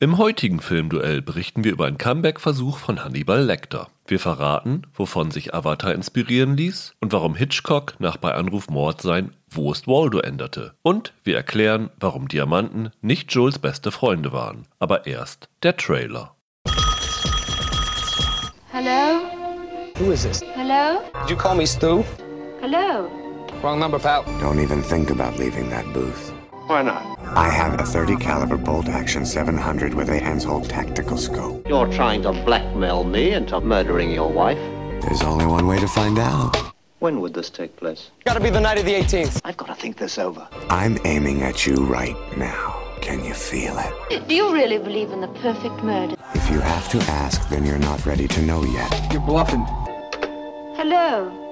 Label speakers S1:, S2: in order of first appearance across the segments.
S1: Im heutigen Filmduell berichten wir über einen Comeback-Versuch von Hannibal Lecter. Wir verraten, wovon sich Avatar inspirieren ließ und warum Hitchcock nach Bei Anruf Mord sein Wo ist Waldo änderte. Und wir erklären, warum Diamanten nicht Jules beste Freunde waren. Aber erst der Trailer.
S2: Hello?
S3: Who is this?
S2: Hello?
S3: Did you call me Stu?
S2: Hello?
S3: Wrong number, pal.
S4: Don't even think about leaving that booth.
S3: Why not?
S4: I have a 30 caliber bolt action 700 with a Hensoldt tactical scope.
S5: You're trying to blackmail me into murdering your wife.
S4: There's only one way to find out.
S5: When would this take place?
S3: Gotta be the night of the 18th.
S5: I've got to think this over.
S4: I'm aiming at you right now. Can you feel it?
S2: Do you really believe in the perfect murder?
S4: If you have to ask, then you're not ready to know yet.
S3: You're bluffing.
S2: Hello?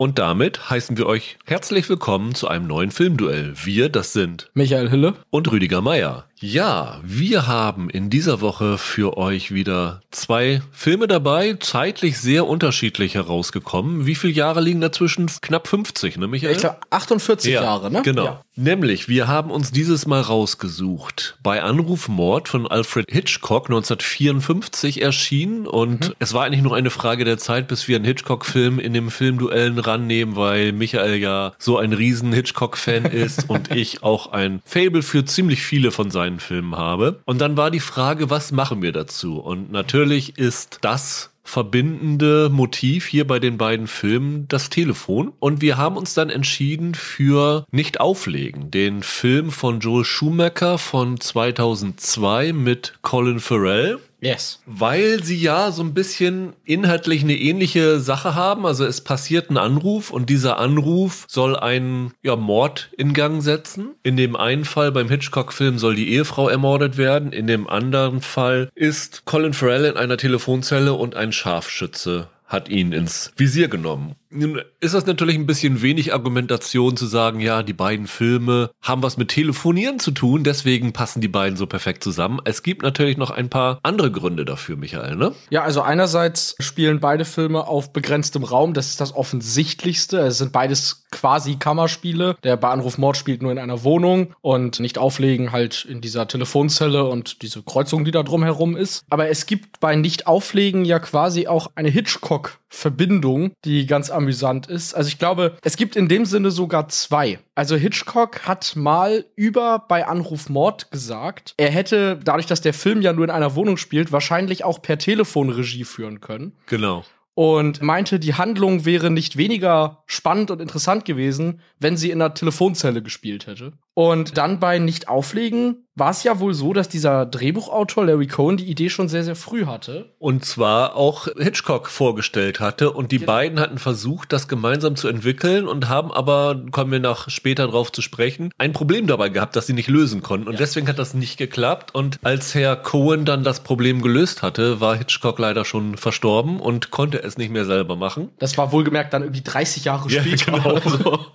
S1: Und damit heißen wir euch herzlich willkommen zu einem neuen Filmduell. Wir, das sind
S6: Michael Hille.
S1: und Rüdiger Meier. Ja, wir haben in dieser Woche für euch wieder zwei Filme dabei, zeitlich sehr unterschiedlich herausgekommen. Wie viele Jahre liegen dazwischen? Knapp 50, ne Michael?
S6: Ich glaube 48 Jahre, ne?
S1: Genau.
S6: Ja.
S1: Nämlich, wir haben uns dieses Mal rausgesucht. Bei Anrufmord von Alfred Hitchcock 1954 erschienen und
S6: Mhm.
S1: es war eigentlich nur eine Frage der Zeit, bis wir einen Hitchcock-Film in dem Filmduellen rannehmen, weil Michael ja so ein riesen Hitchcock-Fan ist und ich auch ein Fable für ziemlich viele von seinen Filmen habe. Und dann war die Frage, was machen wir dazu? Und natürlich ist das verbindende Motiv hier bei den beiden Filmen das Telefon. Und wir haben uns dann entschieden für Nicht auflegen, den Film von Joel Schumacher von 2002 mit Colin Farrell.
S6: Yes.
S1: Weil sie ja so ein bisschen inhaltlich eine ähnliche Sache haben. Also es passiert ein Anruf und dieser Anruf soll einen ja, Mord in Gang setzen. In dem einen Fall beim Hitchcock-Film soll die Ehefrau ermordet werden. In dem anderen Fall ist Colin Farrell in einer Telefonzelle und ein Scharfschütze hat ihn ins Visier genommen. Nun ist das natürlich ein bisschen wenig Argumentation zu sagen, ja, die beiden Filme haben was mit Telefonieren zu tun, deswegen passen die beiden so perfekt zusammen. Es gibt natürlich noch ein paar andere Gründe dafür, Michael, ne?
S6: Ja, also einerseits spielen beide Filme auf begrenztem Raum. Das ist das Offensichtlichste. Es sind beides quasi Kammerspiele. Der bei Anruf Mord spielt nur in einer Wohnung und nicht auflegen halt in dieser Telefonzelle und diese Kreuzung, die da drumherum ist. Aber es gibt bei Nicht auflegen ja quasi auch eine Hitchcock-Verbindung, die ganz amüsant ist. Also ich glaube, es gibt in dem Sinne sogar zwei. Also Hitchcock hat mal über bei Anruf Mord gesagt, er hätte, dadurch, dass der Film ja nur in einer Wohnung spielt, wahrscheinlich auch per Telefon Regie führen können.
S1: Genau.
S6: Und meinte, die Handlung wäre nicht weniger spannend und interessant gewesen, wenn sie in einer Telefonzelle gespielt hätte. Und dann bei Nicht auflegen war es ja wohl so, dass dieser Drehbuchautor Larry Cohen die Idee schon sehr, sehr früh hatte.
S1: Und zwar auch Hitchcock vorgestellt hatte und die beiden hatten versucht, das gemeinsam zu entwickeln und haben aber, kommen wir nach später drauf zu sprechen, ein Problem dabei gehabt, das sie nicht lösen konnten und deswegen hat das nicht geklappt und als Herr Cohen dann das Problem gelöst hatte, war Hitchcock leider schon verstorben und konnte es nicht mehr selber machen.
S6: Das war wohlgemerkt dann irgendwie 30 Jahre
S1: Ja,
S6: später.
S1: genau.
S6: Also,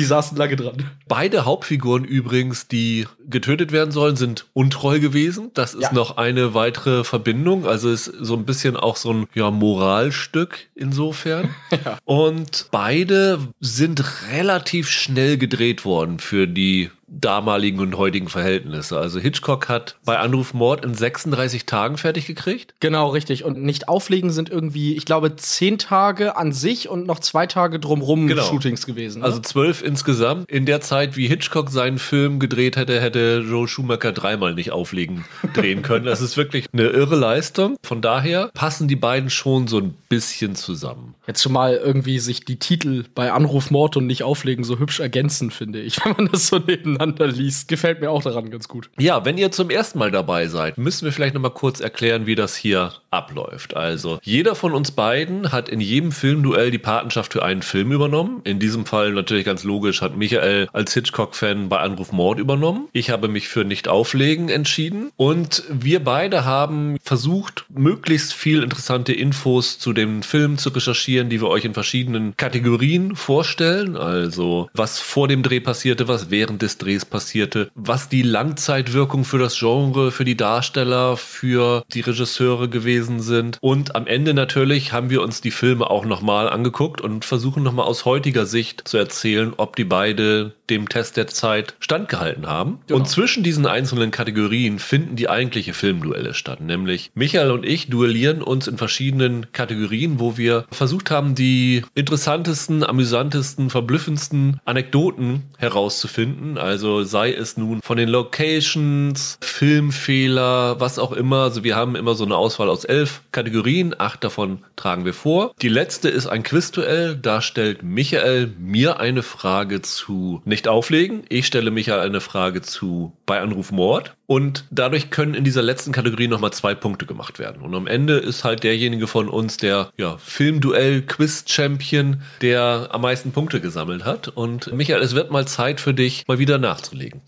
S6: die saßen lange dran.
S1: Beide Hauptfiguren übrigens, die getötet werden sollen, sind untreu gewesen. Das ist
S6: Ja.
S1: noch eine weitere Verbindung. Also ist so ein bisschen auch so ein ja, Moralstück insofern. Und beide sind relativ schnell gedreht worden für die damaligen und heutigen Verhältnisse. Also Hitchcock hat bei Anruf Mord in 36 Tagen fertig gekriegt.
S6: Genau, richtig. Und nicht auflegen sind irgendwie, ich glaube, zehn Tage an sich und noch zwei Tage drumrum
S1: Genau.
S6: Shootings gewesen. Ne?
S1: Also zwölf insgesamt. In der Zeit, wie Hitchcock seinen Film gedreht hätte, hätte Joe Schumacher dreimal nicht auflegen drehen können. Das ist wirklich eine irre Leistung. Von daher passen die beiden schon so ein bisschen zusammen.
S6: Jetzt schon mal irgendwie sich die Titel bei Anruf Mord und nicht auflegen so hübsch ergänzen, finde ich, wenn man das so nebeneinander liest. Gefällt mir auch daran ganz gut.
S1: Ja, wenn ihr zum ersten Mal dabei seid, müssen wir vielleicht noch mal kurz erklären, wie das hier abläuft. Also, jeder von uns beiden hat in jedem Filmduell die Patenschaft für einen Film übernommen. In diesem Fall natürlich ganz logisch hat Michael als Hitchcock-Fan bei Anruf Mord übernommen. Ich habe mich für Nicht auflegen entschieden und wir beide haben versucht, möglichst viel interessante Infos zu dem Film zu recherchieren, die wir euch in verschiedenen Kategorien vorstellen. Also, was vor dem Dreh passierte, was während des Drehs passierte, was die Langzeitwirkung für das Genre, für die Darsteller, für die Regisseure gewesen sind. Und am Ende natürlich haben wir uns die Filme auch nochmal angeguckt und versuchen nochmal aus heutiger Sicht zu erzählen, ob die beide dem Test der Zeit standgehalten haben. Und zwischen diesen einzelnen Kategorien finden die eigentliche Filmduelle statt. Nämlich Michael und ich duellieren uns in verschiedenen Kategorien, wo wir versucht haben, die interessantesten, amüsantesten, verblüffendsten Anekdoten herauszufinden. Also sei es nun von den Locations, Filmfehler, was auch immer. Also wir haben immer so eine Auswahl aus elf Kategorien. Acht davon tragen wir vor. Die letzte ist ein Quizduell. Da stellt Michael mir eine Frage zu nicht auflegen. Ich stelle Michael eine Frage zu bei Anruf Mord. Und dadurch können in dieser letzten Kategorie nochmal zwei Punkte gemacht werden. Und am Ende ist halt derjenige von uns der ja, Filmduell-Quiz-Champion, der am meisten Punkte gesammelt hat. Und Michael, es wird mal Zeit für dich, mal wieder nachzulegen.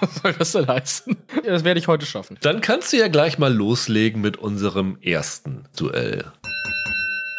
S6: Was soll das denn heißen? Das werde ich heute schaffen.
S1: Dann kannst du ja gleich mal loslegen mit unserem ersten Duell.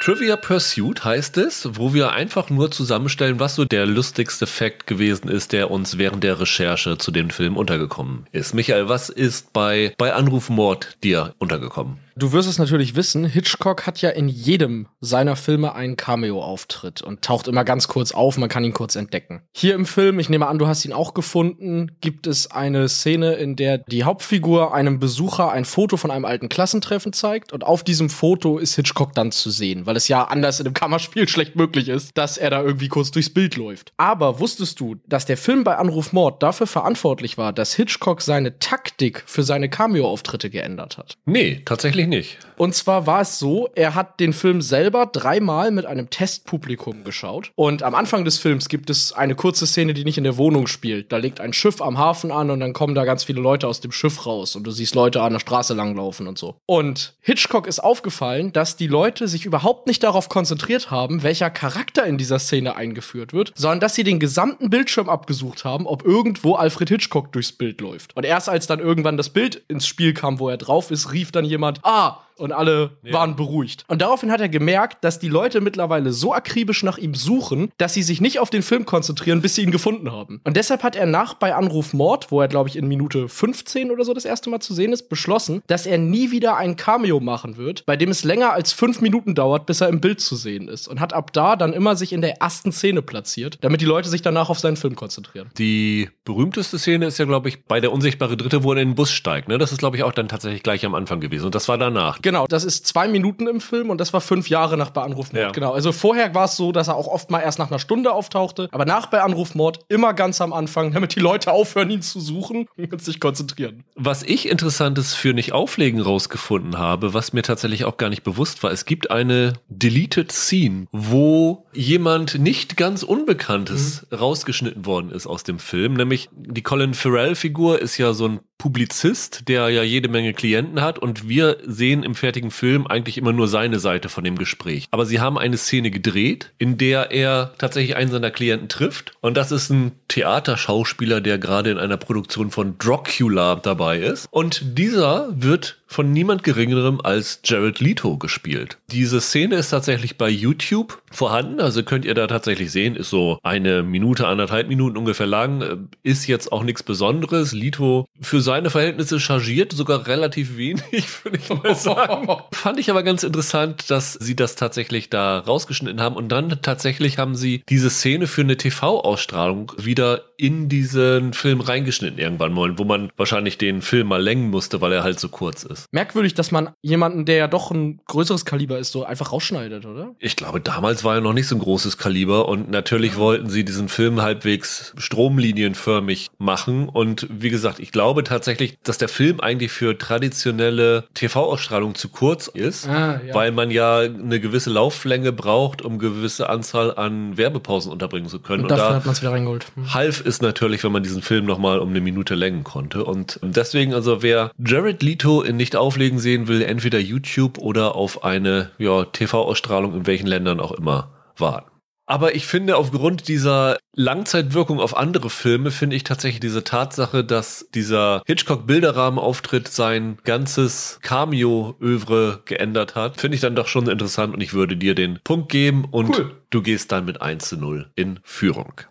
S1: Trivia Pursuit heißt es, wo wir einfach nur zusammenstellen, was so der lustigste Fact gewesen ist, der uns während der Recherche zu dem Film untergekommen ist. Michael, was ist bei, bei Anruf Mord dir untergekommen?
S6: Du wirst es natürlich wissen, Hitchcock hat ja in jedem seiner Filme einen Cameo-Auftritt und taucht immer ganz kurz auf, man kann ihn kurz entdecken. Hier im Film, ich nehme an, du hast ihn auch gefunden, gibt es eine Szene, in der die Hauptfigur einem Besucher ein Foto von einem alten Klassentreffen zeigt und auf diesem Foto ist Hitchcock dann zu sehen, weil es ja anders in einem Kammerspiel schlecht möglich ist, dass er da irgendwie kurz durchs Bild läuft. Aber wusstest du, dass der Film bei Anruf Mord dafür verantwortlich war, dass Hitchcock seine Taktik für seine Cameo-Auftritte geändert hat?
S1: Nee, tatsächlich nicht.
S6: Und zwar war es so, er hat den Film selber dreimal mit einem Testpublikum geschaut. Und am Anfang des Films gibt es eine kurze Szene, die nicht in der Wohnung spielt. Da legt ein Schiff am Hafen an und dann kommen da ganz viele Leute aus dem Schiff raus und du siehst Leute an der Straße langlaufen und so. Und Hitchcock ist aufgefallen, dass die Leute sich überhaupt nicht darauf konzentriert haben, welcher Charakter in dieser Szene eingeführt wird, sondern dass sie den gesamten Bildschirm abgesucht haben, ob irgendwo Alfred Hitchcock durchs Bild läuft. Und erst als dann irgendwann das Bild ins Spiel kam, wo er drauf ist, rief dann jemand, ah, ah, und alle waren beruhigt. Und daraufhin hat er gemerkt, dass die Leute mittlerweile so akribisch nach ihm suchen, dass sie sich nicht auf den Film konzentrieren, bis sie ihn gefunden haben. Und deshalb hat er nach bei Anruf Mord, wo er, glaube ich, in Minute 15 oder so das erste Mal zu sehen ist, beschlossen, dass er nie wieder ein Cameo machen wird, bei dem es länger als fünf Minuten dauert, bis er im Bild zu sehen ist. Und hat ab da dann immer sich in der ersten Szene platziert, damit die Leute sich danach auf seinen Film konzentrieren.
S1: Die berühmteste Szene ist ja, glaube ich, bei der unsichtbare Dritte, wo er in den Bus steigt. Ne? Das ist, glaube ich, auch dann tatsächlich gleich am Anfang gewesen. Und das war danach.
S6: Genau, das ist zwei Minuten im Film und das war fünf Jahre nach Bei Anruf Mord.
S1: Ja.
S6: Genau, also vorher war es so, dass er auch oft mal erst nach einer Stunde auftauchte, aber nach Bei Anruf Mord immer ganz am Anfang, damit die Leute aufhören, ihn zu suchen und sich konzentrieren.
S1: Was ich Interessantes für nicht auflegen rausgefunden habe, was mir tatsächlich auch gar nicht bewusst war, es gibt eine Deleted Scene, wo jemand nicht ganz Unbekanntes rausgeschnitten worden ist aus dem Film, nämlich die Colin Farrell-Figur ist ja so ein Publizist, der ja jede Menge Klienten hat. Und wir sehen im fertigen Film eigentlich immer nur seine Seite von dem Gespräch. Aber sie haben eine Szene gedreht, in der er tatsächlich einen seiner Klienten trifft. Und das ist ein Theaterschauspieler, der gerade in einer Produktion von Dracula dabei ist. Und dieser wird von niemand geringerem als Jared Leto gespielt. Diese Szene ist tatsächlich bei YouTube vorhanden, also könnt ihr da tatsächlich sehen, ist so eine Minute, anderthalb Minuten ungefähr lang, äh, ist jetzt auch nichts Besonderes. Leto für seine Verhältnisse chargiert sogar relativ wenig, würde ich mal sagen. Fand ich aber ganz interessant, dass sie das tatsächlich da rausgeschnitten haben und dann tatsächlich haben sie diese Szene für eine TV-Ausstrahlung wieder in diesen Film reingeschnitten irgendwann mal, wo man wahrscheinlich den Film mal längen musste, weil er halt so kurz ist.
S6: Merkwürdig, dass man jemanden, der ja doch ein größeres Kaliber ist, so einfach rausschneidet, oder?
S1: Ich glaube, damals war er noch nicht so ein großes Kaliber und natürlich wollten sie diesen Film halbwegs stromlinienförmig machen. Und wie gesagt, ich glaube tatsächlich, dass der Film eigentlich für traditionelle TV-Ausstrahlung zu kurz ist,
S6: Ah, ja.
S1: weil man ja eine gewisse Lauflänge braucht, um gewisse Anzahl an Werbepausen unterbringen zu können.
S6: Und dafür hat man es wieder reingeholt. Hm.
S1: half es natürlich, wenn man diesen Film nochmal um eine Minute längen konnte. Und deswegen, also wer Jared Leto in Nicht auflegen sehen will, entweder YouTube oder auf eine ja, TV-Ausstrahlung in welchen Ländern auch immer warten. Aber ich finde, aufgrund dieser Langzeitwirkung auf andere Filme, finde ich tatsächlich diese Tatsache, dass dieser Hitchcock-Bilderrahmenauftritt sein ganzes Cameo-Övre geändert hat, finde ich dann doch schon interessant und ich würde dir den Punkt geben und
S6: Cool.
S1: du gehst dann mit 1 zu 0 in Führung.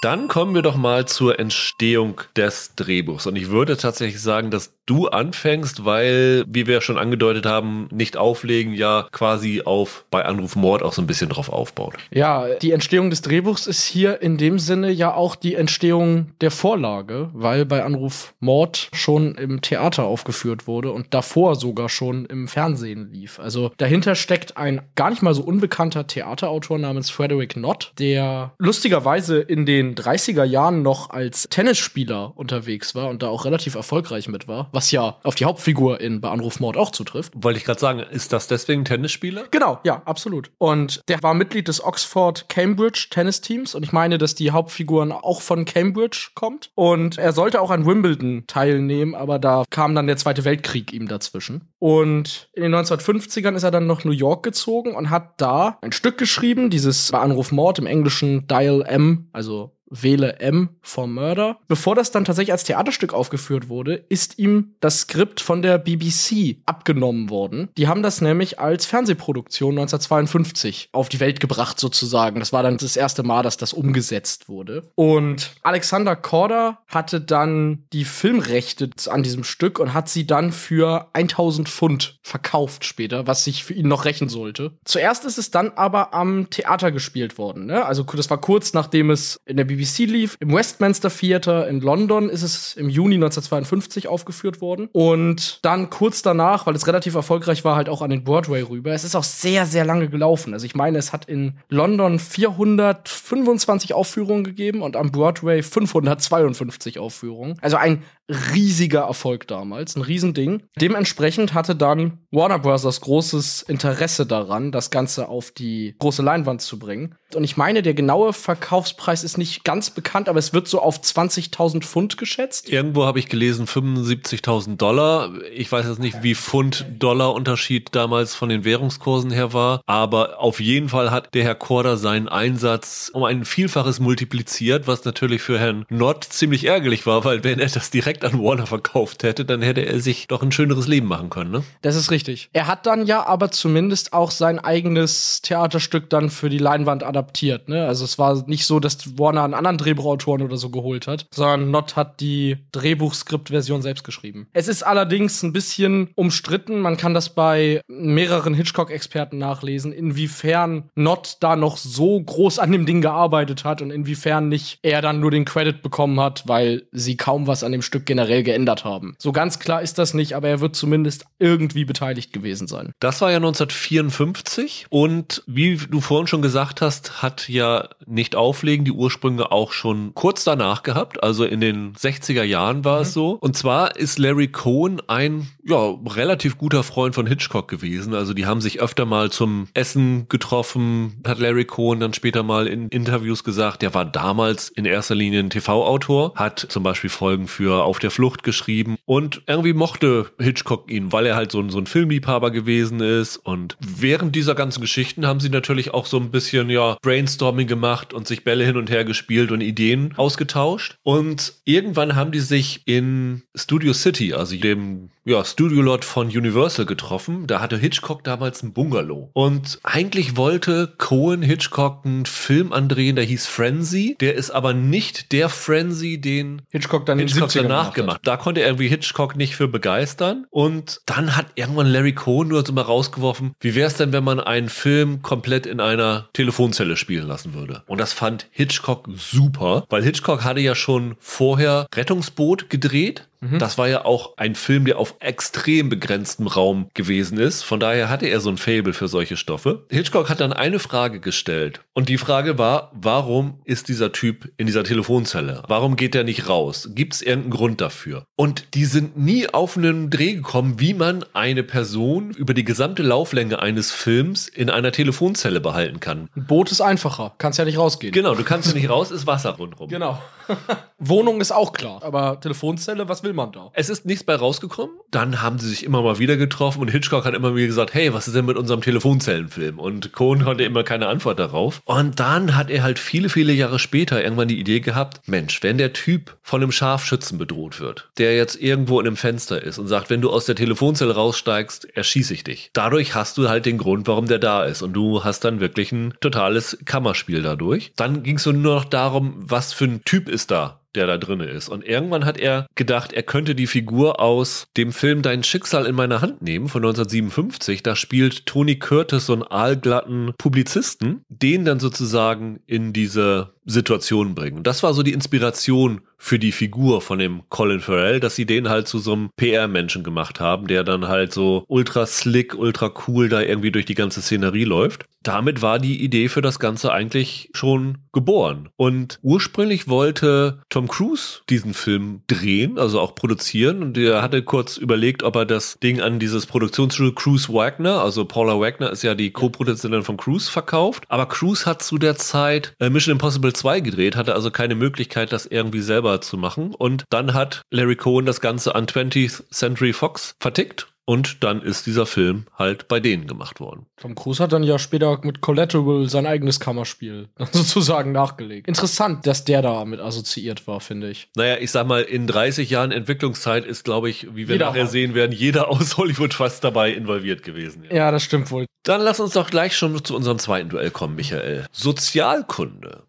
S1: Dann kommen wir doch mal zur Entstehung des Drehbuchs. Und ich würde tatsächlich sagen, dass du anfängst, weil, wie wir schon angedeutet haben, nicht auflegen ja quasi auf bei Anruf Mord auch so ein bisschen drauf aufbaut.
S6: Ja, die Entstehung des Drehbuchs ist hier in dem Sinne ja auch die Entstehung der Vorlage, weil bei Anruf Mord schon im Theater aufgeführt wurde und davor sogar schon im Fernsehen lief. Also dahinter steckt ein gar nicht mal so unbekannter Theaterautor namens Frederick Knott, der lustigerweise in den 30er Jahren noch als Tennisspieler unterwegs war und da auch relativ erfolgreich mit war, was ja auf die Hauptfigur in Bei Anruf Mord auch zutrifft.
S1: Wollte ich gerade sagen, ist das deswegen Tennisspieler?
S6: Genau, ja, absolut. Und der war Mitglied des Oxford-Cambridge Tennisteams und ich meine, dass die Hauptfiguren auch von Cambridge kommt. Und er sollte auch an Wimbledon teilnehmen, aber da kam dann der Zweite Weltkrieg ihm dazwischen. Und in den 1950ern ist er dann nach New York gezogen und hat da ein Stück geschrieben, dieses Bei Anruf Mord im Englischen Dial M, also Wähle M for Murder. Bevor das dann tatsächlich als Theaterstück aufgeführt wurde, ist ihm das Skript von der BBC abgenommen worden. Die haben das nämlich als Fernsehproduktion 1952 auf die Welt gebracht sozusagen. Das war dann das erste Mal, dass das umgesetzt wurde. Und Alexander Korda hatte dann die Filmrechte an diesem Stück und hat sie dann für 1000 Pfund verkauft später, was sich für ihn noch rächen sollte. Zuerst ist es dann aber am Theater gespielt worden. Ne? Also das war kurz nachdem es in der BBC lief. Im Westminster Theater in London ist es im Juni 1952 aufgeführt worden. Und dann kurz danach, weil es relativ erfolgreich war, halt auch an den Broadway rüber. Es ist auch sehr, sehr lange gelaufen. Also ich meine, es hat in London 425 Aufführungen gegeben und am Broadway 552 Aufführungen. Also ein riesiger Erfolg damals, ein Riesending. Dementsprechend hatte dann Warner Bros. großes Interesse daran, das Ganze auf die große Leinwand zu bringen. Und ich meine, der genaue Verkaufspreis ist nicht ganz bekannt, aber es wird so auf 20.000 Pfund geschätzt.
S1: Irgendwo habe ich gelesen 75.000 Dollar. Ich weiß jetzt nicht, wie Pfund-Dollar-Unterschied damals von den Währungskursen her war, aber auf jeden Fall hat der Herr Korda seinen Einsatz um ein Vielfaches multipliziert, was natürlich für Herrn Nott ziemlich ärgerlich war, weil wenn er das direkt an Warner verkauft hätte, dann hätte er sich doch ein schöneres Leben machen können, ne?
S6: Das ist richtig. Er hat dann ja aber zumindest auch sein eigenes Theaterstück dann für die Leinwand adaptiert, ne? Also es war nicht so, dass Warner einen anderen Drehbuchautoren oder so geholt hat, sondern Nott hat die Drehbuchskript-Version selbst geschrieben. Es ist allerdings ein bisschen umstritten. Man kann das bei mehreren Hitchcock-Experten nachlesen, inwiefern Nott da noch so groß an dem Ding gearbeitet hat und inwiefern nicht er dann nur den Credit bekommen hat, weil sie kaum was an dem Stück generell geändert haben. So ganz klar ist das nicht, aber er wird zumindest irgendwie beteiligt gewesen sein.
S1: Das war ja 1954 und wie du vorhin schon gesagt hast, hat ja nicht auflegen die Ursprünge auch schon kurz danach gehabt, also in den 60er Jahren war es so. Und zwar ist Larry Cohen ein ja, relativ guter Freund von Hitchcock gewesen. Also die haben sich öfter mal zum Essen getroffen, hat Larry Cohen dann später mal in Interviews gesagt, der war damals in erster Linie ein TV-Autor, hat zum Beispiel Folgen für Auf der Flucht geschrieben und irgendwie mochte Hitchcock ihn, weil er halt so ein, so ein Filmliebhaber gewesen ist. Und während dieser ganzen Geschichten haben sie natürlich auch so ein bisschen ja Brainstorming gemacht und sich Bälle hin und her gespielt und Ideen ausgetauscht. Und irgendwann haben die sich in Studio City, also dem ja, Studiolot von Universal getroffen. Da hatte Hitchcock damals ein Bungalow. Und eigentlich wollte Cohen Hitchcock einen Film andrehen, der hieß Frenzy. Der ist aber nicht der Frenzy, den
S6: Hitchcock dann
S1: Hitchcock
S6: 70ern
S1: danach
S6: gemacht hat.
S1: Da konnte er irgendwie Hitchcock nicht für begeistern. Und dann hat irgendwann Larry Cohen nur so mal rausgeworfen, wie wäre es denn, wenn man einen Film komplett in einer Telefonzelle spielen lassen würde? Und das fand Hitchcock super, weil Hitchcock hatte ja schon vorher Rettungsboot gedreht. Das war ja auch ein Film, der auf extrem begrenztem Raum gewesen ist. Von daher hatte er so ein Fable für solche Stoffe. Hitchcock hat dann eine Frage gestellt. Und die Frage war, warum ist dieser Typ in dieser Telefonzelle? Warum geht er nicht raus? Gibt es irgendeinen Grund dafür? Und die sind nie auf einen Dreh gekommen, wie man eine Person über die gesamte Lauflänge eines Films in einer Telefonzelle behalten kann.
S6: Ein Boot ist einfacher, kannst ja nicht rausgehen.
S1: Genau, du kannst nicht raus, ist Wasser rundherum.
S6: Genau. Wohnung ist auch klar, aber Telefonzelle, was willst will man da?
S1: Es ist nichts bei rausgekommen. Dann haben sie sich immer mal wieder getroffen und Hitchcock hat immer wieder gesagt, hey, was ist denn mit unserem Telefonzellenfilm? Und Cohn konnte immer keine Antwort darauf. Und dann hat er halt viele, viele Jahre später irgendwann die Idee gehabt, Mensch, wenn der Typ von einem Scharfschützen bedroht wird, der jetzt irgendwo in einem Fenster ist und sagt, wenn du aus der Telefonzelle raussteigst, erschieße ich dich. Dadurch hast du halt den Grund, warum der da ist. Und du hast dann wirklich ein totales Kammerspiel dadurch. Dann ging es nur noch darum, was für ein Typ ist da der da drinne ist. Und irgendwann hat er gedacht, er könnte die Figur aus dem Film Dein Schicksal in meiner Hand nehmen von 1957. Da spielt Tony Curtis so einen aalglatten Publizisten, den dann sozusagen in diese Situation bringen. Und das war so die Inspiration für die Figur von dem Colin Farrell, dass sie den halt zu so einem PR-Menschen gemacht haben, der dann halt so ultra slick, ultra cool da irgendwie durch die ganze Szenerie läuft. Damit war die Idee für das Ganze eigentlich schon geboren. Und ursprünglich wollte Tom Cruise diesen Film drehen, also auch produzieren. Und er hatte kurz überlegt, ob er das Ding an dieses Produktionsstudio Cruise Wagner, also Paula Wagner ist ja die Co-Produzentin von Cruise, verkauft. Aber Cruise hat zu der Zeit äh, Mission Impossible 2 gedreht, hatte also keine Möglichkeit, das irgendwie selber zu machen. Und dann hat Larry Cohen das Ganze an 20th Century Fox vertickt und dann ist dieser Film halt bei denen gemacht worden.
S6: Tom Cruise hat dann ja später mit Collateral sein eigenes Kammerspiel sozusagen nachgelegt. Interessant, dass der da mit assoziiert war, finde ich.
S1: Naja, ich sag mal, in 30 Jahren Entwicklungszeit ist, glaube ich, wie wir
S6: Jeder
S1: nachher sehen werden, jeder aus Hollywood fast dabei involviert gewesen. Ja.
S6: Ja, das stimmt wohl.
S1: Dann lass uns doch gleich schon zu unserem zweiten Duell kommen, Michael. Sozialkunde.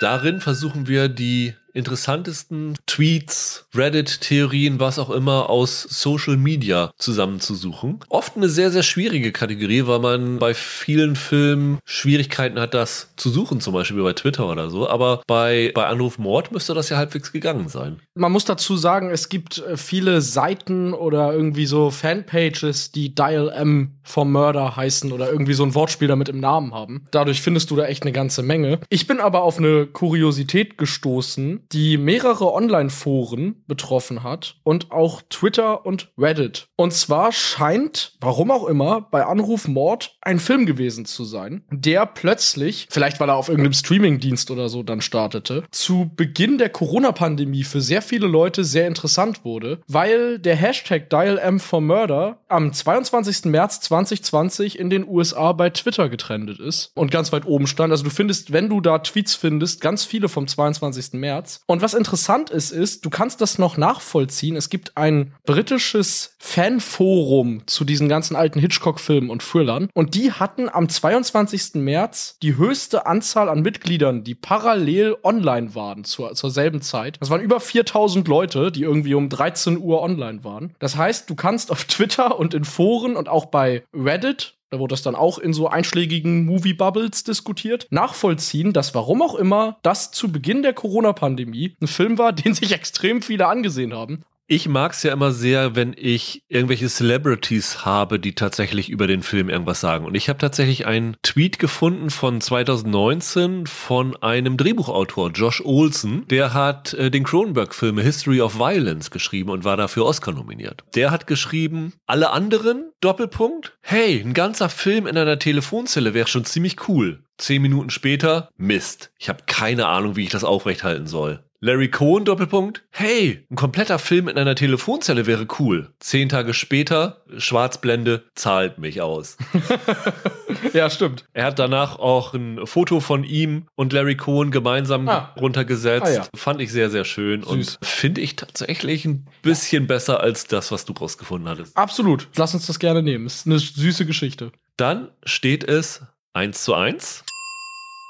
S1: Darin versuchen wir die interessantesten Tweets, Reddit-Theorien, was auch immer aus Social Media zusammenzusuchen. Oft eine sehr, sehr schwierige Kategorie, weil man bei vielen Filmen Schwierigkeiten hat, das zu suchen, zum Beispiel bei Twitter oder so. Aber bei, bei Anruf Mord müsste das ja halbwegs gegangen sein.
S6: Man muss dazu sagen, es gibt äh, viele Seiten oder irgendwie so Fanpages, die Dial M for Murder heißen oder irgendwie so ein Wortspiel damit im Namen haben. Dadurch findest du da echt eine ganze Menge. Ich bin aber auf eine Kuriosität gestoßen, die mehrere Online-Foren betroffen hat und auch Twitter und Reddit. Und zwar scheint, warum auch immer, bei Anruf Mord ein Film gewesen zu sein, der plötzlich, vielleicht weil er auf irgendeinem Streamingdienst oder so dann startete, zu Beginn der Corona-Pandemie für sehr viele Leute sehr interessant wurde, weil der Hashtag DialM4Murder am 22. März 2020 in den USA bei Twitter getrendet ist und ganz weit oben stand. Also du findest, wenn du da Tweets findest, ganz viele vom 22. März. Und was interessant ist, ist, du kannst das noch nachvollziehen. Es gibt ein britisches Fanforum zu diesen ganzen alten Hitchcock-Filmen und Thrillern. Und die hatten am 22. März die höchste Anzahl an Mitgliedern, die parallel online waren zur, zur selben Zeit. Das waren über 4000 Leute, die irgendwie um 13 Uhr online waren. Das heißt, du kannst auf Twitter und in Foren und auch bei Reddit da wurde das dann auch in so einschlägigen Movie-Bubbles diskutiert, nachvollziehen, dass warum auch immer das zu Beginn der Corona-Pandemie ein Film war, den sich extrem viele angesehen haben.
S1: Ich mag es ja immer sehr, wenn ich irgendwelche Celebrities habe, die tatsächlich über den Film irgendwas sagen. Und ich habe tatsächlich einen Tweet gefunden von 2019 von einem Drehbuchautor, Josh Olson. Der hat äh, den Cronenberg-Film History of Violence geschrieben und war dafür Oscar nominiert. Der hat geschrieben, alle anderen, Doppelpunkt, hey, ein ganzer Film in einer Telefonzelle wäre schon ziemlich cool. Zehn Minuten später, Mist. Ich habe keine Ahnung, wie ich das aufrechthalten soll. Larry Cohen, Doppelpunkt. Hey, ein kompletter Film in einer Telefonzelle wäre cool. Zehn Tage später, Schwarzblende, zahlt mich aus.
S6: Ja, stimmt.
S1: Er hat danach auch ein Foto von ihm und Larry Cohen gemeinsam
S6: Ah.
S1: runtergesetzt.
S6: Ah, ja.
S1: Fand ich sehr, sehr schön
S6: Süß.
S1: und finde ich tatsächlich ein bisschen besser als das, was du rausgefunden hattest.
S6: Absolut. Lass uns das gerne nehmen. Ist eine süße Geschichte.
S1: Dann steht es 1 zu 1.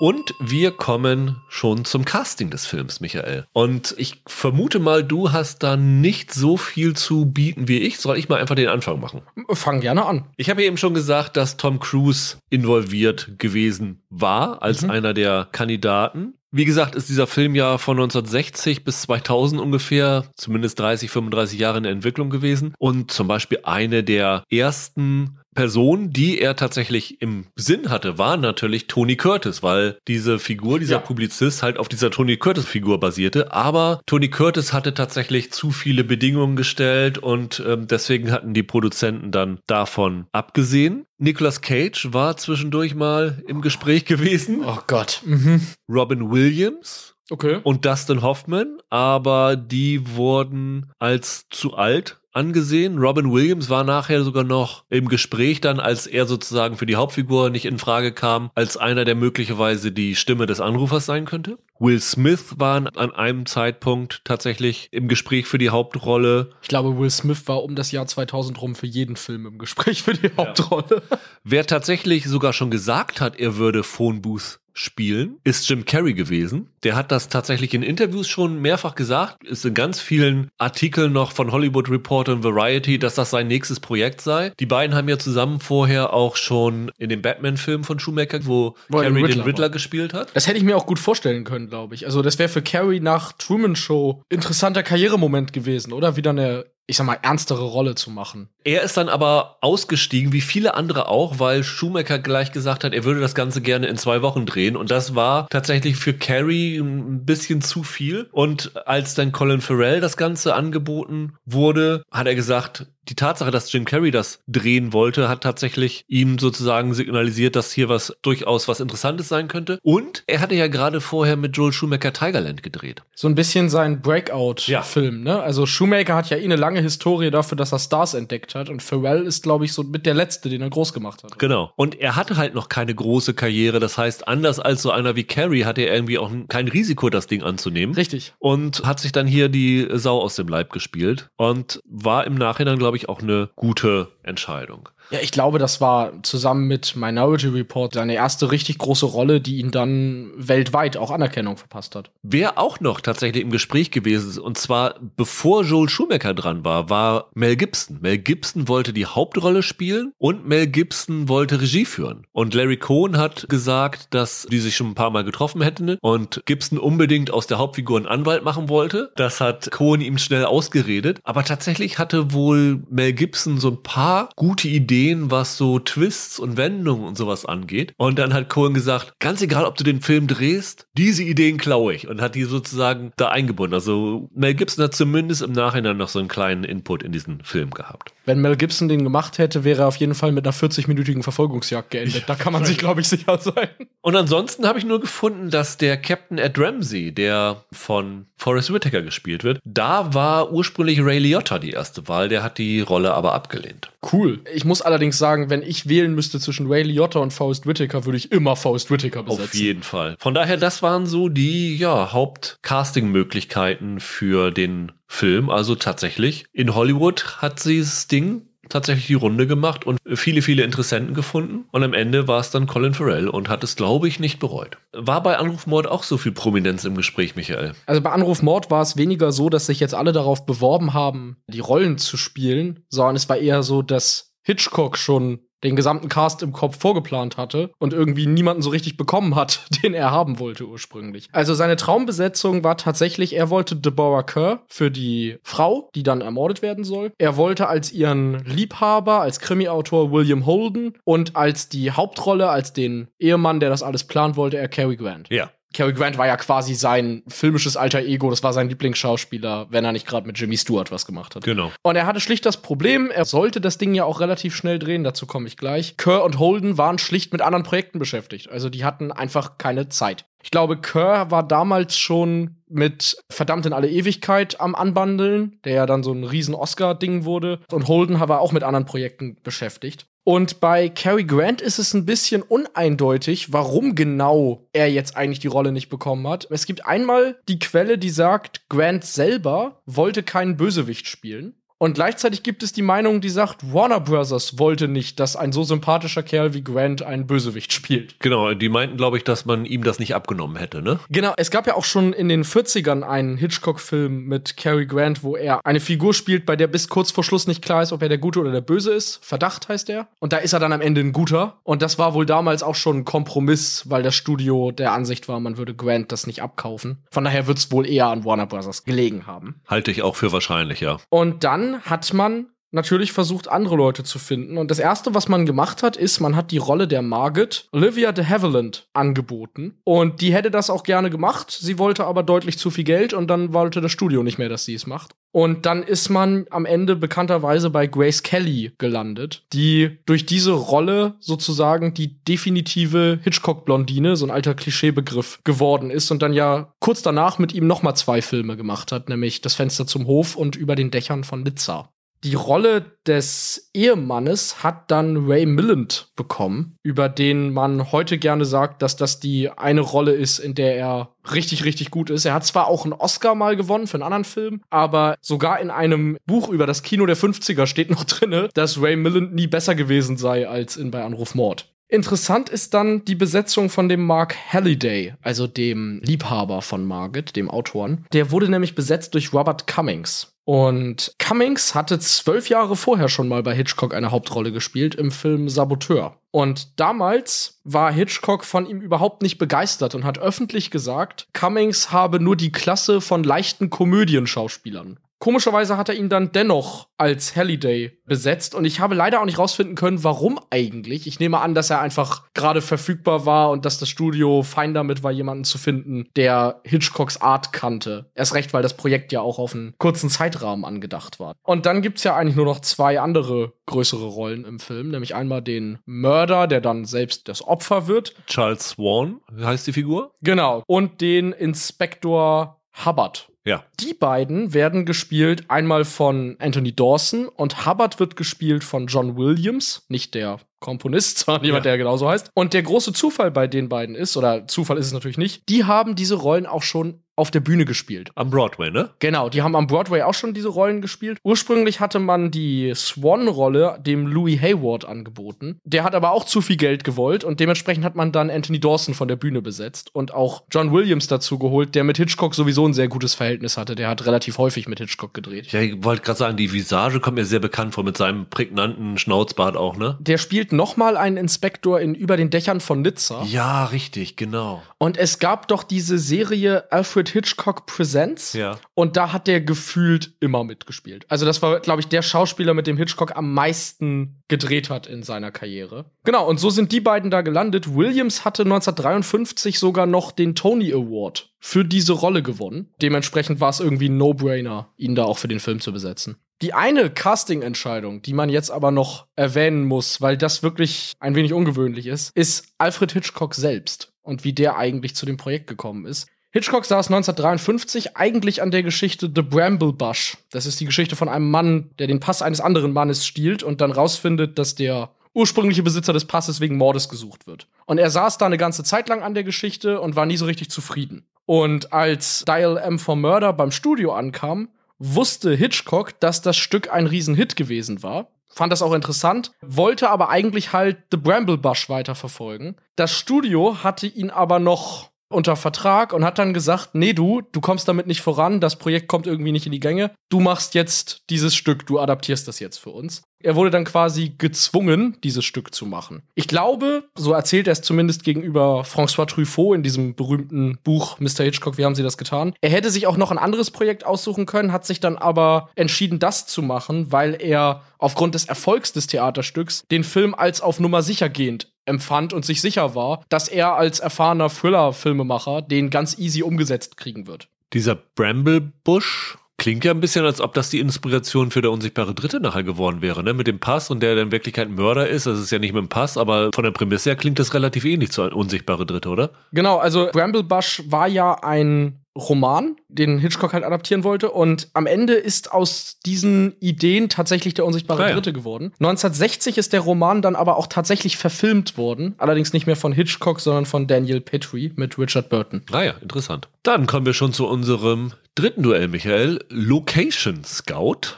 S1: Und wir kommen schon zum Casting des Films, Michael. Und ich vermute mal, du hast da nicht so viel zu bieten wie ich. Soll ich mal einfach den Anfang machen?
S6: Fang gerne an.
S1: Ich habe eben schon gesagt, dass Tom Cruise involviert gewesen war als einer der Kandidaten. Wie gesagt, ist dieser Film ja von 1960 bis 2000 ungefähr, zumindest 30, 35 Jahre in der Entwicklung gewesen. Und zum Beispiel eine der ersten Personen, die er tatsächlich im Sinn hatte, war natürlich Tony Curtis, weil diese Figur, dieser
S6: Ja.
S1: Publizist halt auf dieser Tony Curtis-Figur basierte. Aber Tony Curtis hatte tatsächlich zu viele Bedingungen gestellt und ähm, deswegen hatten die Produzenten dann davon abgesehen. Nicolas Cage war zwischendurch mal im Gespräch gewesen.
S6: Oh Gott. Mhm.
S1: Robin Williams
S6: Okay.
S1: und Dustin Hoffman, aber die wurden als zu alt angesehen. Robin Williams war nachher sogar noch im Gespräch dann, als er sozusagen für die Hauptfigur nicht in Frage kam, als einer, der möglicherweise die Stimme des Anrufers sein könnte. Will Smith war an einem Zeitpunkt tatsächlich im Gespräch für die Hauptrolle.
S6: Ich glaube, Will Smith war um das Jahr 2000 rum für jeden Film im Gespräch für die Hauptrolle.
S1: Wer tatsächlich sogar schon gesagt hat, er würde Phone Booth spielen, ist Jim Carrey gewesen. Der hat das tatsächlich in Interviews schon mehrfach gesagt, ist in ganz vielen Artikeln noch von Hollywood Reporter und Variety, dass das sein nächstes Projekt sei. Die beiden haben ja zusammen vorher auch schon in dem Batman-Film von Schumacher, wo,
S6: Wo den
S1: Carrey den
S6: Riddler
S1: Riddler
S6: war.
S1: gespielt hat.
S6: Das hätte ich mir auch gut vorstellen können, glaube ich. Also, das wäre für Carrie nach Truman Show interessanter Karrieremoment gewesen, oder? Wieder eine, ich sag mal, ernstere Rolle zu machen.
S1: Er ist dann aber ausgestiegen, wie viele andere auch, weil Schumacher gleich gesagt hat, er würde das Ganze gerne in zwei Wochen drehen. Und das war tatsächlich für Carrie ein bisschen zu viel. Und als dann Colin Farrell das Ganze angeboten wurde, hat er gesagt, die Tatsache, dass Jim Carrey das drehen wollte, hat tatsächlich ihm sozusagen signalisiert, dass hier was durchaus was Interessantes sein könnte. Und er hatte ja gerade vorher mit Joel Schumacher Tigerland gedreht.
S6: So ein bisschen sein Breakout-Film, ne? Also Shoemaker hat ja eh eine lange Historie dafür, dass er Stars entdeckt hat. Und Pharrell ist, glaube ich, so mit der Letzte, den er groß gemacht hat.
S1: Genau. Und er hatte halt noch keine große Karriere. Das heißt, anders als so einer wie Carrie hatte er irgendwie auch kein Risiko, das Ding anzunehmen.
S6: Richtig.
S1: Und hat sich dann hier die Sau aus dem Leib gespielt. Und war im Nachhinein, glaube ich, auch eine gute Entscheidung.
S6: Ja, ich glaube, das war zusammen mit Minority Report seine erste richtig große Rolle, die ihn dann weltweit auch Anerkennung verpasst hat.
S1: Wer auch noch tatsächlich im Gespräch gewesen ist, und zwar bevor Joel Schumacher dran war, war Mel Gibson. Mel Gibson wollte die Hauptrolle spielen und Mel Gibson wollte Regie führen. Und Larry Cohen hat gesagt, dass die sich schon ein paar Mal getroffen hätten und Gibson unbedingt aus der Hauptfigur einen Anwalt machen wollte. Das hat Cohen ihm schnell ausgeredet. Aber tatsächlich hatte wohl Mel Gibson so ein paar gute Ideen, was so Twists und Wendungen und sowas angeht. Und dann hat Cohen gesagt, ganz egal, ob du den Film drehst, diese Ideen klaue ich und hat die sozusagen da eingebunden. Also Mel Gibson hat zumindest im Nachhinein noch so einen kleinen Input in diesen Film gehabt.
S6: Wenn Mel Gibson den gemacht hätte, wäre er auf jeden Fall mit einer 40-minütigen Verfolgungsjagd geendet. Da kann man sich, glaube ich, sicher sein.
S1: Und ansonsten habe ich nur gefunden, dass der Captain Ed Ramsey, der von Forrest Whitaker gespielt wird, da war ursprünglich Ray Liotta die erste Wahl, der hat die Rolle aber abgelehnt.
S6: Cool. Ich muss allerdings sagen, wenn ich wählen müsste zwischen Ray Liotta und Forrest Whitaker, würde ich immer Forrest Whitaker besetzen.
S1: Auf jeden Fall. Von daher, das waren so die ja, Haupt-Casting-Möglichkeiten für den Film. Also tatsächlich, in Hollywood hat sie das Ding tatsächlich die Runde gemacht und viele, viele Interessenten gefunden. Und am Ende war es dann Colin Farrell und hat es, glaube ich, nicht bereut. War bei Anrufmord auch so viel Prominenz im Gespräch, Michael?
S6: Also bei Anruf Mord war es weniger so, dass sich jetzt alle darauf beworben haben, die Rollen zu spielen, sondern es war eher so, dass Hitchcock schon den gesamten Cast im Kopf vorgeplant hatte und irgendwie niemanden so richtig bekommen hat, den er haben wollte ursprünglich. Also seine Traumbesetzung war tatsächlich, er wollte Deborah Kerr für die Frau, die dann ermordet werden soll. Er wollte als ihren Liebhaber, als Krimi-Autor William Holden und als die Hauptrolle, als den Ehemann, der das alles planen wollte, er Cary Grant.
S1: Ja.
S6: Cary Grant war ja quasi sein filmisches alter Ego, das war sein Lieblingsschauspieler, wenn er nicht gerade mit Jimmy Stewart was gemacht hat.
S1: Genau.
S6: Und er hatte schlicht das Problem, er sollte das Ding ja auch relativ schnell drehen, dazu komme ich gleich. Kerr und Holden waren schlicht mit anderen Projekten beschäftigt, also die hatten einfach keine Zeit. Ich glaube, Kerr war damals schon mit Verdammt in alle Ewigkeit am Anbandeln, der ja dann so ein riesen Oscar-Ding wurde. Und Holden war auch mit anderen Projekten beschäftigt. Und bei Cary Grant ist es ein bisschen uneindeutig, warum genau er jetzt eigentlich die Rolle nicht bekommen hat. Es gibt einmal die Quelle, die sagt, Grant selber wollte keinen Bösewicht spielen. Und gleichzeitig gibt es die Meinung, die sagt, Warner Brothers wollte nicht, dass ein so sympathischer Kerl wie Grant einen Bösewicht spielt.
S1: Genau, die meinten, glaube ich, dass man ihm das nicht abgenommen hätte, ne?
S6: Genau, es gab ja auch schon in den 40ern einen Hitchcock-Film mit Cary Grant, wo er eine Figur spielt, bei der bis kurz vor Schluss nicht klar ist, ob er der Gute oder der Böse ist. Verdacht heißt er. Und da ist er dann am Ende ein Guter. Und das war wohl damals auch schon ein Kompromiss, weil das Studio der Ansicht war, man würde Grant das nicht abkaufen. Von daher wird es wohl eher an Warner Brothers gelegen haben.
S1: Halte ich auch für wahrscheinlich, ja.
S6: Und dann hat man natürlich versucht, andere Leute zu finden. Und das Erste, was man gemacht hat, ist, man hat die Rolle der Margaret Olivia de Havilland angeboten. Und die hätte das auch gerne gemacht. Sie wollte aber deutlich zu viel Geld und dann wollte das Studio nicht mehr, dass sie es macht. Und dann ist man am Ende bekannterweise bei Grace Kelly gelandet, die durch diese Rolle sozusagen die definitive Hitchcock-Blondine, so ein alter Klischeebegriff, geworden ist und dann ja kurz danach mit ihm noch mal zwei Filme gemacht hat, nämlich Das Fenster zum Hof und Über den Dächern von Nizza. Die Rolle des Ehemannes hat dann Ray Milland bekommen, über den man heute gerne sagt, dass das die eine Rolle ist, in der er richtig, richtig gut ist. Er hat zwar auch einen Oscar mal gewonnen für einen anderen Film, aber sogar in einem Buch über das Kino der 50er steht noch drinne, dass Ray Milland nie besser gewesen sei als in bei Anruf Mord. Interessant ist dann die Besetzung von dem Mark Halliday, also dem Liebhaber von Margaret, dem Autoren. Der wurde nämlich besetzt durch Robert Cummings. Und Cummings hatte zwölf Jahre vorher schon mal bei Hitchcock eine Hauptrolle gespielt im Film Saboteur. Und damals war Hitchcock von ihm überhaupt nicht begeistert und hat öffentlich gesagt, Cummings habe nur die Klasse von leichten Komödienschauspielern. Komischerweise hat er ihn dann dennoch als Halliday besetzt und ich habe leider auch nicht rausfinden können, warum eigentlich. Ich nehme an, dass er einfach gerade verfügbar war und dass das Studio fein damit war, jemanden zu finden, der Hitchcocks Art kannte. Erst recht, weil das Projekt ja auch auf einen kurzen Zeitrahmen angedacht war. Und dann gibt's ja eigentlich nur noch zwei andere größere Rollen im Film, nämlich einmal den Mörder, der dann selbst das Opfer wird.
S1: Charles Swan heißt die Figur.
S6: Genau. Und den Inspektor Hubbard.
S1: Ja.
S6: Die beiden werden gespielt einmal von Anthony Dawson und Hubbard wird gespielt von John Williams, nicht der Komponist, sondern jemand,
S1: Ja.
S6: der genauso heißt. Und der große Zufall bei den beiden ist, oder Zufall ist es natürlich nicht, die haben diese Rollen auch schon auf der Bühne gespielt.
S1: Am Broadway, ne?
S6: Genau, die haben am Broadway auch schon diese Rollen gespielt. Ursprünglich hatte man die Swan-Rolle dem Louis Hayward angeboten. Der hat aber auch zu viel Geld gewollt und dementsprechend hat man dann Anthony Dawson von der Bühne besetzt und auch John Williams dazu geholt, der mit Hitchcock sowieso ein sehr gutes Verhältnis hatte. Der hat relativ häufig mit Hitchcock gedreht.
S1: Ja, ich wollte gerade sagen, die Visage kommt mir sehr bekannt vor mit seinem prägnanten Schnauzbart auch, ne?
S6: Der spielt noch mal einen Inspektor in Über den Dächern von Nizza.
S1: Ja, richtig, genau.
S6: Und es gab doch diese Serie Alfred Hitchcock Presents.
S1: Ja.
S6: Und da hat der gefühlt immer mitgespielt. Also das war, glaube ich, der Schauspieler, mit dem Hitchcock am meisten gedreht hat in seiner Karriere. Genau, und so sind die beiden da gelandet. Williams hatte 1953 sogar noch den Tony Award für diese Rolle gewonnen. Dementsprechend war es irgendwie ein No-Brainer, ihn da auch für den Film zu besetzen. Die eine Casting-Entscheidung, die man jetzt aber noch erwähnen muss, weil das wirklich ein wenig ungewöhnlich ist, ist Alfred Hitchcock selbst und wie der eigentlich zu dem Projekt gekommen ist. Hitchcock saß 1953 eigentlich an der Geschichte The Bramble Bush. Das ist die Geschichte von einem Mann, der den Pass eines anderen Mannes stiehlt und dann rausfindet, dass der ursprüngliche Besitzer des Passes wegen Mordes gesucht wird. Und er saß da eine ganze Zeit lang an der Geschichte und war nie so richtig zufrieden. Und als Dial M for Murder beim Studio ankam, wusste Hitchcock, dass das Stück ein Riesenhit gewesen war. Fand das auch interessant, wollte aber eigentlich halt The Bramble Bush weiterverfolgen. Das Studio hatte ihn aber noch unter Vertrag und hat dann gesagt, nee du, du kommst damit nicht voran, das Projekt kommt irgendwie nicht in die Gänge, du machst jetzt dieses Stück, du adaptierst das jetzt für uns. Er wurde dann quasi gezwungen, dieses Stück zu machen. Ich glaube, so erzählt er es zumindest gegenüber François Truffaut in diesem berühmten Buch Mr. Hitchcock, wie haben Sie das getan? Er hätte sich auch noch ein anderes Projekt aussuchen können, hat sich dann aber entschieden, das zu machen, weil er aufgrund des Erfolgs des Theaterstücks den Film als auf Nummer sicher gehend empfand und sich sicher war, dass er als erfahrener Thriller-Filmemacher den ganz easy umgesetzt kriegen wird.
S1: Dieser Bramblebush klingt ja ein bisschen, als ob das die Inspiration für der unsichtbare Dritte nachher geworden wäre, ne? Mit dem Pass und der in Wirklichkeit ein Mörder ist. Das ist ja nicht mit dem Pass, aber von der Prämisse her klingt das relativ ähnlich zu unsichtbare Dritte, oder?
S6: Genau, also Bramblebush war ja ein Roman, den Hitchcock halt adaptieren wollte. Und am Ende ist aus diesen Ideen tatsächlich der unsichtbare
S1: Ah ja.
S6: Dritte geworden. 1960 ist der Roman dann aber auch tatsächlich verfilmt worden. Allerdings nicht mehr von Hitchcock, sondern von Daniel Petrie mit Richard Burton.
S1: Naja, Ah interessant. Dann kommen wir schon zu unserem dritten Duell, Michael. Location Scout.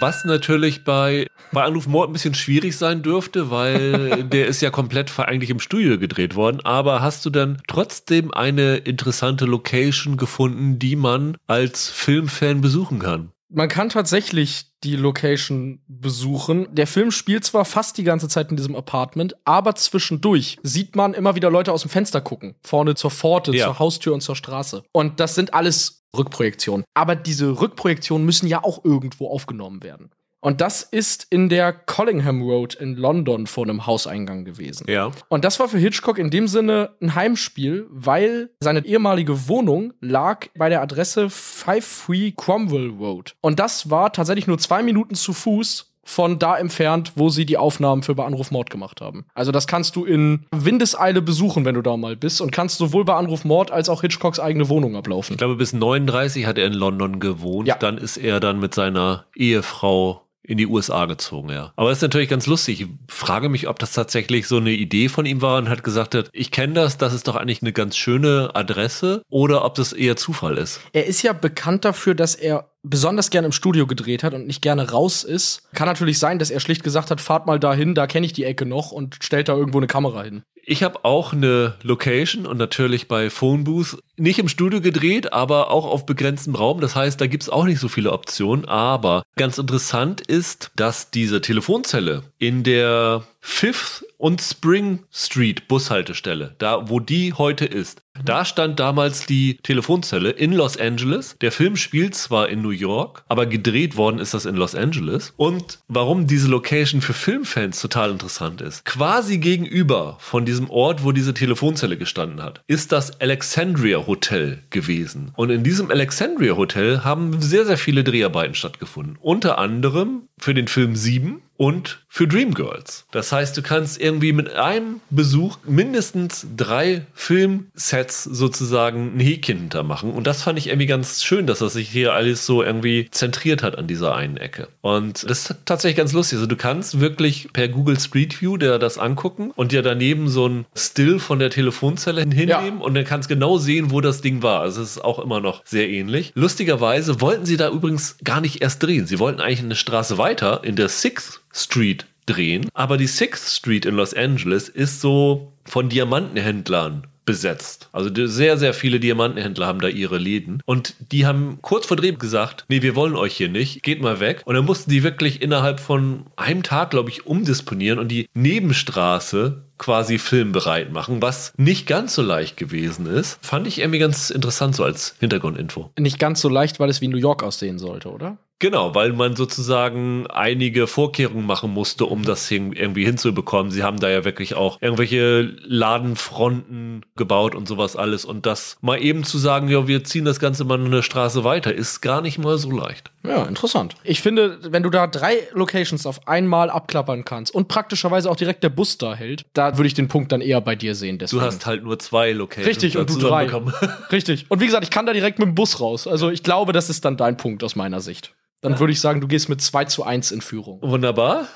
S1: Was natürlich bei, bei Anruf Mord ein bisschen schwierig sein dürfte, weil der ist ja komplett eigentlich im Studio gedreht worden. Aber hast du dann trotzdem eine interessante Location gefunden, die man als Filmfan besuchen kann?
S6: Man kann tatsächlich die Location besuchen. Der Film spielt zwar fast die ganze Zeit in diesem Apartment, aber zwischendurch sieht man immer wieder Leute aus dem Fenster gucken. Vorne zur Pforte,
S1: Ja.
S6: zur Haustür und zur Straße. Und das sind alles Rückprojektionen. Aber diese Rückprojektionen müssen ja auch irgendwo aufgenommen werden. Und das ist in der Collingham Road in London vor einem Hauseingang gewesen.
S1: Ja.
S6: Und das war für Hitchcock in dem Sinne ein Heimspiel, weil seine ehemalige Wohnung lag bei der Adresse 53 Cromwell Road. Und das war tatsächlich nur zwei Minuten zu Fuß von da entfernt, wo sie die Aufnahmen für bei Anruf Mord gemacht haben. Also das kannst du in Windeseile besuchen, wenn du da mal bist und kannst sowohl bei Anruf Mord als auch Hitchcocks eigene Wohnung ablaufen.
S1: Ich glaube, bis 39 hat er in London gewohnt.
S6: Ja.
S1: Dann ist er dann mit seiner Ehefrau in die USA gezogen, ja. Aber es ist natürlich ganz lustig. Ich frage mich, ob das tatsächlich so eine Idee von ihm war und hat gesagt hat, ich kenne das, das ist doch eigentlich eine ganz schöne Adresse oder ob das eher Zufall ist.
S6: Er ist ja bekannt dafür, dass er besonders gerne im Studio gedreht hat und nicht gerne raus ist. Kann natürlich sein, dass er schlicht gesagt hat, fahrt mal dahin, da kenne ich die Ecke noch und stellt da irgendwo eine Kamera hin.
S1: Ich habe auch eine Location und natürlich bei Phone Booth nicht im Studio gedreht, aber auch auf begrenztem Raum. Das heißt, da gibt's auch nicht so viele Optionen. Aber ganz interessant ist, dass diese Telefonzelle in der Fifth und Spring Street Bushaltestelle, da wo die heute ist, da stand damals die Telefonzelle in Los Angeles. Der Film spielt zwar in New York, aber gedreht worden ist das in Los Angeles. Und warum diese Location für Filmfans total interessant ist, quasi gegenüber von diesem Ort, wo diese Telefonzelle gestanden hat, ist das Alexandria Hotel gewesen. Und in diesem Alexandria Hotel haben sehr, sehr viele Dreharbeiten stattgefunden. Unter anderem für den Film 7 und für Dreamgirls. Das heißt, du kannst irgendwie mit einem Besuch mindestens drei Filmsets sozusagen ein Häkchen hintermachen. Und das fand ich irgendwie ganz schön, dass das sich hier alles so irgendwie zentriert hat an dieser einen Ecke. Und das ist tatsächlich ganz lustig. Also du kannst wirklich per Google Street View dir das angucken und dir daneben so ein Still von der Telefonzelle hinnehmen und dann kannst genau sehen, wo das Ding war. Also es ist auch immer noch sehr ähnlich. Lustigerweise wollten sie da übrigens gar nicht erst drehen. Sie wollten eigentlich eine Straße weiter in der Sixth Street drehen. Aber die Sixth Street in Los Angeles ist so von Diamantenhändlern besetzt. Also sehr, sehr viele Diamantenhändler haben da ihre Läden. Und die haben kurz vor Dreh gesagt, nee, wir wollen euch hier nicht, geht mal weg. Und dann mussten die wirklich innerhalb von einem Tag, glaube ich, umdisponieren und die Nebenstraße quasi filmbereit machen, was nicht ganz so leicht gewesen ist. Fand ich irgendwie ganz interessant so als Hintergrundinfo.
S6: Nicht ganz so leicht, weil es wie New York aussehen sollte, oder?
S1: Genau, weil man sozusagen einige Vorkehrungen machen musste, um das hin, irgendwie hinzubekommen. Sie haben da ja wirklich auch irgendwelche Ladenfronten gebaut und sowas alles. Und das mal eben zu sagen, ja, wir ziehen das Ganze mal eine Straße weiter, ist gar nicht mal so leicht.
S6: Ja, interessant. Ich finde, wenn du da drei Locations auf einmal abklappern kannst und praktischerweise auch direkt der Bus da hält, da würde ich den Punkt dann eher bei dir sehen.
S1: Du
S6: Deswegen.
S1: hast halt nur zwei Locations
S6: Richtig, und du drei. Richtig. Und wie gesagt, ich kann da direkt mit dem Bus raus. Also ich glaube, das ist dann dein Punkt aus meiner Sicht. Dann würde ich sagen, du gehst mit 2 zu 1 in Führung.
S1: Wunderbar.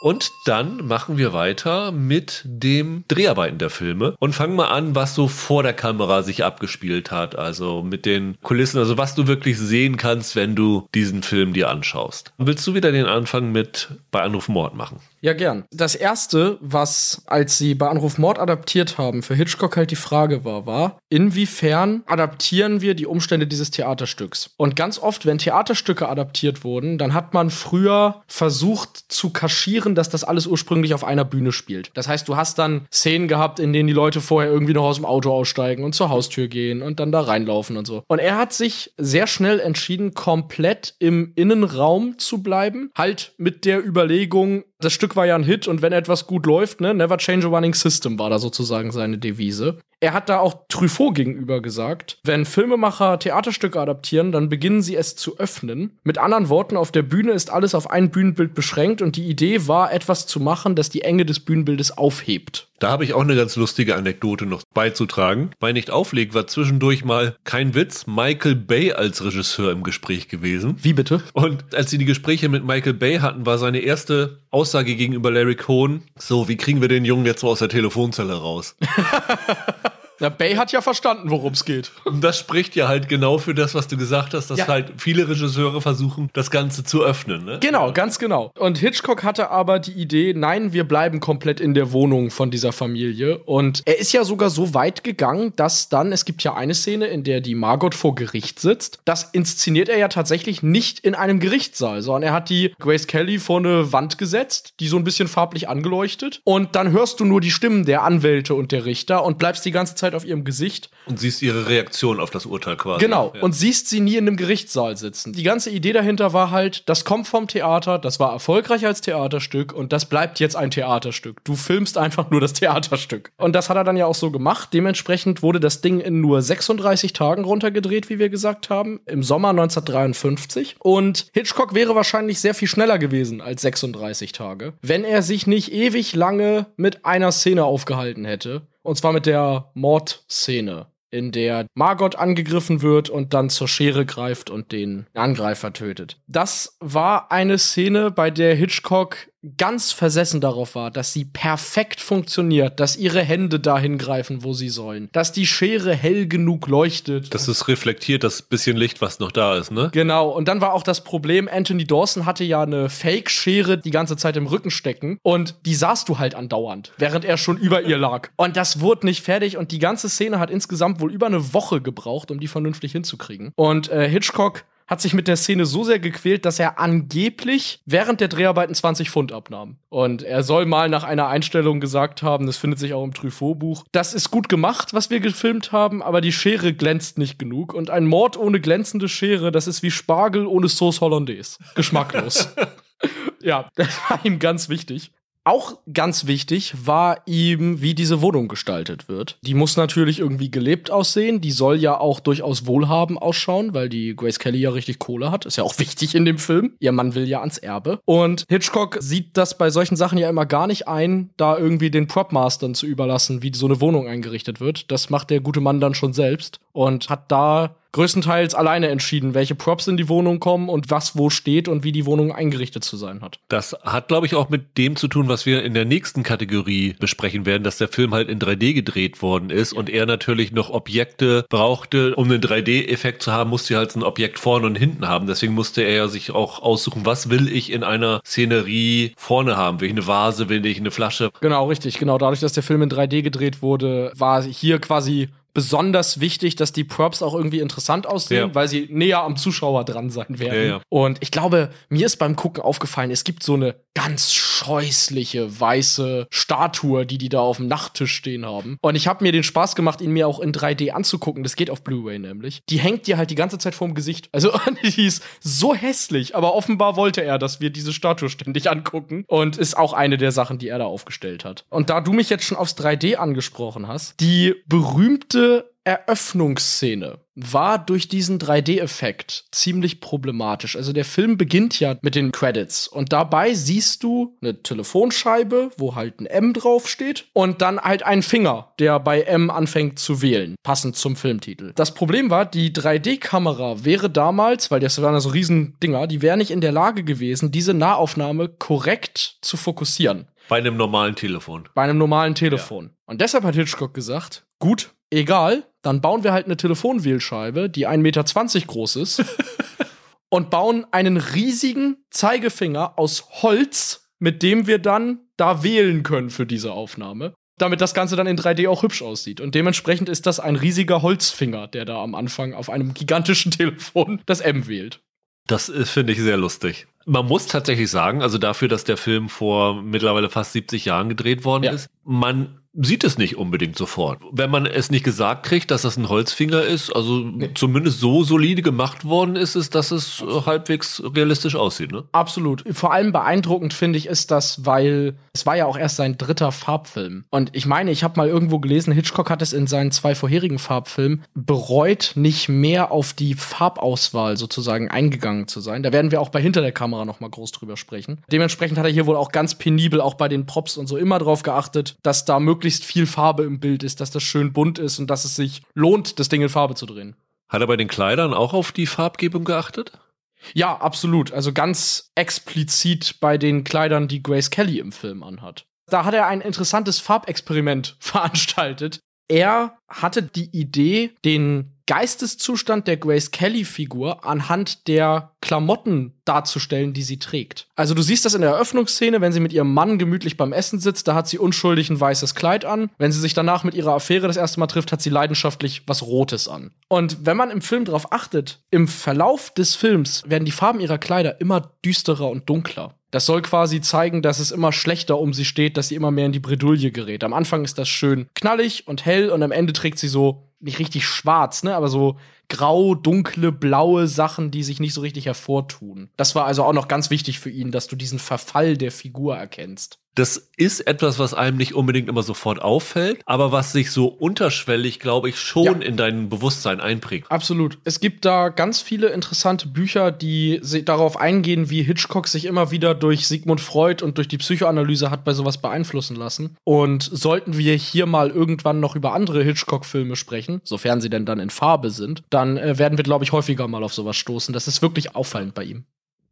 S1: Und dann machen wir weiter mit dem Dreharbeiten der Filme und fangen mal an, was so vor der Kamera sich abgespielt hat. Also mit den Kulissen, also was du wirklich sehen kannst, wenn du diesen Film dir anschaust. Willst du wieder den Anfang mit bei Anruf Mord machen?
S6: Ja, gern. Das erste, was, als sie bei Anruf Mord adaptiert haben, für Hitchcock halt die Frage war, war, inwiefern adaptieren wir die Umstände dieses Theaterstücks? Und ganz oft, wenn Theaterstücke adaptiert wurden, dann hat man früher versucht zu kaschieren, dass das alles ursprünglich auf einer Bühne spielt. Das heißt, du hast dann Szenen gehabt, in denen die Leute vorher irgendwie noch aus dem Auto aussteigen und zur Haustür gehen und dann da reinlaufen und so. Und er hat sich sehr schnell entschieden, komplett im Innenraum zu bleiben. Halt mit der Überlegung, das Stück war ja ein Hit und wenn etwas gut läuft, ne, never change a running system war da sozusagen seine Devise. Er hat da auch Truffaut gegenüber gesagt, wenn Filmemacher Theaterstücke adaptieren, dann beginnen sie es zu öffnen. Mit anderen Worten, auf der Bühne ist alles auf ein Bühnenbild beschränkt und die Idee war, etwas zu machen, das die Enge des Bühnenbildes aufhebt.
S1: Da habe ich auch eine ganz lustige Anekdote noch beizutragen. Bei Nicht auflegt war zwischendurch mal kein Witz Michael Bay als Regisseur im Gespräch gewesen.
S6: Wie bitte?
S1: Und als sie die Gespräche mit Michael Bay hatten, war seine erste Aussage gegenüber Larry Cohn, so, wie kriegen wir den Jungen jetzt mal aus der Telefonzelle raus?
S6: Na, Bay hat ja verstanden, worum es geht.
S1: Und das spricht ja halt genau für das, was du gesagt hast, dass
S6: Ja.
S1: halt viele Regisseure versuchen, das Ganze zu öffnen. Ne?
S6: Genau, ganz genau. Und Hitchcock hatte aber die Idee, nein, wir bleiben komplett in der Wohnung von dieser Familie. Und er ist ja sogar so weit gegangen, dass dann, es gibt ja eine Szene, in der die Margot vor Gericht sitzt. Das inszeniert er ja tatsächlich nicht in einem Gerichtssaal, sondern er hat die Grace Kelly vor eine Wand gesetzt, die so ein bisschen farblich angeleuchtet. Und dann hörst du nur die Stimmen der Anwälte und der Richter und bleibst die ganze Zeit Zeit auf ihrem Gesicht.
S1: Und siehst ihre Reaktion auf das Urteil quasi.
S6: Genau.
S1: Ja.
S6: Und siehst sie nie in einem Gerichtssaal sitzen. Die ganze Idee dahinter war halt, das kommt vom Theater, das war erfolgreich als Theaterstück und das bleibt jetzt ein Theaterstück. Du filmst einfach nur das Theaterstück. Und das hat er dann ja auch so gemacht. Dementsprechend wurde das Ding in nur 36 Tagen runtergedreht, wie wir gesagt haben, im Sommer 1953. Und Hitchcock wäre wahrscheinlich sehr viel schneller gewesen als 36 Tage, wenn er sich nicht ewig lange mit einer Szene aufgehalten hätte. Und zwar mit der Mordszene in der Margot angegriffen wird und dann zur Schere greift und den Angreifer tötet. Das war eine Szene, bei der Hitchcock ganz versessen darauf war, dass sie perfekt funktioniert, dass ihre Hände dahin greifen, wo sie sollen, dass die Schere hell genug leuchtet.
S1: Das ist reflektiert, das bisschen Licht, was noch da ist, ne?
S6: Genau, und dann war auch das Problem, Anthony Dawson hatte ja eine Fake-Schere die ganze Zeit im Rücken stecken und die sahst du halt andauernd, während er schon über ihr lag. Und das wurde nicht fertig und die ganze Szene hat insgesamt wohl über eine Woche gebraucht, um die vernünftig hinzukriegen. Und äh, Hitchcock hat sich mit der Szene so sehr gequält, dass er angeblich während der Dreharbeiten 20 Pfund abnahm. Und er soll mal nach einer Einstellung gesagt haben, das findet sich auch im Truffaut-Buch, das ist gut gemacht, was wir gefilmt haben, aber die Schere glänzt nicht genug. Und ein Mord ohne glänzende Schere, das ist wie Spargel ohne Sauce Hollandaise. Geschmacklos. ja, das war ihm ganz wichtig. Auch ganz wichtig war ihm, wie diese Wohnung gestaltet wird. Die muss natürlich irgendwie gelebt aussehen. Die soll ja auch durchaus wohlhabend ausschauen, weil die Grace Kelly ja richtig Kohle hat. Ist ja auch wichtig in dem Film. Ihr Mann will ja ans Erbe. Und Hitchcock sieht das bei solchen Sachen ja immer gar nicht ein, da irgendwie den Propmastern zu überlassen, wie so eine Wohnung eingerichtet wird. Das macht der gute Mann dann schon selbst und hat da größtenteils alleine entschieden, welche Props in die Wohnung kommen und was wo steht und wie die Wohnung eingerichtet zu sein hat.
S1: Das hat, glaube ich, auch mit dem zu tun, was wir in der nächsten Kategorie besprechen werden, dass der Film halt in 3D gedreht worden ist und er natürlich noch Objekte brauchte, um einen 3D-Effekt zu haben, musste er halt ein Objekt vorne und hinten haben. Deswegen musste er ja sich auch aussuchen, was will ich in einer Szenerie vorne haben? Will ich eine Vase, will ich eine Flasche?
S6: Genau, richtig. Genau, dadurch, dass der Film in 3D gedreht wurde, war hier quasi besonders wichtig, dass die Props auch irgendwie interessant aussehen,
S1: Ja.
S6: weil sie näher am Zuschauer dran sein werden.
S1: Ja, ja.
S6: Und ich glaube, mir ist beim Gucken aufgefallen, es gibt so eine ganz scheußliche weiße Statue, die die da auf dem Nachttisch stehen haben. Und ich habe mir den Spaß gemacht, ihn mir auch in 3D anzugucken. Das geht auf Blu-ray nämlich. Die hängt dir halt die ganze Zeit vorm Gesicht. Also die ist so hässlich, aber offenbar wollte er, dass wir diese Statue ständig angucken und ist auch eine der Sachen, die er da aufgestellt hat. Und da du mich jetzt schon aufs 3D angesprochen hast, die berühmte Eröffnungsszene war durch diesen 3D-Effekt ziemlich problematisch. Also der Film beginnt ja mit den Credits und dabei siehst du eine Telefonscheibe, wo halt ein M draufsteht und dann halt einen Finger, der bei M anfängt zu wählen, passend zum Filmtitel. Das Problem war, die 3D-Kamera wäre damals, weil das waren ja so riesen Dinger, die wäre nicht in der Lage gewesen, diese Nahaufnahme korrekt zu fokussieren
S1: Bei einem normalen Telefon.
S6: bei einem normalen Telefon. Und deshalb hat Hitchcock gesagt, gut, egal, dann bauen wir halt eine Telefonwählscheibe, die 1,20 Meter groß ist und bauen einen riesigen Zeigefinger aus Holz, mit dem wir dann da wählen können für diese Aufnahme. Damit das Ganze dann in 3D auch hübsch aussieht. Und dementsprechend ist das ein riesiger Holzfinger, der da am Anfang auf einem gigantischen Telefon das M wählt.
S1: Das ist, finde ich, sehr lustig. Man muss tatsächlich sagen, also dafür, dass der Film vor mittlerweile fast 70 Jahren gedreht worden
S6: Ja.
S1: ist, man sieht es nicht unbedingt sofort. Wenn man es nicht gesagt kriegt, dass das ein Holzfinger ist, also zumindest so solide gemacht worden ist es, dass es äh, halbwegs realistisch aussieht, ne?
S6: Absolut. Vor allem beeindruckend finde ich ist das, weil es war ja auch erst sein dritter Farbfilm. Und ich meine, ich habe mal irgendwo gelesen, Hitchcock hat es in seinen zwei vorherigen Farbfilmen bereut, nicht mehr auf die Farbauswahl sozusagen eingegangen zu sein. Da werden wir auch bei hinter der Kamera noch mal groß drüber sprechen. Dementsprechend hat er hier wohl auch ganz penibel auch bei den Props und so immer drauf geachtet, dass da möglichst viel Farbe im Bild ist, dass das schön bunt ist und dass es sich lohnt, das Ding in Farbe zu drehen.
S1: Hat er bei den Kleidern auch auf die Farbgebung geachtet?
S6: Ja, absolut. Also ganz explizit bei den Kleidern, die Grace Kelly im Film anhat. Da hat er ein interessantes Farbexperiment veranstaltet. Er hatte die Idee, den Geisteszustand der Grace Kelly-Figur anhand der Klamotten darzustellen, die sie trägt. Also du siehst das in der Eröffnungsszene, wenn sie mit ihrem Mann gemütlich beim Essen sitzt, da hat sie unschuldig ein weißes Kleid an. Wenn sie sich danach mit ihrer Affäre das erste Mal trifft, hat sie leidenschaftlich was Rotes an. Und wenn man im Film darauf achtet, im Verlauf des Films werden die Farben ihrer Kleider immer düsterer und dunkler. Das soll quasi zeigen, dass es immer schlechter um sie steht, dass sie immer mehr in die Bredouille gerät. Am Anfang ist das schön knallig und hell und am Ende trägt sie so nicht richtig schwarz, ne, aber so grau, dunkle, blaue Sachen, die sich nicht so richtig hervortun. Das war also auch noch ganz wichtig für ihn, dass du diesen Verfall der Figur erkennst.
S1: Das ist etwas, was einem nicht unbedingt immer sofort auffällt, aber was sich so unterschwellig, glaube ich, schon
S6: Ja.
S1: in dein Bewusstsein einprägt.
S6: Absolut. Es gibt da ganz viele interessante Bücher, die darauf eingehen, wie Hitchcock sich immer wieder durch Sigmund Freud und durch die Psychoanalyse hat bei sowas beeinflussen lassen. Und sollten wir hier mal irgendwann noch über andere Hitchcock-Filme sprechen, sofern sie denn dann in Farbe sind, dann äh, werden wir, glaube ich, häufiger mal auf sowas stoßen. Das ist wirklich auffallend bei ihm.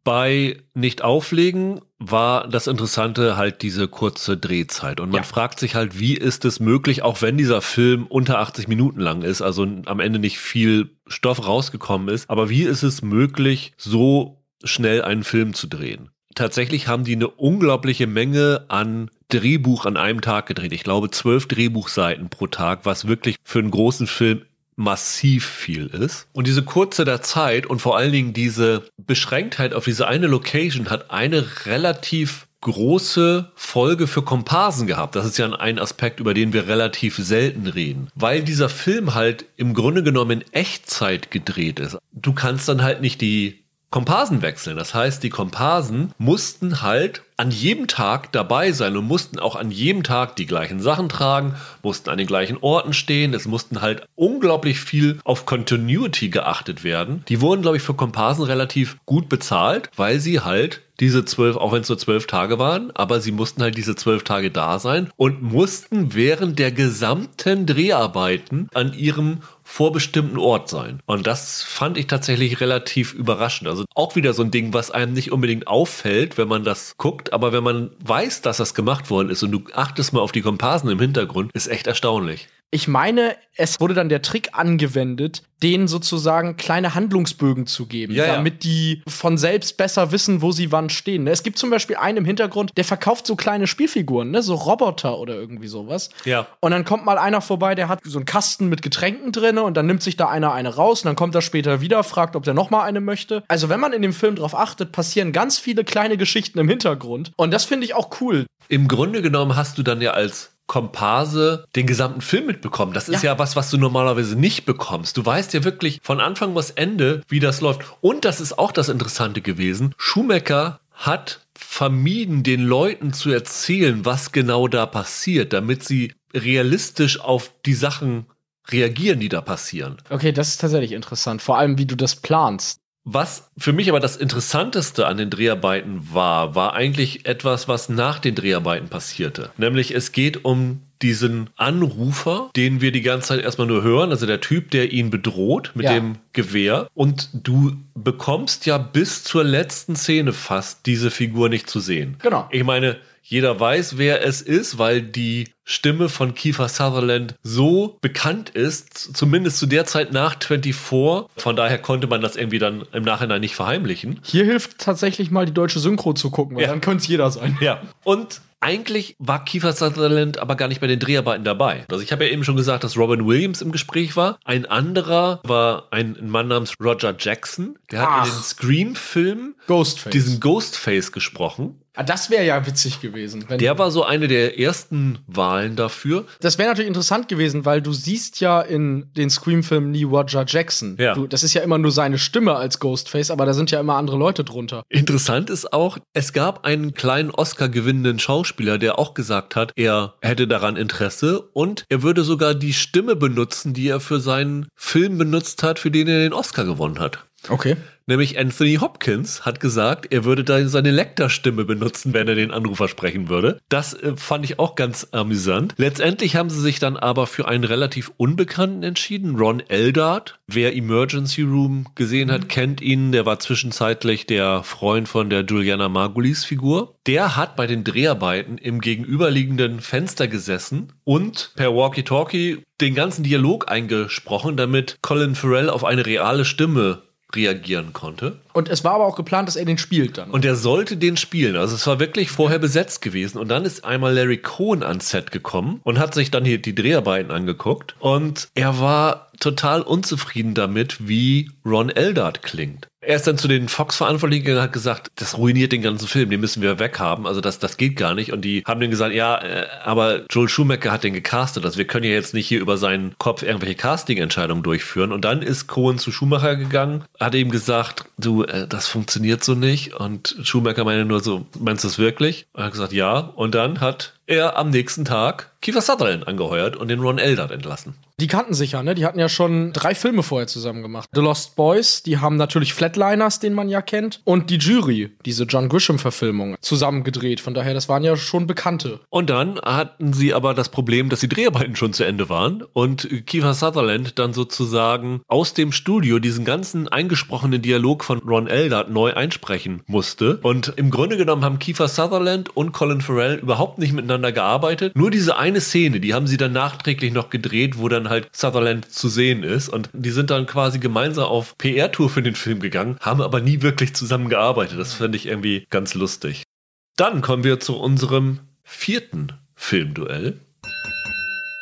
S1: Bei Nicht auflegen war das Interessante halt diese kurze Drehzeit. Und man
S6: Ja.
S1: fragt sich halt, wie ist es möglich, auch wenn dieser Film unter 80 Minuten lang ist, also am Ende nicht viel Stoff rausgekommen ist, aber wie ist es möglich, so schnell einen Film zu drehen? Tatsächlich haben die eine unglaubliche Menge an Drehbuch an einem Tag gedreht. Ich glaube, zwölf Drehbuchseiten pro Tag, was wirklich für einen großen Film massiv viel ist. Und diese kurze der Zeit und vor allen Dingen diese Beschränktheit auf diese eine Location hat eine relativ große Folge für Komparsen gehabt. Das ist ja ein Aspekt, über den wir relativ selten reden. Weil dieser Film halt im Grunde genommen in Echtzeit gedreht ist. Du kannst dann halt nicht die Komparsen wechseln. Das heißt, die Komparsen mussten halt an jedem Tag dabei sein und mussten auch an jedem Tag die gleichen Sachen tragen, mussten an den gleichen Orten stehen. Es mussten halt unglaublich viel auf Continuity geachtet werden. Die wurden, glaube ich, für Komparsen relativ gut bezahlt, weil sie halt diese zwölf, auch wenn es nur zwölf Tage waren, aber sie mussten halt diese zwölf Tage da sein und mussten während der gesamten Dreharbeiten an ihrem vorbestimmten Ort sein. Und das fand ich tatsächlich relativ überraschend. Also auch wieder so ein Ding, was einem nicht unbedingt auffällt, wenn man das guckt, aber wenn man weiß, dass das gemacht worden ist und du achtest mal auf die Komparsen im Hintergrund, ist echt erstaunlich.
S6: Ich meine, es wurde dann der Trick angewendet, denen sozusagen kleine Handlungsbögen zu geben,
S1: Ja, ja.
S6: damit die von selbst besser wissen, wo sie wann stehen. Es gibt zum Beispiel einen im Hintergrund, der verkauft so kleine Spielfiguren, ne? so Roboter oder irgendwie sowas.
S1: Ja.
S6: Und dann kommt mal einer vorbei, der hat so einen Kasten mit Getränken drin und dann nimmt sich da einer eine raus und dann kommt er später wieder, fragt, ob der noch mal eine möchte. Also wenn man in dem Film drauf achtet, passieren ganz viele kleine Geschichten im Hintergrund und das finde ich auch cool.
S1: Im Grunde genommen hast du dann ja als Komparse den gesamten Film mitbekommen. Das ist ja.
S6: Ja.
S1: was, was du normalerweise nicht bekommst. Du weißt ja wirklich von Anfang bis Ende, wie das läuft. Und das ist auch das Interessante gewesen. Schumacher hat vermieden, den Leuten zu erzählen, was genau da passiert, damit sie realistisch auf die Sachen reagieren, die da passieren.
S6: Okay, das ist tatsächlich interessant, vor allem wie du das planst.
S1: Was für mich aber das Interessanteste an den Dreharbeiten war, war eigentlich etwas, was nach den Dreharbeiten passierte. Nämlich es geht um diesen Anrufer, den wir die ganze Zeit erstmal nur hören, also der Typ, der ihn bedroht mit
S6: Ja.
S1: dem Gewehr. Und du bekommst ja bis zur letzten Szene fast diese Figur nicht zu sehen.
S6: Genau.
S1: Ich meine, jeder weiß, wer es ist, weil die Stimme von Kiefer Sutherland so bekannt ist, zumindest zu der Zeit nach 24. Von daher konnte man das irgendwie dann im Nachhinein nicht verheimlichen.
S6: Hier hilft tatsächlich mal die deutsche Synchro zu gucken, weil
S1: Ja.
S6: dann könnte es jeder sein.
S1: Ja. Und eigentlich war Kiefer Sutherland aber gar nicht bei den Dreharbeiten dabei. Also ich habe ja eben schon gesagt, dass Robin Williams im Gespräch war. Ein anderer war ein Mann namens Roger Jackson. Der hat in
S6: Ach.
S1: den Scream-Filmen diesen Ghostface gesprochen.
S6: Ah, das wäre ja witzig gewesen. Wenn
S1: Der war so eine der ersten Wahlen dafür.
S6: das wäre natürlich interessant gewesen, weil du siehst ja in den Scream-Filmen nie Roger Jackson.
S1: Ja.
S6: Du, das ist ja immer nur seine Stimme als Ghostface, aber da sind ja immer andere Leute drunter.
S1: Interessant ist auch, es gab einen kleinen Oscar gewinnenden Schauspieler, der auch gesagt hat, er hätte daran Interesse und er würde sogar die Stimme benutzen, die er für seinen Film benutzt hat, für den er den Oscar gewonnen hat.
S6: Okay.
S1: Nämlich Anthony Hopkins hat gesagt, er würde da seine Lecter-Stimme benutzen, wenn er den Anrufer sprechen würde. Das äh, fand ich auch ganz amüsant. Letztendlich haben sie sich dann aber für einen relativ Unbekannten entschieden, Ron Eldard. Wer Emergency Room gesehen hat, kennt ihn. Der war zwischenzeitlich der Freund von der Juliana Margulies Figur. Der hat bei den Dreharbeiten im gegenüberliegenden Fenster gesessen und per Walkie-Talkie den ganzen Dialog eingesprochen, damit Colin Farrell auf eine reale Stimme reagieren konnte.
S6: Und es war aber auch geplant, dass er den spielt dann.
S1: Und er sollte den spielen. Also es war wirklich vorher besetzt gewesen. Und dann ist einmal Larry Cohen ans Set gekommen und hat sich dann hier die Dreharbeiten angeguckt. Und er war total unzufrieden damit, wie Ron Eldard klingt. Er ist dann zu den Fox-Verantwortlichen gegangen und hat gesagt, das ruiniert den ganzen Film, den müssen wir weghaben. Also das, das geht gar nicht. Und die haben dann gesagt, ja, äh, aber Joel Schumacher hat den gecastet. Also wir können ja jetzt nicht hier über seinen Kopf irgendwelche Casting-Entscheidungen durchführen. Und dann ist Cohen zu Schumacher gegangen, hat ihm gesagt, du, äh, das funktioniert so nicht. Und Schumacher meinte nur so, meinst du das wirklich? Und er hat gesagt, ja. Und dann hat er am nächsten Tag Kiefer Sutherland angeheuert und den Ron Eldard entlassen.
S6: Die kannten sich ja, ne? Die hatten ja schon drei Filme vorher zusammen gemacht. The Lost Boys, die haben natürlich Flatliners, den man ja kennt, und die Jury, diese John Grisham-Verfilmung, zusammen gedreht. Von daher, das waren ja schon Bekannte.
S1: Und dann hatten sie aber das Problem, dass die Dreharbeiten schon zu Ende waren und Kiefer Sutherland dann sozusagen aus dem Studio diesen ganzen eingesprochenen Dialog von Ron Eldard neu einsprechen musste. Und im Grunde genommen haben Kiefer Sutherland und Colin Farrell überhaupt nicht miteinander gearbeitet. Nur diese eine Szene, die haben sie dann nachträglich noch gedreht, wo dann halt Sutherland zu sehen ist. Und die sind dann quasi gemeinsam auf PR-Tour für den Film gegangen, haben aber nie wirklich zusammen gearbeitet. Das fand ich irgendwie ganz lustig. Dann kommen wir zu unserem vierten Filmduell.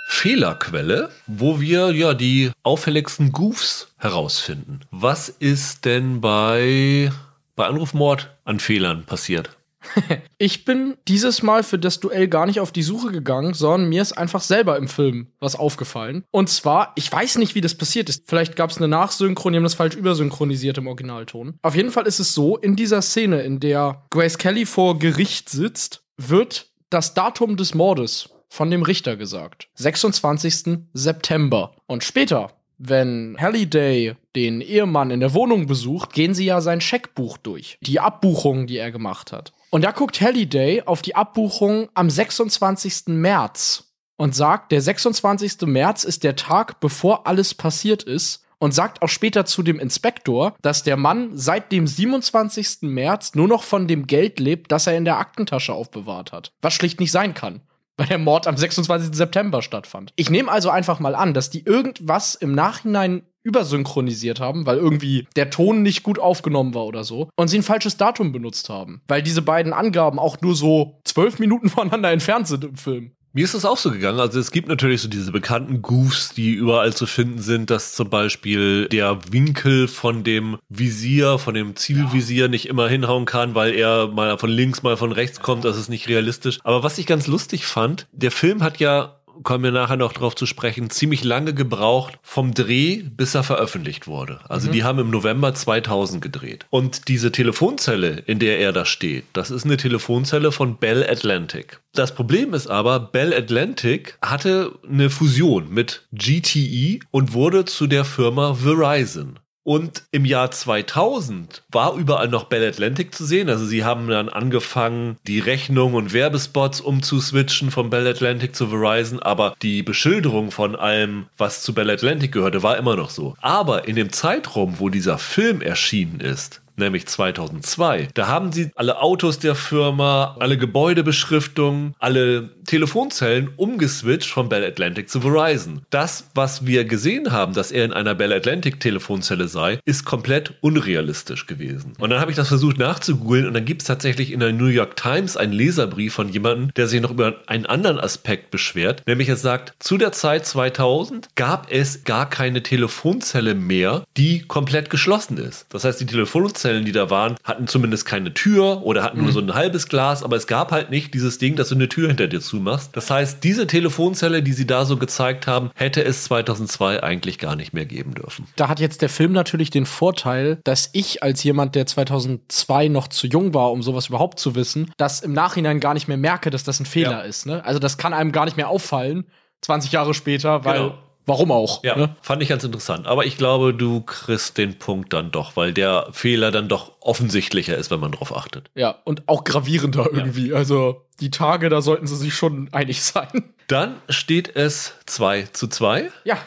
S1: Fehlerquelle, wo wir ja die auffälligsten Goofs herausfinden. Was ist denn bei, bei Anrufmord an Fehlern passiert?
S6: ich bin dieses Mal für das Duell gar nicht auf die Suche gegangen, sondern mir ist einfach selber im Film was aufgefallen. Und zwar, ich weiß nicht, wie das passiert ist. Vielleicht gab es eine Nachsynchron, die haben das falsch übersynchronisiert im Originalton. Auf jeden Fall ist es so, in dieser Szene, in der Grace Kelly vor Gericht sitzt, wird das Datum des Mordes von dem Richter gesagt. 26. September. Und später, wenn Halliday den Ehemann in der Wohnung besucht, gehen sie ja sein Scheckbuch durch. Die Abbuchungen, die er gemacht hat. Und da guckt Halliday auf die Abbuchung am 26. März und sagt, der 26. März ist der Tag, bevor alles passiert ist. Und sagt auch später zu dem Inspektor, dass der Mann seit dem 27. März nur noch von dem Geld lebt, das er in der Aktentasche aufbewahrt hat. Was schlicht nicht sein kann weil der Mord am 26. September stattfand. Ich nehme also einfach mal an, dass die irgendwas im Nachhinein übersynchronisiert haben, weil irgendwie der Ton nicht gut aufgenommen war oder so und sie ein falsches Datum benutzt haben, weil diese beiden Angaben auch nur so zwölf Minuten voneinander entfernt sind im Film.
S1: Mir ist das auch so gegangen. Also es gibt natürlich so diese bekannten Goofs, die überall zu finden sind, dass zum Beispiel der Winkel von dem Visier, von dem Zielvisier ja. nicht immer hinhauen kann, weil er mal von links, mal von rechts kommt. Das ist nicht realistisch. Aber was ich ganz lustig fand, der Film hat ja kommen wir nachher noch drauf zu sprechen, ziemlich lange gebraucht vom Dreh, bis er veröffentlicht wurde. Also mhm. die haben im November 2000 gedreht. Und diese Telefonzelle, in der er da steht, das ist eine Telefonzelle von Bell Atlantic. Das Problem ist aber, Bell Atlantic hatte eine Fusion mit GTE und wurde zu der Firma Verizon. Und im Jahr 2000 war überall noch Bell Atlantic zu sehen. Also sie haben dann angefangen, die Rechnung und Werbespots umzuswitchen von Bell Atlantic zu Verizon. Aber die Beschilderung von allem, was zu Bell Atlantic gehörte, war immer noch so. Aber in dem Zeitraum, wo dieser Film erschienen ist, nämlich 2002. Da haben sie alle Autos der Firma, alle Gebäudebeschriftungen, alle Telefonzellen umgeswitcht von Bell Atlantic zu Verizon. Das, was wir gesehen haben, dass er in einer Bell Atlantic Telefonzelle sei, ist komplett unrealistisch gewesen. Und dann habe ich das versucht nachzugoogeln und dann gibt es tatsächlich in der New York Times einen Leserbrief von jemandem, der sich noch über einen anderen Aspekt beschwert, nämlich er sagt, zu der Zeit 2000 gab es gar keine Telefonzelle mehr, die komplett geschlossen ist. Das heißt, die Telefonzelle Telefonzellen, die da waren, hatten zumindest keine Tür oder hatten nur mhm. so ein halbes Glas, aber es gab halt nicht dieses Ding, dass du eine Tür hinter dir zumachst. Das heißt, diese Telefonzelle, die sie da so gezeigt haben, hätte es 2002 eigentlich gar nicht mehr geben dürfen.
S6: Da hat jetzt der Film natürlich den Vorteil, dass ich als jemand, der 2002 noch zu jung war, um sowas überhaupt zu wissen, das im Nachhinein gar nicht mehr merke, dass das ein Fehler ja. ist. Ne? Also das kann einem gar nicht mehr auffallen, 20 Jahre später, weil
S1: genau
S6: warum auch?
S1: Ja,
S6: Ne?
S1: fand ich ganz interessant. Aber ich glaube, du kriegst den Punkt dann doch, weil der Fehler dann doch offensichtlicher ist, wenn man drauf achtet.
S6: Ja, und auch gravierender irgendwie. Also die Tage, da sollten sie sich schon einig sein.
S1: Dann steht es 2 zu 2.
S6: Ja,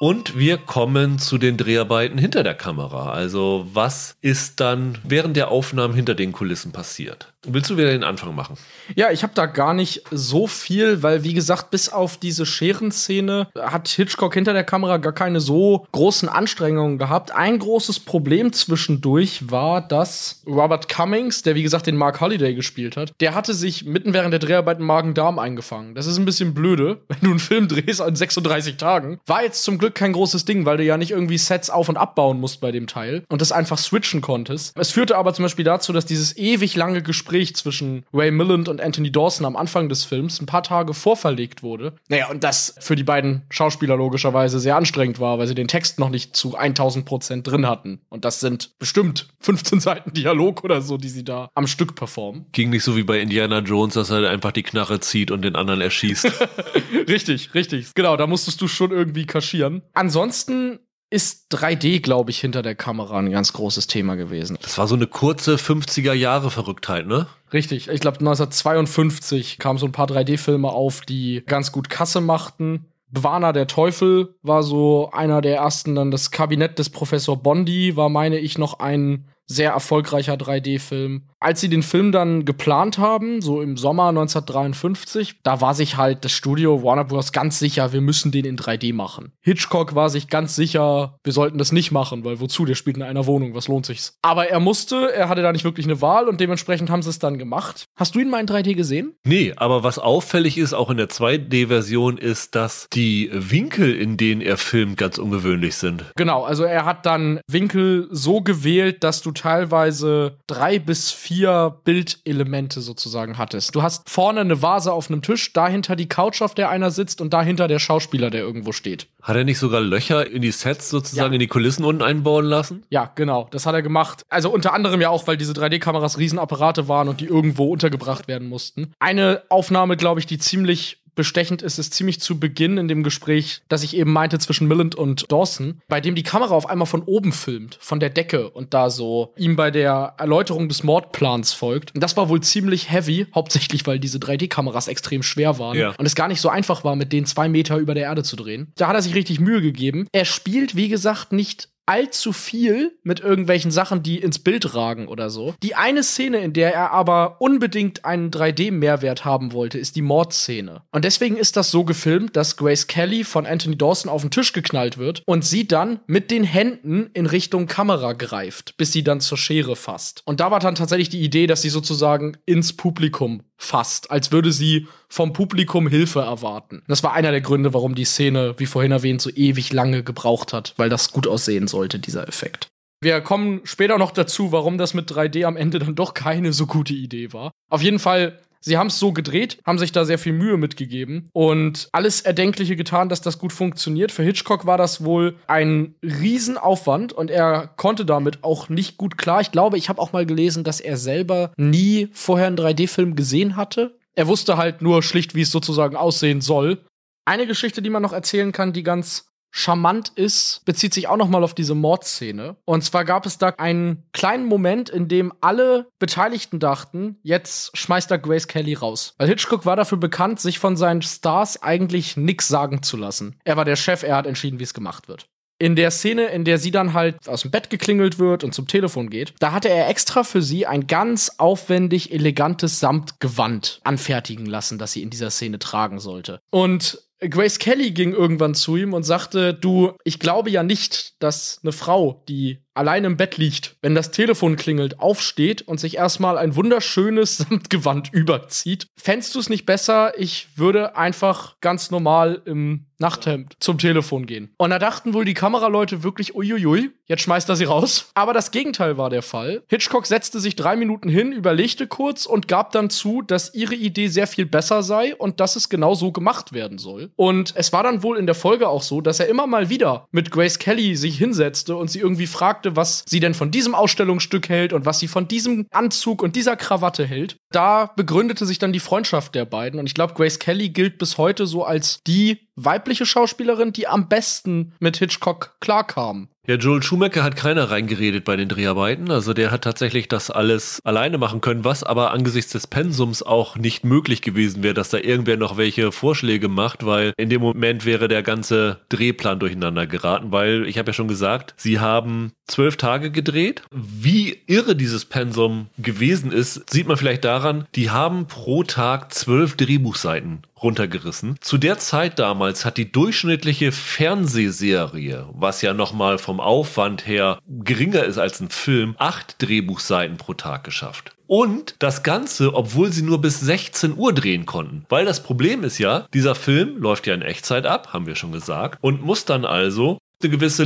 S1: Und wir kommen zu den Dreharbeiten hinter der Kamera. Also, was ist dann während der Aufnahmen hinter den Kulissen passiert? Willst du wieder den Anfang machen?
S6: Ja, ich habe da gar nicht so viel, weil wie gesagt, bis auf diese Scherenszene hat Hitchcock hinter der Kamera gar keine so großen Anstrengungen gehabt. Ein großes Problem zwischendurch war, dass Robert Cummings, der wie gesagt den Mark Holiday gespielt hat, der hatte sich mitten während der Dreharbeiten Magen-Darm eingefangen. Das ist ein bisschen blöde, wenn du einen Film drehst an 36 Tagen. War jetzt zum Glück kein großes Ding, weil du ja nicht irgendwie Sets auf- und abbauen musst bei dem Teil und das einfach switchen konntest. Es führte aber zum Beispiel dazu, dass dieses ewig lange Gespräch zwischen Ray Milland und Anthony Dawson am Anfang des Films ein paar Tage vorverlegt wurde. Naja, und das für die beiden Schauspieler logischerweise sehr anstrengend war, weil sie den Text noch nicht zu 1000 Prozent drin hatten. Und das sind bestimmt 15 Seiten Dialog oder so, die sie da am Stück performen.
S1: Ging nicht so wie bei Indiana Jones, dass er einfach die Knarre zieht und den anderen erschießt.
S6: richtig, richtig. Genau, da musstest du schon irgendwie kaschieren. Ansonsten ist 3D, glaube ich, hinter der Kamera ein ganz großes Thema gewesen.
S1: Das war so eine kurze 50er Jahre Verrücktheit, ne?
S6: Richtig. Ich glaube, 1952 kamen so ein paar 3D-Filme auf, die ganz gut Kasse machten. Bewarner der Teufel war so einer der ersten. Dann das Kabinett des Professor Bondi war, meine ich, noch ein sehr erfolgreicher 3D-Film. Als sie den Film dann geplant haben, so im Sommer 1953, da war sich halt das Studio Warner Bros. ganz sicher, wir müssen den in 3D machen. Hitchcock war sich ganz sicher, wir sollten das nicht machen, weil wozu? Der spielt in einer Wohnung, was lohnt sich's? Aber er musste, er hatte da nicht wirklich eine Wahl und dementsprechend haben sie es dann gemacht. Hast du ihn mal in 3D gesehen?
S1: Nee, aber was auffällig ist, auch in der 2D-Version, ist, dass die Winkel, in denen er filmt, ganz ungewöhnlich sind.
S6: Genau, also er hat dann Winkel so gewählt, dass du teilweise drei bis vier Bildelemente sozusagen hattest. Du hast vorne eine Vase auf einem Tisch, dahinter die Couch, auf der einer sitzt und dahinter der Schauspieler, der irgendwo steht.
S1: Hat er nicht sogar Löcher in die Sets sozusagen,
S6: Ja.
S1: in die Kulissen unten einbauen lassen?
S6: Ja, genau, das hat er gemacht. Also unter anderem ja auch, weil diese 3D-Kameras Riesenapparate waren und die irgendwo untergebracht werden mussten. Eine Aufnahme, glaube ich, die ziemlich bestechend ist, ist ziemlich zu Beginn in dem Gespräch, das ich eben meinte zwischen Milland und Dawson, bei dem die Kamera auf einmal von oben filmt, von der Decke und da so ihm bei der Erläuterung des Mordplans folgt. Und das war wohl ziemlich heavy, hauptsächlich weil diese 3D-Kameras extrem schwer waren
S1: Ja.
S6: und es gar nicht so einfach war, mit denen zwei Meter über der Erde zu drehen. Da hat er sich richtig Mühe gegeben. Er spielt, wie gesagt, nicht allzu viel mit irgendwelchen Sachen, die ins Bild ragen oder so. Die eine Szene, in der er aber unbedingt einen 3D-Mehrwert haben wollte, ist die Mordszene. Und deswegen ist das so gefilmt, dass Grace Kelly von Anthony Dawson auf den Tisch geknallt wird und sie dann mit den Händen in Richtung Kamera greift, bis sie dann zur Schere fasst. Und da war dann tatsächlich die Idee, dass sie sozusagen ins Publikum fasst, als würde sie vom Publikum Hilfe erwarten. Das war einer der Gründe, warum die Szene, wie vorhin erwähnt, so ewig lange gebraucht hat, weil das gut aussehen sollte, dieser Effekt. Wir kommen später noch dazu, warum das mit 3D am Ende dann doch keine so gute Idee war. Auf jeden Fall, sie haben es so gedreht, haben sich da sehr viel Mühe mitgegeben und alles Erdenkliche getan, dass das gut funktioniert. Für Hitchcock war das wohl ein Riesenaufwand und er konnte damit auch nicht gut klar. Ich glaube, ich habe auch mal gelesen, dass er selber nie vorher einen 3D-Film gesehen hatte. Er wusste halt nur schlicht, wie es sozusagen aussehen soll. Eine Geschichte, die man noch erzählen kann, die ganz charmant ist, bezieht sich auch noch mal auf diese Mordszene. Und zwar gab es da einen kleinen Moment, in dem alle Beteiligten dachten, jetzt schmeißt er Grace Kelly raus. Weil Hitchcock war dafür bekannt, sich von seinen Stars eigentlich nix sagen zu lassen. Er war der Chef, er hat entschieden, wie es gemacht wird. In der Szene, in der sie dann halt aus dem Bett geklingelt wird und zum Telefon geht, da hatte er extra für sie ein ganz aufwendig elegantes Samtgewand anfertigen lassen, das sie in dieser Szene tragen sollte. Und Grace Kelly ging irgendwann zu ihm und sagte, du, ich glaube ja nicht, dass eine Frau, die allein im Bett liegt, wenn das Telefon klingelt, aufsteht und sich erstmal ein wunderschönes Samtgewand überzieht. Fändst du es nicht besser, ich würde einfach ganz normal im Nachthemd zum Telefon gehen. Und da dachten wohl die Kameraleute wirklich, uiuiui, jetzt schmeißt er sie raus. Aber das Gegenteil war der Fall. Hitchcock setzte sich drei Minuten hin, überlegte kurz und gab dann zu, dass ihre Idee sehr viel besser sei und dass es genau so gemacht werden soll. Und es war dann wohl in der Folge auch so, dass er immer mal wieder mit Grace Kelly sich hinsetzte und sie irgendwie fragte, sagte, was sie denn von diesem Ausstellungsstück hält und was sie von diesem Anzug und dieser Krawatte hält. Da begründete sich dann die Freundschaft der beiden. Und ich glaube, Grace Kelly gilt bis heute so als die weibliche Schauspielerin, die am besten mit Hitchcock klarkam.
S1: Ja, Joel Schumacher hat keiner reingeredet bei den Dreharbeiten. Also der hat tatsächlich das alles alleine machen können, was aber angesichts des Pensums auch nicht möglich gewesen wäre, dass da irgendwer noch welche Vorschläge macht, weil in dem Moment wäre der ganze Drehplan durcheinander geraten, weil ich habe ja schon gesagt, sie haben zwölf Tage gedreht. Wie irre dieses Pensum gewesen ist, sieht man vielleicht daran, die haben pro Tag zwölf Drehbuchseiten runtergerissen. Zu der Zeit damals hat die durchschnittliche Fernsehserie, was ja nochmal vom Aufwand her geringer ist als ein Film, acht Drehbuchseiten pro Tag geschafft. Und das Ganze, obwohl sie nur bis 16 Uhr drehen konnten. Weil das Problem ist ja, dieser Film läuft ja in Echtzeit ab, haben wir schon gesagt, und muss dann also eine gewisse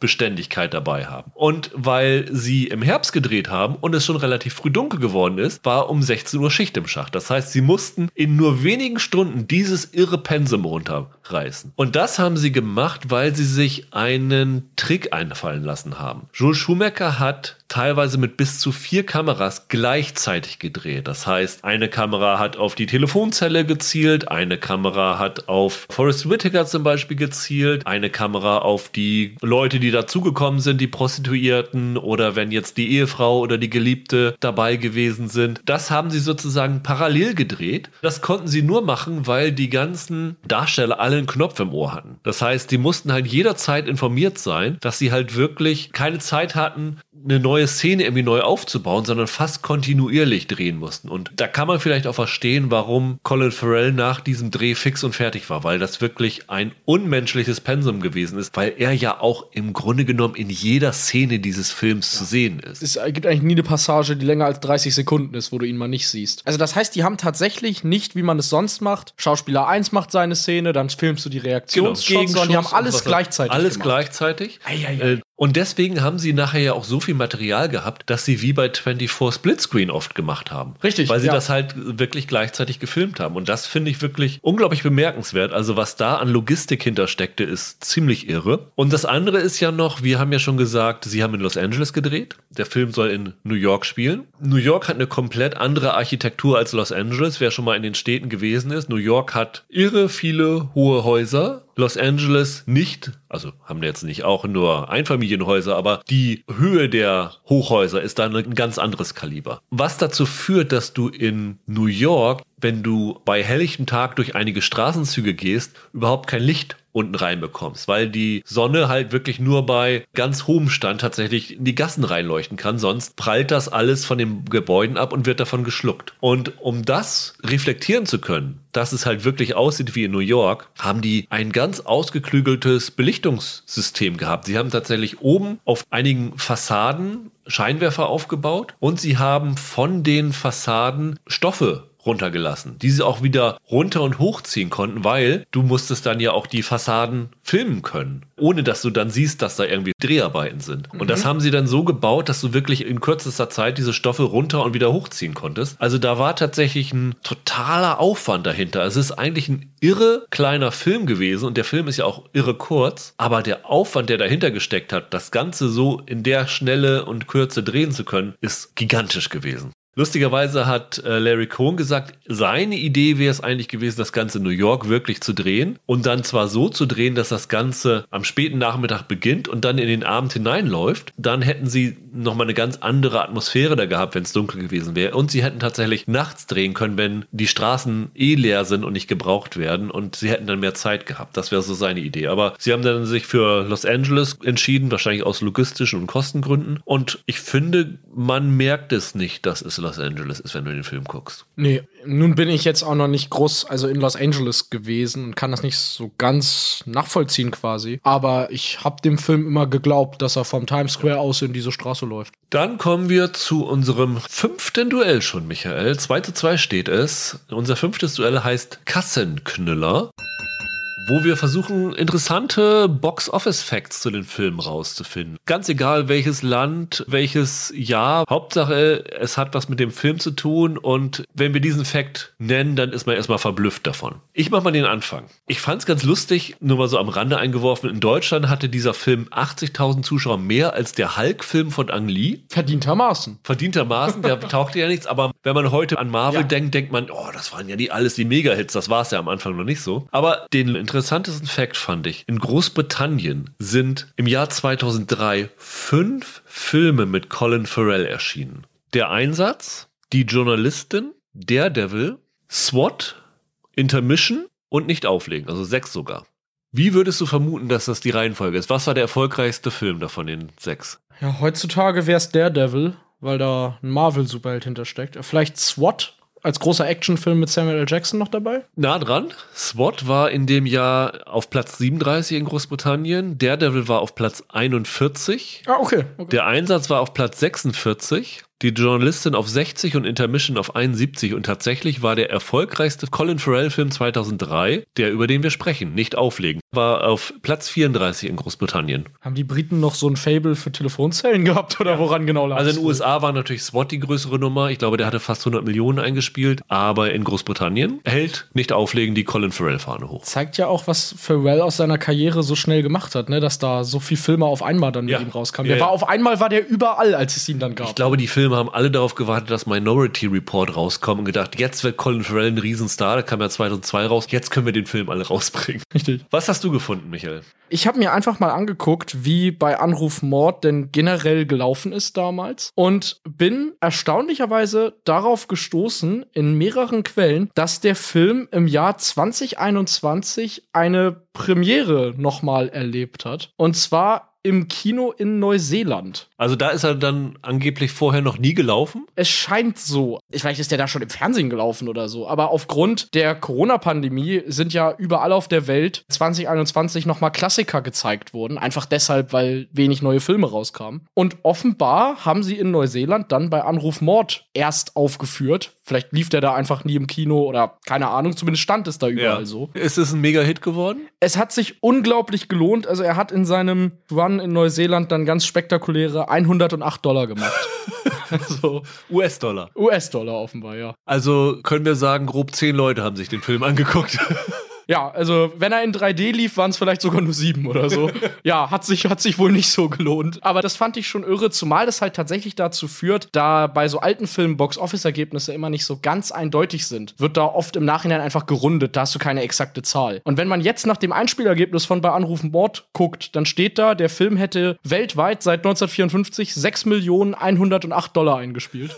S1: Lichtbeständigkeit dabei haben. Und weil sie im Herbst gedreht haben und es schon relativ früh dunkel geworden ist, war um 16 Uhr Schicht im Schacht. Das heißt, sie mussten in nur wenigen Stunden dieses irre Pensum runterreißen. Und das haben sie gemacht, weil sie sich einen Trick einfallen lassen haben. Jules Schumacher hat teilweise mit bis zu vier Kameras gleichzeitig gedreht. Das heißt, eine Kamera hat auf die Telefonzelle gezielt, eine Kamera hat auf Forrest Whitaker zum Beispiel gezielt, eine Kamera auf die Leute, die dazugekommen sind, die Prostituierten oder wenn jetzt die Ehefrau oder die Geliebte dabei gewesen sind. Das haben sie sozusagen parallel gedreht. Das konnten sie nur machen, weil die ganzen Darsteller alle einen Knopf im Ohr hatten. Das heißt, die mussten halt jederzeit informiert sein, dass sie halt wirklich keine Zeit hatten, eine neue Szene irgendwie neu aufzubauen, sondern fast kontinuierlich drehen mussten. Und da kann man vielleicht auch verstehen, warum Colin Farrell nach diesem Dreh fix und fertig war, weil das wirklich ein unmenschliches Pensum gewesen ist, weil er ja auch im Grunde genommen in jeder Szene dieses Films ja. zu sehen ist.
S6: Es gibt eigentlich nie eine Passage, die länger als 30 Sekunden ist, wo du ihn mal nicht siehst. Also das heißt, die haben tatsächlich nicht, wie man es sonst macht, Schauspieler 1 macht seine Szene, dann filmst du die Reaktionsgegend, genau, sondern die haben alles gleichzeitig
S1: Alles gemacht. gleichzeitig. Ei, ei, ei. Äh, und deswegen haben sie nachher ja auch so viel Material gehabt, dass sie wie bei 24 Splitscreen oft gemacht haben.
S6: Richtig.
S1: Weil sie ja. das halt wirklich gleichzeitig gefilmt haben. Und das finde ich wirklich unglaublich bemerkenswert. Also was da an Logistik hintersteckte, ist ziemlich irre. Und das andere ist ja noch, wir haben ja schon gesagt, sie haben in Los Angeles gedreht. Der Film soll in New York spielen. New York hat eine komplett andere Architektur als Los Angeles. Wer schon mal in den Städten gewesen ist, New York hat irre viele hohe Häuser Los Angeles nicht, also haben jetzt nicht auch nur Einfamilienhäuser, aber die Höhe der Hochhäuser ist dann ein ganz anderes Kaliber. Was dazu führt, dass du in New York, wenn du bei helllichtem Tag durch einige Straßenzüge gehst, überhaupt kein Licht unten reinbekommst, weil die Sonne halt wirklich nur bei ganz hohem Stand tatsächlich in die Gassen reinleuchten kann, sonst prallt das alles von den Gebäuden ab und wird davon geschluckt. Und um das reflektieren zu können, dass es halt wirklich aussieht wie in New York, haben die ein ganz ausgeklügeltes Belichtungssystem gehabt. Sie haben tatsächlich oben auf einigen Fassaden Scheinwerfer aufgebaut und sie haben von den Fassaden Stoffe runtergelassen, die sie auch wieder runter und hochziehen konnten, weil du musstest dann ja auch die Fassaden filmen können, ohne dass du dann siehst, dass da irgendwie Dreharbeiten sind. Und mhm. das haben sie dann so gebaut, dass du wirklich in kürzester Zeit diese Stoffe runter und wieder hochziehen konntest. Also da war tatsächlich ein totaler Aufwand dahinter. Es ist eigentlich ein irre kleiner Film gewesen und der Film ist ja auch irre kurz, aber der Aufwand, der dahinter gesteckt hat, das Ganze so in der Schnelle und Kürze drehen zu können, ist gigantisch gewesen. Lustigerweise hat äh, Larry Cohn gesagt, seine Idee wäre es eigentlich gewesen, das Ganze in New York wirklich zu drehen und dann zwar so zu drehen, dass das Ganze am späten Nachmittag beginnt und dann in den Abend hineinläuft. Dann hätten sie nochmal eine ganz andere Atmosphäre da gehabt, wenn es dunkel gewesen wäre. Und sie hätten tatsächlich nachts drehen können, wenn die Straßen eh leer sind und nicht gebraucht werden und sie hätten dann mehr Zeit gehabt. Das wäre so seine Idee. Aber sie haben dann sich für Los Angeles entschieden, wahrscheinlich aus logistischen und Kostengründen. Und ich finde, man merkt es nicht, dass es Los Angeles ist, wenn du den Film guckst.
S6: Nee, nun bin ich jetzt auch noch nicht groß, also in Los Angeles gewesen und kann das nicht so ganz nachvollziehen quasi. Aber ich habe dem Film immer geglaubt, dass er vom Times Square aus in diese Straße läuft.
S1: Dann kommen wir zu unserem fünften Duell schon, Michael. 2 zu 2 steht es. Unser fünftes Duell heißt Kassenknüller. Wo wir versuchen, interessante Box-Office-Facts zu den Filmen rauszufinden. Ganz egal, welches Land, welches Jahr. Hauptsache, es hat was mit dem Film zu tun und wenn wir diesen Fact nennen, dann ist man erstmal verblüfft davon. Ich mach mal den Anfang. Ich fand es ganz lustig, nur mal so am Rande eingeworfen. In Deutschland hatte dieser Film 80.000 Zuschauer mehr als der Hulk-Film von Ang Lee.
S6: Verdientermaßen.
S1: Verdientermaßen, der tauchte ja nichts, aber wenn man heute an Marvel
S6: Ja.
S1: denkt, denkt man, oh, das waren ja die alles die Mega-Hits, das war es ja am Anfang noch nicht so. Aber den interessantesten Fakt fand ich, in Großbritannien sind im Jahr 2003 fünf Filme mit Colin Farrell erschienen. Der Einsatz, Die Journalistin, Daredevil, SWAT, Intermission und Nicht auflegen, also sechs sogar. Wie würdest du vermuten, dass das die Reihenfolge ist? Was war der erfolgreichste Film da von den sechs?
S6: Ja, heutzutage wär's Daredevil, weil da ein Marvel-Superheld hintersteckt. Vielleicht SWAT als großer Actionfilm mit Samuel L. Jackson noch dabei?
S1: Nah dran. SWAT war in dem Jahr auf Platz 37 in Großbritannien. Daredevil war auf Platz 41.
S6: Ah, okay. okay.
S1: Der Einsatz war auf Platz 46. Die Journalistin auf 60 und Intermission auf 71. Und tatsächlich war der erfolgreichste Colin Farrell-Film 2003, der über den wir sprechen, nicht auflegen, war auf Platz 34 in Großbritannien.
S6: Haben die Briten noch so ein Fable für Telefonzellen gehabt oder woran genau lag
S1: Also in den? USA war natürlich SWAT die größere Nummer. Ich glaube, der hatte fast 100 Millionen eingespielt. Aber in Großbritannien hält nicht auflegen die Colin Farrell-Fahne hoch.
S6: Zeigt ja auch, was Pharrell aus seiner Karriere so schnell gemacht hat, ne? dass da so viele Filme auf einmal dann mit
S1: Ja.
S6: ihm rauskamen.
S1: Ja,
S6: Der
S1: ja.
S6: war auf einmal war der überall, als es ihn dann gab.
S1: Ich glaube, die Filme haben alle darauf gewartet, dass Minority Report rauskommt und gedacht, jetzt wird Colin Farrell ein Riesenstar. Da kam ja 2002 raus. Jetzt können wir den Film alle rausbringen.
S6: Richtig.
S1: Was hast du gefunden, Michael?
S6: Ich habe mir einfach mal angeguckt, wie bei Anruf Mord denn generell gelaufen ist damals und bin erstaunlicherweise darauf gestoßen in mehreren Quellen, dass der Film im Jahr 2021 eine Premiere nochmal erlebt hat. Und zwar im Kino in Neuseeland.
S1: Also da ist er dann angeblich vorher noch nie gelaufen.
S6: Es scheint so. Vielleicht ist der da schon im Fernsehen gelaufen oder so. Aber aufgrund der Corona-Pandemie sind ja überall auf der Welt 2021 nochmal Klassiker gezeigt worden. Einfach deshalb, weil wenig neue Filme rauskamen. Und offenbar haben sie in Neuseeland dann bei Anruf Mord erst aufgeführt. Vielleicht lief der da einfach nie im Kino oder keine Ahnung. Zumindest stand es da überall so.
S1: Ist es ein Mega-Hit geworden?
S6: Es hat sich unglaublich gelohnt. Also er hat in seinem Run in Neuseeland dann ganz spektakuläre 108 Dollar gemacht. so
S1: US-Dollar.
S6: US-Dollar offenbar, ja.
S1: Also können wir sagen, grob zehn Leute haben sich den Film angeguckt.
S6: Ja, also wenn er in 3D lief, waren es vielleicht sogar nur sieben oder so. ja, hat sich, hat sich wohl nicht so gelohnt. Aber das fand ich schon irre, zumal das halt tatsächlich dazu führt, da bei so alten Filmen Box-Office-Ergebnisse immer nicht so ganz eindeutig sind, wird da oft im Nachhinein einfach gerundet, da hast du keine exakte Zahl. Und wenn man jetzt nach dem Einspielergebnis von bei Anrufen Mord guckt, dann steht da, der Film hätte weltweit seit 1954 6 Millionen 108 Dollar eingespielt.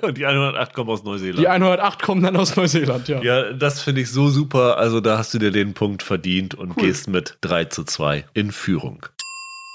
S1: Und die 108 kommen aus Neuseeland.
S6: Die 108 kommen dann aus Neuseeland, ja.
S1: Ja, das finde ich so super. Also da hast du dir den Punkt verdient und gehst mit 3 zu 2 in Führung.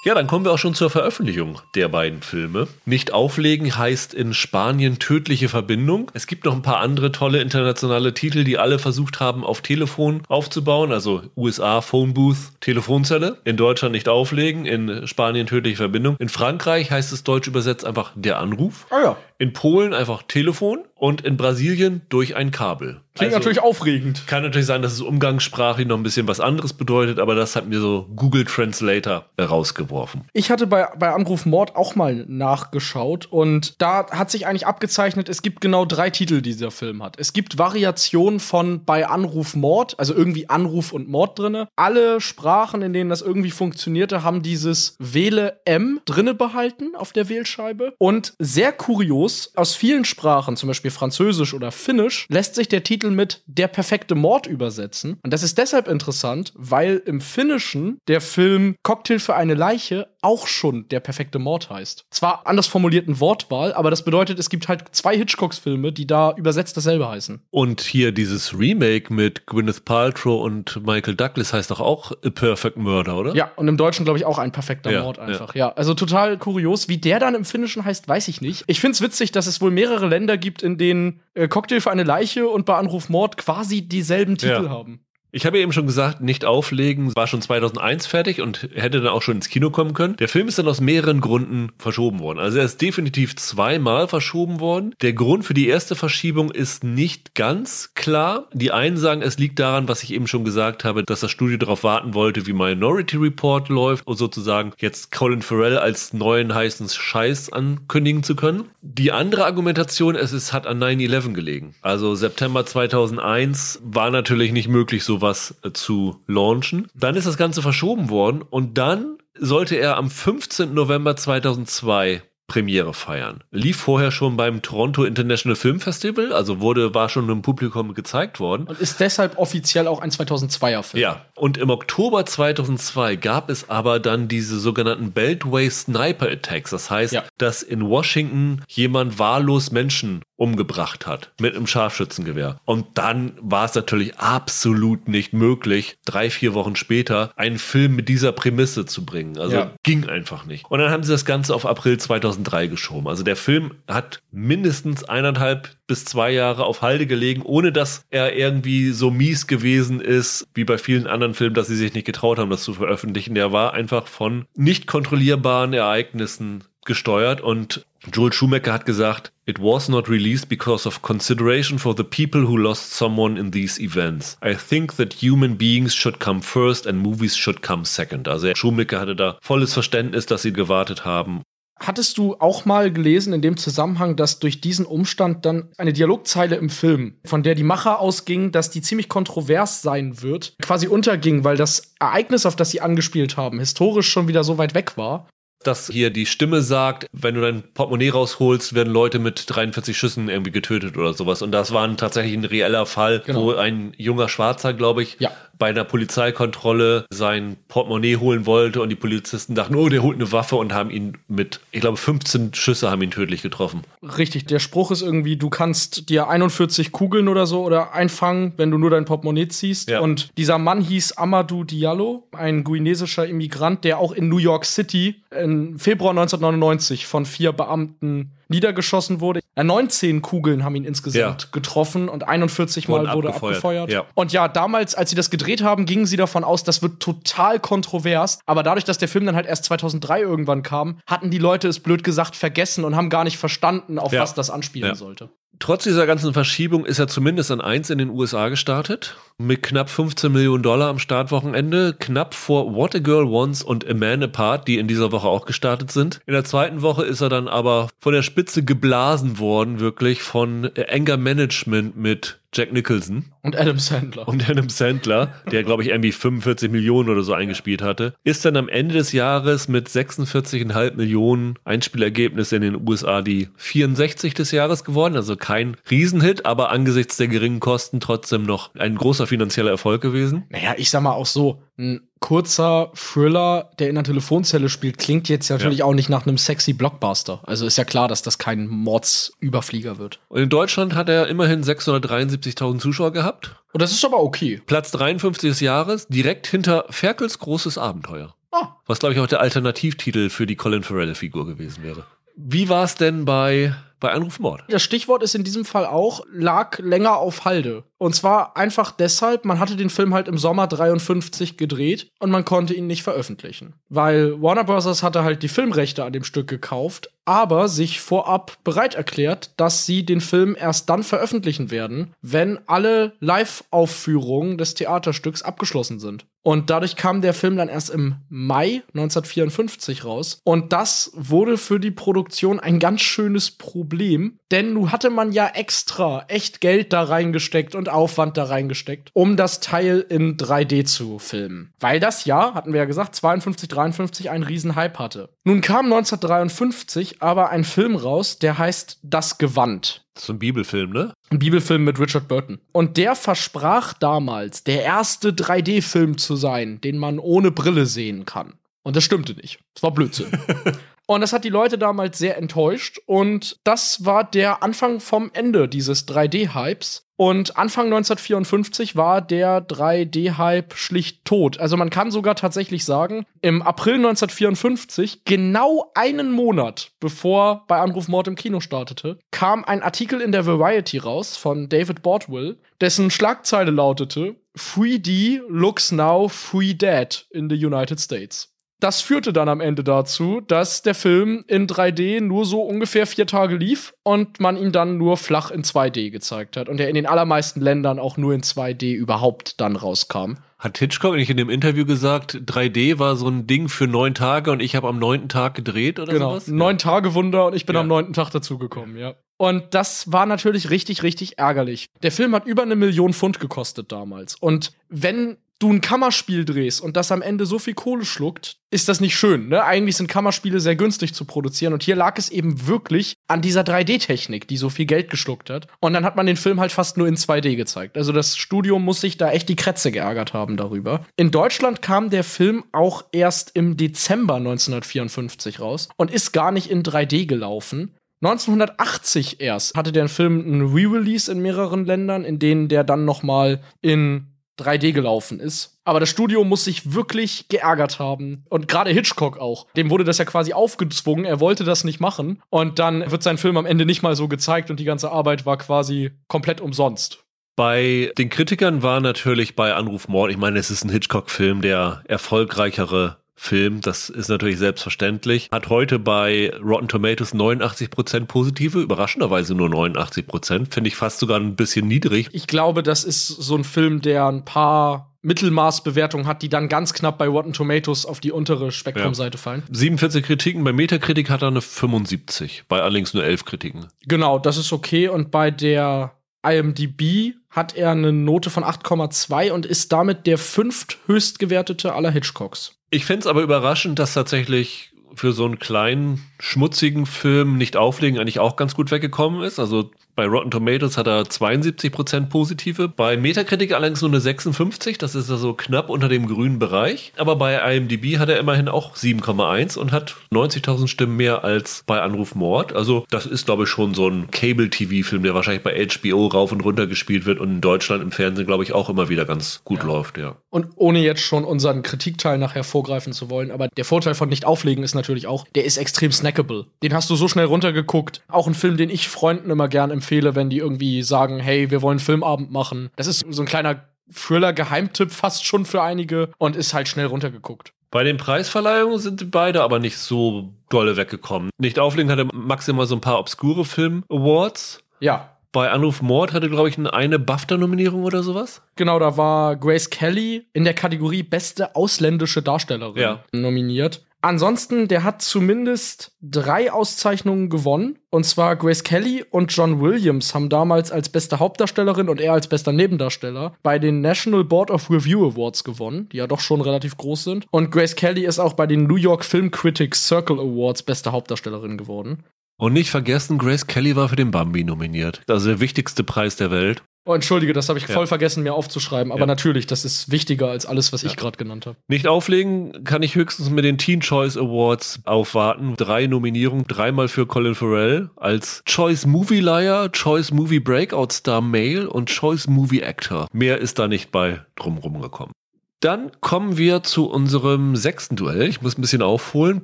S1: Ja, dann kommen wir auch schon zur Veröffentlichung der beiden Filme. Nicht auflegen heißt in Spanien tödliche Verbindung. Es gibt noch ein paar andere tolle internationale Titel, die alle versucht haben, auf Telefon aufzubauen. Also USA Phone Booth, Telefonzelle. In Deutschland nicht auflegen, in Spanien tödliche Verbindung. In Frankreich heißt es deutsch übersetzt einfach der Anruf.
S6: Ah ja.
S1: In Polen einfach Telefon und in Brasilien durch ein Kabel.
S6: Klingt
S1: Also-
S6: natürlich aufregend.
S1: kann natürlich sein, dass es umgangssprachlich noch ein bisschen was anderes bedeutet, aber das hat mir so Google Translator rausgeworfen.
S6: Ich hatte bei, bei Anruf Mord auch mal nachgeschaut und da hat sich eigentlich abgezeichnet, es gibt genau drei Titel, die dieser Film hat. Es gibt Variationen von bei Anruf Mord, also irgendwie Anruf und Mord drinne. Alle Sprachen, in denen das irgendwie funktionierte, haben dieses Wähle M drinne behalten auf der Wählscheibe. Und sehr kurios, aus vielen Sprachen, zum Beispiel Französisch oder Finnisch, lässt sich der Titel mit der perfekte Mord übersetzen. Und das ist deshalb interessant, weil im Finnischen der Film Cocktail für eine Leiche auch schon der perfekte Mord heißt. Zwar anders formulierten Wortwahl, aber das bedeutet, es gibt halt zwei Hitchcocks-Filme, die da übersetzt dasselbe heißen.
S1: Und hier dieses Remake mit Gwyneth Paltrow und Michael Douglas heißt doch auch A Perfect Murder, oder?
S6: Ja, und im Deutschen, glaube ich, auch ein perfekter
S1: Ja,
S6: Mord einfach. Ja. also total kurios. Wie der dann im Finnischen heißt, weiß ich nicht. Ich finde es witzig, dass es wohl mehrere Länder gibt, in denen äh, Cocktail für eine Leiche und bei Anruf Mord quasi dieselben Titel
S1: Ja.
S6: haben.
S1: Ich habe eben schon gesagt, nicht auflegen, war schon 2001 fertig und hätte dann auch schon ins Kino kommen können. Der Film ist dann aus mehreren Gründen verschoben worden. Also er ist definitiv zweimal verschoben worden. Der Grund für die erste Verschiebung ist nicht ganz klar. Die einen sagen, es liegt daran, was ich eben schon gesagt habe, dass das Studio darauf warten wollte, wie Minority Report läuft und sozusagen jetzt Colin Farrell als neuen heißen Scheiß ankündigen zu können. Die andere Argumentation ist, es hat an 9-11 gelegen. Also September 2001 war natürlich nicht möglich, sowas äh, zu launchen. Dann ist das Ganze verschoben worden und dann sollte er am 15. November 2002 Premiere feiern. Lief vorher schon beim Toronto International Film Festival, also wurde, war schon im Publikum gezeigt worden.
S6: Und ist deshalb offiziell auch ein 2002er Film.
S1: Ja, und im Oktober 2002 gab es aber dann diese sogenannten Beltway Sniper Attacks. Das heißt,
S6: Ja.
S1: dass in Washington jemand wahllos Menschen umgebracht hat mit einem Scharfschützengewehr. Und dann war es natürlich absolut nicht möglich, drei, vier Wochen später einen Film mit dieser Prämisse zu bringen. Also
S6: Ja.
S1: ging einfach nicht. Und dann haben sie das Ganze auf April 2003 geschoben. Also der Film hat mindestens eineinhalb bis zwei Jahre auf Halde gelegen, ohne dass er irgendwie so mies gewesen ist, wie bei vielen anderen Filmen, dass sie sich nicht getraut haben, das zu veröffentlichen. Der war einfach von nicht kontrollierbaren Ereignissen gesteuert und Joel Schumacher hat gesagt, It was not released because of consideration for the people who lost someone in these events. I think that human beings should come first and movies should come second. Also Schumacher hatte da volles Verständnis, dass sie gewartet haben.
S6: Hattest du auch mal gelesen in dem Zusammenhang, dass durch diesen Umstand dann eine Dialogzeile im Film, von der die Macher ausgingen, dass die ziemlich kontrovers sein wird, quasi unterging, weil das Ereignis, auf das sie angespielt haben, historisch schon wieder so weit weg war?
S1: Dass hier die Stimme sagt, wenn du dein Portemonnaie rausholst, werden Leute mit 43 Schüssen irgendwie getötet oder sowas. Und das war ein, tatsächlich ein reeller Fall,
S6: Genau.
S1: wo ein junger Schwarzer, glaube ich,
S6: Ja.
S1: bei einer Polizeikontrolle sein Portemonnaie holen wollte und die Polizisten dachten, oh, der holt eine Waffe und haben ihn mit, ich glaube, 15 Schüsse haben ihn tödlich getroffen.
S6: Richtig, der Spruch ist irgendwie, du kannst dir 41 Kugeln oder so oder einfangen, wenn du nur dein Portemonnaie ziehst.
S1: Ja.
S6: Und dieser Mann hieß Amadou Diallo, ein guinesischer Immigrant, der auch in New York City im Februar 1999 von vier Beamten niedergeschossen wurde. Ja, 19 Kugeln haben ihn insgesamt
S1: Ja.
S6: getroffen und 41 Mal
S1: Wurden
S6: wurde
S1: abgefeuert.
S6: abgefeuert.
S1: Ja.
S6: Und ja, damals, als sie das gedreht haben, gingen sie davon aus, das wird total kontrovers. Aber dadurch, dass der Film dann halt erst 2003 irgendwann kam, hatten die Leute es blöd gesagt vergessen und haben gar nicht verstanden, auf
S1: Ja.
S6: was das anspielen sollte.
S1: Trotz dieser ganzen Verschiebung ist er zumindest an eins in den USA gestartet. Mit knapp 15 Millionen Dollar am Startwochenende. Knapp vor What a Girl Wants und A Man Apart, die in dieser Woche auch gestartet sind. In der zweiten Woche ist er dann aber von der Spitze geblasen worden, wirklich von Anger Management mit Jack Nicholson
S6: Und Adam Sandler.
S1: und Adam Sandler, der glaube ich irgendwie 45 Millionen oder so eingespielt hatte, ist dann am Ende des Jahres mit 46,5 Millionen Einspielergebnis in den USA die 64 des Jahres geworden. Also kein Riesenhit, aber angesichts der geringen Kosten trotzdem noch ein großer finanzieller Erfolg gewesen.
S6: Naja, ich sag mal auch so, ein kurzer Thriller, der in einer Telefonzelle spielt, klingt jetzt natürlich
S1: Ja.
S6: auch nicht nach einem sexy Blockbuster. Also ist ja klar, dass das kein Mordsüberflieger wird.
S1: Und in Deutschland hat er immerhin 673.000 Zuschauer gehabt.
S6: Und das ist aber okay.
S1: Platz 53 des Jahres, direkt hinter Ferkels großes Abenteuer.
S6: Ah.
S1: Was, glaube ich, auch der Alternativtitel für die Colin Farrell-Figur gewesen wäre. Wie war es denn bei, bei Anruf Mord?
S6: Das Stichwort ist in diesem Fall auch, lag länger auf Halde. Und zwar einfach deshalb, man hatte den Film halt im Sommer 53 gedreht und man konnte ihn nicht veröffentlichen. Weil Warner Bros. hatte halt die Filmrechte an dem Stück gekauft, aber sich vorab bereit erklärt, dass sie den Film erst dann veröffentlichen werden, wenn alle Live-Aufführungen des Theaterstücks abgeschlossen sind. Und dadurch kam der Film dann erst im Mai 1954 raus. Und das wurde für die Produktion ein ganz schönes Problem, denn nun hatte man ja extra echt Geld da reingesteckt und Aufwand da reingesteckt, um das Teil in 3D zu filmen. Weil das Jahr, hatten wir ja gesagt, 52, 53 einen riesen Hype hatte. Nun kam 1953 aber ein Film raus, der heißt Das Gewand.
S1: So ein Bibelfilm, ne?
S6: Ein Bibelfilm mit Richard Burton. Und der versprach damals, der erste 3D-Film zu sein, den man ohne Brille sehen kann. Und das stimmte nicht. Das war Blödsinn. Und das hat die Leute damals sehr enttäuscht. Und das war der Anfang vom Ende dieses 3D-Hypes. Und Anfang 1954 war der 3D-Hype schlicht tot. Also man kann sogar tatsächlich sagen, im April 1954, genau einen Monat bevor bei Anruf Mord im Kino startete, kam ein Artikel in der Variety raus von David Bordwell, dessen Schlagzeile lautete, 3D looks now 3 dead in the United States. Das führte dann am Ende dazu, dass der Film in 3D nur so ungefähr vier Tage lief und man ihn dann nur flach in 2D gezeigt hat und er in den allermeisten Ländern auch nur in 2D überhaupt dann rauskam.
S1: Hat Hitchcock nicht in dem Interview gesagt, 3D war so ein Ding für neun Tage und ich habe am neunten Tag gedreht oder
S6: Genau,
S1: sowas?
S6: neun Tage Wunder und ich bin
S1: Ja.
S6: am neunten Tag dazugekommen, ja. Und das war natürlich richtig, richtig ärgerlich. Der Film hat über eine Million Pfund gekostet damals. Und wenn du ein Kammerspiel drehst und das am Ende so viel Kohle schluckt, ist das nicht schön. Ne? Eigentlich sind Kammerspiele sehr günstig zu produzieren. Und hier lag es eben wirklich an dieser 3D-Technik, die so viel Geld geschluckt hat. Und dann hat man den Film halt fast nur in 2D gezeigt. Also das Studio muss sich da echt die Krätze geärgert haben darüber. In Deutschland kam der Film auch erst im Dezember 1954 raus und ist gar nicht in 3D gelaufen. 1980 erst hatte der Film einen Re-Release in mehreren Ländern, in denen der dann noch mal in 3D gelaufen ist. Aber das Studio muss sich wirklich geärgert haben. Und gerade Hitchcock auch. Dem wurde das ja quasi aufgezwungen. Er wollte das nicht machen. Und dann wird sein Film am Ende nicht mal so gezeigt und die ganze Arbeit war quasi komplett umsonst.
S1: Bei den Kritikern war natürlich bei Anruf Mord, ich meine, es ist ein Hitchcock-Film, der erfolgreichere Film, das ist natürlich selbstverständlich. Hat heute bei Rotten Tomatoes 89% positive, überraschenderweise nur 89%, finde ich fast sogar ein bisschen niedrig.
S6: Ich glaube, das ist so ein Film, der ein paar Mittelmaßbewertungen hat, die dann ganz knapp bei Rotten Tomatoes auf die untere Spektrumseite fallen.
S1: 47 Kritiken, bei Metakritik hat er eine 75, bei allerdings nur 11 Kritiken.
S6: Genau, das ist okay. Und bei der IMDb hat er eine Note von 8,2 und ist damit der fünfthöchst gewertete aller Hitchcocks.
S1: Ich fände es aber überraschend, dass tatsächlich für so einen kleinen, schmutzigen Film nicht auflegen eigentlich auch ganz gut weggekommen ist. Also bei Rotten Tomatoes hat er 72% positive, bei Metacritic allerdings nur eine 56, das ist also knapp unter dem grünen Bereich. Aber bei IMDb hat er immerhin auch 7,1 und hat 90.000 Stimmen mehr als bei Anruf Mord. Also das ist, glaube ich, schon so ein Cable-TV-Film, der wahrscheinlich bei HBO rauf und runter gespielt wird und in Deutschland im Fernsehen, glaube ich, auch immer wieder ganz gut läuft, ja.
S6: Und ohne jetzt schon unseren Kritikteil nachher vorgreifen zu wollen, aber der Vorteil von nicht auflegen ist natürlich auch, der ist extrem snackable. Den hast du so schnell runtergeguckt. Auch ein Film, den ich Freunden immer gern empfehle, wenn die irgendwie sagen, hey, wir wollen Filmabend machen. Das ist so ein kleiner Thriller-Geheimtipp fast schon für einige und ist halt schnell runtergeguckt.
S1: Bei den Preisverleihungen sind beide aber nicht so dolle weggekommen. Nicht auflegen hatte maximal so ein paar obskure Film-Awards.
S6: Ja,
S1: Bei Anruf Mord hatte, glaube ich, eine BAFTA-Nominierung oder sowas.
S6: Genau, da war Grace Kelly in der Kategorie beste ausländische Darstellerin
S1: Ja.
S6: nominiert. Ansonsten, der hat zumindest drei Auszeichnungen gewonnen. Und zwar Grace Kelly und John Williams haben damals als beste Hauptdarstellerin und er als bester Nebendarsteller bei den National Board of Review Awards gewonnen, die ja doch schon relativ groß sind. Und Grace Kelly ist auch bei den New York Film Critics Circle Awards beste Hauptdarstellerin geworden.
S1: Und nicht vergessen, Grace Kelly war für den Bambi nominiert. Also der wichtigste Preis der Welt.
S6: Oh, entschuldige, das habe ich
S1: Ja.
S6: voll vergessen, mir aufzuschreiben. Aber
S1: Ja.
S6: natürlich, das ist wichtiger als alles, was ich gerade genannt habe.
S1: Nicht auflegen kann ich höchstens mit den Teen Choice Awards aufwarten. Drei Nominierungen, dreimal für Colin Farrell als Choice Movie Liar, Choice Movie Breakout Star Male und Choice Movie Actor. Mehr ist da nicht bei drumrum gekommen. Dann kommen wir zu unserem sechsten Duell. Ich muss ein bisschen aufholen.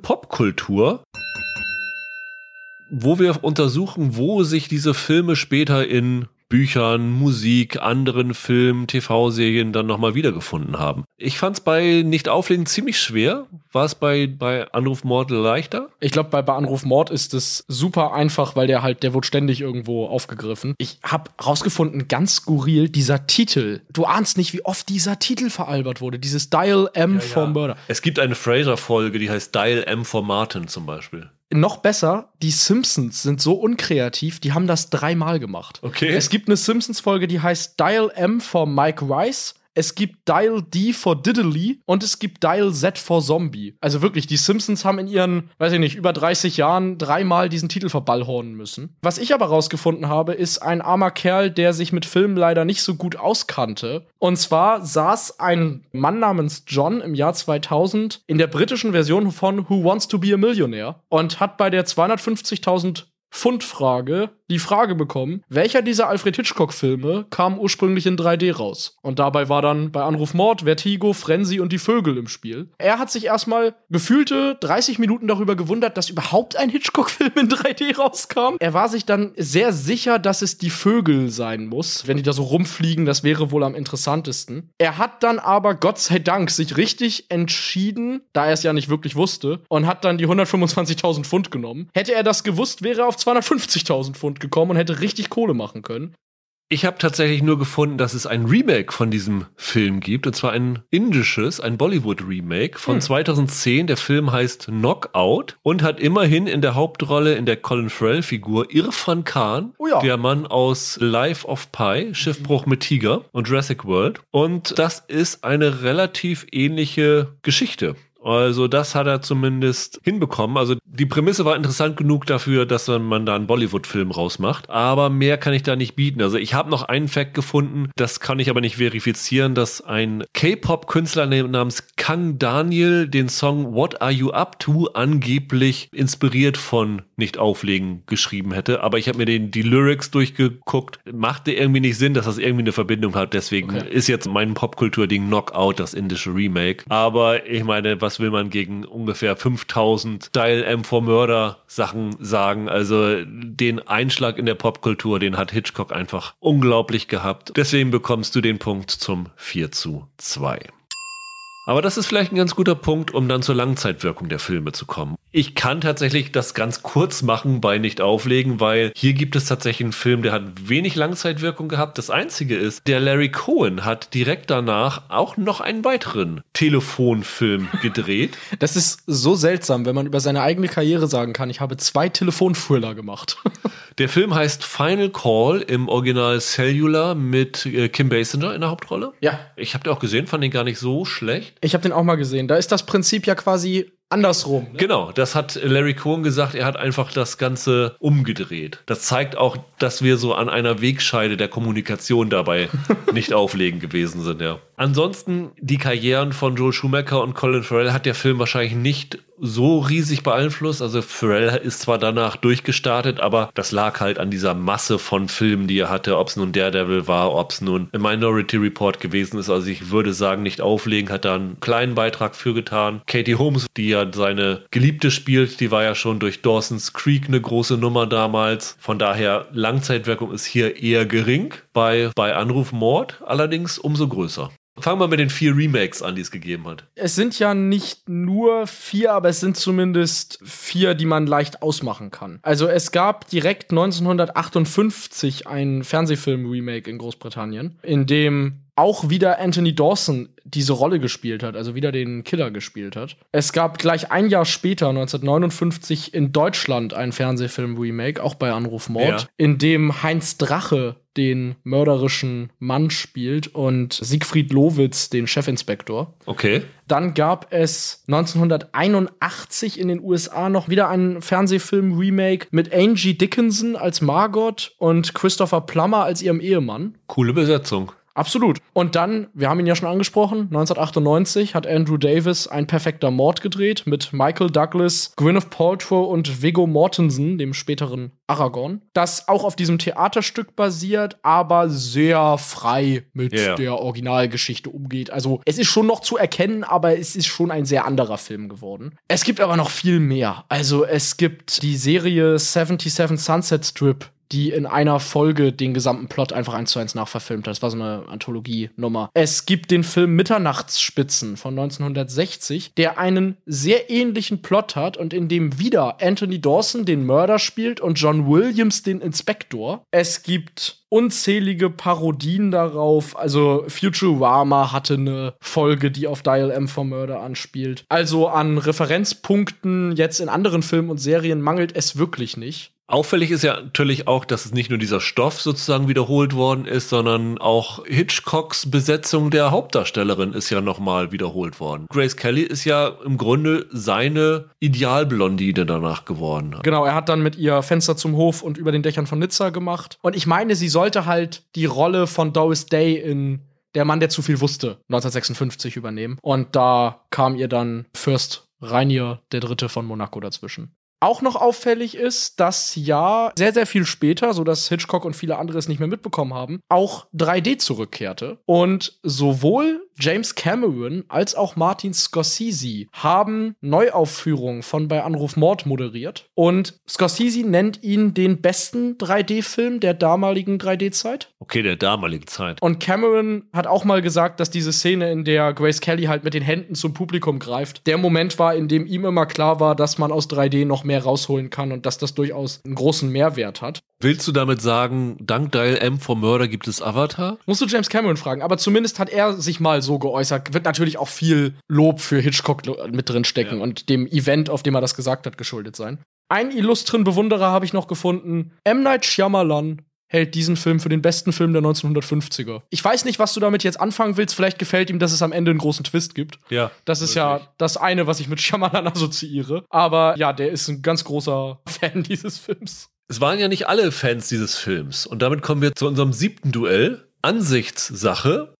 S1: Popkultur. Wo wir untersuchen, wo sich diese Filme später in Büchern, Musik, anderen Filmen, TV-Serien dann nochmal wiedergefunden haben. Ich fand es bei Nicht auflegen ziemlich schwer. War es bei, bei Anruf Mord leichter?
S6: Ich glaube, bei, bei Anruf Mord ist es super einfach, weil der halt, der wird ständig irgendwo aufgegriffen. Ich habe rausgefunden, ganz skurril, dieser Titel. Du ahnst nicht, wie oft dieser Titel veralbert wurde. Dieses Dial M for Murder.
S1: Es gibt eine Fraser-Folge, die heißt Dial M for Martin zum Beispiel.
S6: Noch besser, die Simpsons sind so unkreativ, die haben das dreimal gemacht.
S1: Okay.
S6: Es gibt eine Simpsons-Folge, die heißt Dial M for Mike Rice. Es gibt Dial D for Diddley und es gibt Dial Z for Zombie. Also wirklich, die Simpsons haben in ihren, weiß ich nicht, über 30 Jahren dreimal diesen Titel verballhornen müssen. Was ich aber rausgefunden habe, ist ein armer Kerl, der sich mit Filmen leider nicht so gut auskannte. Und zwar saß ein Mann namens John im Jahr 2000 in der britischen Version von Who Wants to be a Millionaire und hat bei der 250.000 Fundfrage die Frage bekommen, welcher dieser Alfred Hitchcock-Filme kam ursprünglich in 3D raus? Und dabei war dann bei Anruf Mord, Vertigo, Frenzy und die Vögel im Spiel. Er hat sich erstmal gefühlte 30 Minuten darüber gewundert, dass überhaupt ein Hitchcock-Film in 3D rauskam. Er war sich dann sehr sicher, dass es die Vögel sein muss. Wenn die da so rumfliegen, das wäre wohl am interessantesten. Er hat dann aber, Gott sei Dank, sich richtig entschieden, da er es ja nicht wirklich wusste, und hat dann die 125.000 Pfund genommen. Hätte er das gewusst, wäre er auf 250.000 Pfund gekommen und hätte richtig Kohle machen können.
S1: Ich habe tatsächlich nur gefunden, dass es ein Remake von diesem Film gibt, und zwar ein indisches, ein Bollywood-Remake von
S6: Hm.
S1: 2010. Der Film heißt Knockout und hat immerhin in der Hauptrolle in der Colin Farrell-Figur Irfan Khan,
S6: Oh ja.
S1: der Mann aus Life of Pi, Schiffbruch mit Tiger und Jurassic World. Und das ist eine relativ ähnliche Geschichte. Also das hat er zumindest hinbekommen. Also die Prämisse war interessant genug dafür, dass man da einen Bollywood-Film rausmacht. Aber mehr kann ich da nicht bieten. Also ich habe noch einen Fact gefunden, das kann ich aber nicht verifizieren, dass ein K-Pop-Künstler namens Kang Daniel den Song What Are You Up To angeblich inspiriert von Nicht Auflegen geschrieben hätte. Aber ich habe mir den, die Lyrics durchgeguckt. Machte irgendwie nicht Sinn, dass das irgendwie eine Verbindung hat. Deswegen
S6: Okay.
S1: ist jetzt mein Popkultur-Ding Knockout, das indische Remake. Aber ich meine, was will man gegen ungefähr 5000 Dial M for Murder Sachen sagen? Also den Einschlag in der Popkultur, den hat Hitchcock einfach unglaublich gehabt. Deswegen bekommst du den Punkt zum 4 zu 2. Aber das ist vielleicht ein ganz guter Punkt, um dann zur Langzeitwirkung der Filme zu kommen. Ich kann tatsächlich das ganz kurz machen bei nicht auflegen, weil hier gibt es tatsächlich einen Film, der hat wenig Langzeitwirkung gehabt. Das einzige ist, der Larry Cohen hat direkt danach auch noch einen weiteren Telefonfilm gedreht.
S6: Das ist so seltsam, wenn man über seine eigene Karriere sagen kann, ich habe zwei Telefonthriller gemacht.
S1: Der Film heißt Final Call im Original Cellular mit äh, Kim Basinger in der Hauptrolle.
S6: ja.
S1: Ich habe den auch gesehen, fand den gar nicht so schlecht.
S6: Ich habe den auch mal gesehen. Da ist das Prinzip ja quasi andersrum. Ne?
S1: Genau, das hat Larry Cohen gesagt. Er hat einfach das Ganze umgedreht. Das zeigt auch, dass wir so an einer Wegscheide der Kommunikation dabei nicht auflegen gewesen sind, ja. Ansonsten die Karrieren von Joel Schumacher und Colin Farrell hat der Film wahrscheinlich nicht so riesig beeinflusst. Also Farrell ist zwar danach durchgestartet, aber das lag halt an dieser Masse von Filmen, die er hatte, ob es nun Daredevil war, ob es nun ein Minority Report gewesen ist. Also ich würde sagen, nicht auflegen, hat da einen kleinen Beitrag für getan. Katie Holmes, die ja seine Geliebte spielt, die war ja schon durch Dawson's Creek eine große Nummer damals. Von daher, Langzeitwirkung ist hier eher gering. Bei, bei Anruf Mord allerdings umso größer. Fangen wir mit den vier Remakes an, die es gegeben hat.
S6: Es sind ja nicht nur vier, aber es sind zumindest vier, die man leicht ausmachen kann. Also es gab direkt 1958 ein Fernsehfilm-Remake in Großbritannien, in dem auch wieder Anthony Dawson diese Rolle gespielt hat, also wieder den Killer gespielt hat. Es gab gleich ein Jahr später, 1959, in Deutschland ein Fernsehfilm-Remake, auch bei Anruf Mord,
S1: Ja.
S6: in dem Heinz Drache den mörderischen Mann spielt und Siegfried Lowitz den Chefinspektor.
S1: Okay.
S6: Dann gab es 1981 in den USA noch wieder einen Fernsehfilm-Remake mit Angie Dickinson als Margot und Christopher Plummer als ihrem Ehemann.
S1: Coole Besetzung.
S6: Absolut. Und dann, wir haben ihn ja schon angesprochen, 1998 hat Andrew Davis ein perfekter Mord gedreht mit Michael Douglas, Gwyneth Paltrow und Viggo Mortensen, dem späteren Aragorn, das auch auf diesem Theaterstück basiert, aber sehr frei mit
S1: Ja.
S6: der Originalgeschichte umgeht. Also es ist schon noch zu erkennen, aber es ist schon ein sehr anderer Film geworden. Es gibt aber noch viel mehr. Also es gibt die Serie 77 Sunset Strip, die in einer Folge den gesamten Plot einfach eins zu eins nachverfilmt hat. Das war so eine Anthologie-Nummer. Es gibt den Film Mitternachtsspitzen von 1960, der einen sehr ähnlichen Plot hat und in dem wieder Anthony Dawson den Mörder spielt und John Williams den Inspektor. Es gibt unzählige Parodien darauf. Also Futurama hatte eine Folge, die auf Dial M for Murder anspielt. Also an Referenzpunkten jetzt in anderen Filmen und Serien mangelt es wirklich nicht.
S1: Auffällig ist ja natürlich auch, dass es nicht nur dieser Stoff sozusagen wiederholt worden ist, sondern auch Hitchcocks Besetzung der Hauptdarstellerin ist ja nochmal wiederholt worden. Grace Kelly ist ja im Grunde seine Idealblondine danach geworden.
S6: Genau, er hat dann mit ihr Fenster zum Hof und über den Dächern von Nizza gemacht. Und ich meine, sie sollte halt die Rolle von Doris Day in Der Mann, der zu viel wusste, 1956 übernehmen. Und da kam ihr dann Fürst Rainier der Dritte von Monaco dazwischen. Auch noch auffällig ist, dass ja sehr, sehr viel später, so dass Hitchcock und viele andere es nicht mehr mitbekommen haben, auch 3D zurückkehrte. Und sowohl James Cameron als auch Martin Scorsese haben Neuaufführungen von Bei Anruf Mord moderiert. Und Scorsese nennt ihn den besten 3D-Film der damaligen 3D-Zeit.
S1: Okay, der damaligen Zeit.
S6: Und Cameron hat auch mal gesagt, dass diese Szene, in der Grace Kelly halt mit den Händen zum Publikum greift, der Moment war, in dem ihm immer klar war, dass man aus 3D noch mehr rausholen kann und dass das durchaus einen großen Mehrwert hat.
S1: Willst du damit sagen, dank Dial M for Murder gibt es Avatar?
S6: Musst du James Cameron fragen, aber zumindest hat er sich mal so geäußert. Wird natürlich auch viel Lob für Hitchcock mit drin stecken
S1: Ja.
S6: und dem Event, auf dem er das gesagt hat, geschuldet sein. Einen illustren Bewunderer habe ich noch gefunden. M. Night Shyamalan hält diesen Film für den besten Film der 1950er. Ich weiß nicht, was du damit jetzt anfangen willst. Vielleicht gefällt ihm, dass es am Ende einen großen Twist gibt.
S1: Ja.
S6: Das ist ja das eine, was ich mit Shyamalan assoziiere. Aber ja, der ist ein ganz großer Fan dieses Films.
S1: Es waren ja nicht alle Fans dieses Films. Und damit kommen wir zu unserem siebten Duell. Ansichtssache,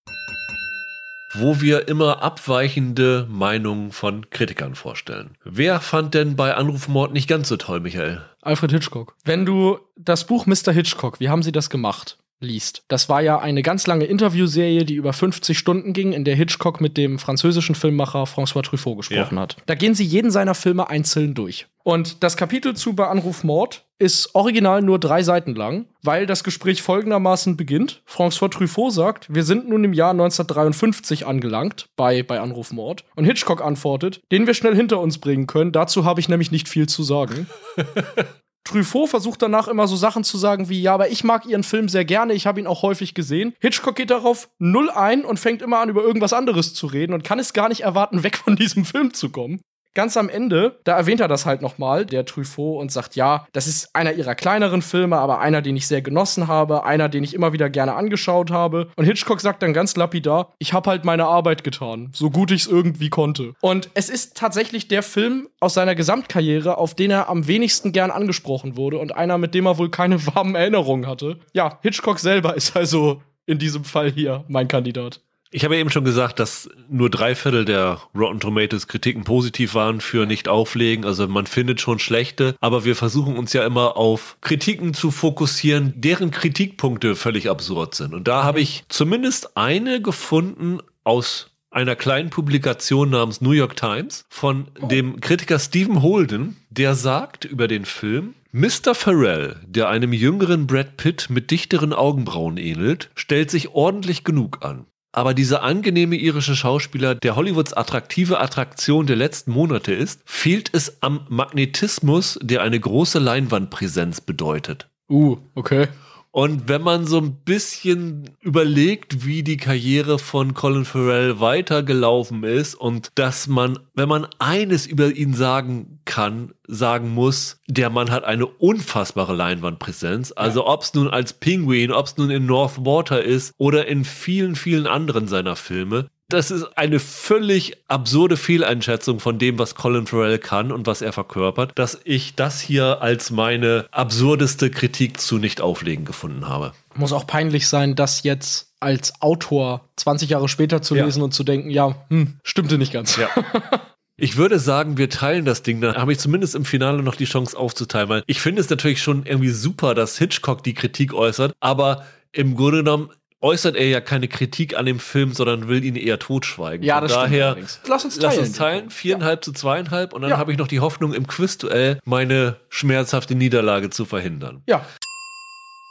S1: wo wir immer abweichende Meinungen von Kritikern vorstellen. Wer fand denn bei Anrufmord nicht ganz so toll, Michael?
S6: Alfred Hitchcock. Wenn du das Buch Mr. Hitchcock, wie haben sie das gemacht? liest. Das war ja eine ganz lange Interviewserie, die über 50 Stunden ging, in der Hitchcock mit dem französischen Filmemacher François Truffaut gesprochen
S1: Ja.
S6: hat. Da gehen sie jeden seiner Filme einzeln durch. Und das Kapitel zu Bei Anruf Mord ist original nur drei Seiten lang, weil das Gespräch folgendermaßen beginnt. François Truffaut sagt, wir sind nun im Jahr 1953 angelangt bei, bei Anruf Mord. Und Hitchcock antwortet, den wir schnell hinter uns bringen können. Dazu habe ich nämlich nicht viel zu sagen. Truffaut versucht danach immer so Sachen zu sagen wie, ja, aber ich mag ihren Film sehr gerne, ich habe ihn auch häufig gesehen. Hitchcock geht darauf null ein und fängt immer an, über irgendwas anderes zu reden und kann es gar nicht erwarten, weg von diesem Film zu kommen. Ganz am Ende, da erwähnt er das halt nochmal, der Truffaut, und sagt, ja, das ist einer ihrer kleineren Filme, aber einer, den ich sehr genossen habe, einer, den ich immer wieder gerne angeschaut habe. Und Hitchcock sagt dann ganz lapidar, ich habe halt meine Arbeit getan, so gut ich es irgendwie konnte. Und es ist tatsächlich der Film aus seiner Gesamtkarriere, auf den er am wenigsten gern angesprochen wurde und einer, mit dem er wohl keine warmen Erinnerungen hatte. Ja, Hitchcock selber ist also in diesem Fall hier mein Kandidat.
S1: Ich habe eben schon gesagt, dass nur drei Viertel der Rotten Tomatoes Kritiken positiv waren für nicht auflegen. Also man findet schon schlechte, aber wir versuchen uns ja immer auf Kritiken zu fokussieren, deren Kritikpunkte völlig absurd sind. Und da habe ich zumindest eine gefunden aus einer kleinen Publikation namens New York Times von dem Kritiker Stephen Holden, der sagt über den Film, Mr. Farrell, der einem jüngeren Brad Pitt mit dichteren Augenbrauen ähnelt, stellt sich ordentlich genug an. Aber dieser angenehme irische Schauspieler, der Hollywoods attraktive Attraktion der letzten Monate ist, fehlt es am Magnetismus, der eine große Leinwandpräsenz bedeutet.
S6: Uh, okay.
S1: Und wenn man so ein bisschen überlegt, wie die Karriere von Colin Farrell weitergelaufen ist und dass man, wenn man eines über ihn sagen kann, sagen muss, der Mann hat eine unfassbare Leinwandpräsenz. Also ob es nun als Penguin, ob es nun in North Water ist oder in vielen, vielen anderen seiner Filme. Das ist eine völlig absurde Fehleinschätzung von dem, was Colin Farrell kann und was er verkörpert, dass ich das hier als meine absurdeste Kritik zu Nicht-Auflegen gefunden habe.
S6: Muss auch peinlich sein, das jetzt als Autor 20 Jahre später zu
S1: Ja.
S6: lesen und zu denken, ja, hm, stimmte nicht ganz.
S1: Ja. Ich würde sagen, wir teilen das Ding. Dann habe ich zumindest im Finale noch die Chance aufzuteilen. Weil ich finde es natürlich schon irgendwie super, dass Hitchcock die Kritik äußert. Aber im Grunde genommen äußert er ja keine Kritik an dem Film, sondern will ihn eher totschweigen.
S6: Ja,
S1: Von
S6: das
S1: daher,
S6: allerdings. Lass uns
S1: Lass
S6: teilen.
S1: uns teilen. Viereinhalb zu zweieinhalb. Und dann
S6: Ja.
S1: habe ich noch die Hoffnung, im Quizduell meine schmerzhafte Niederlage zu verhindern.
S6: Ja,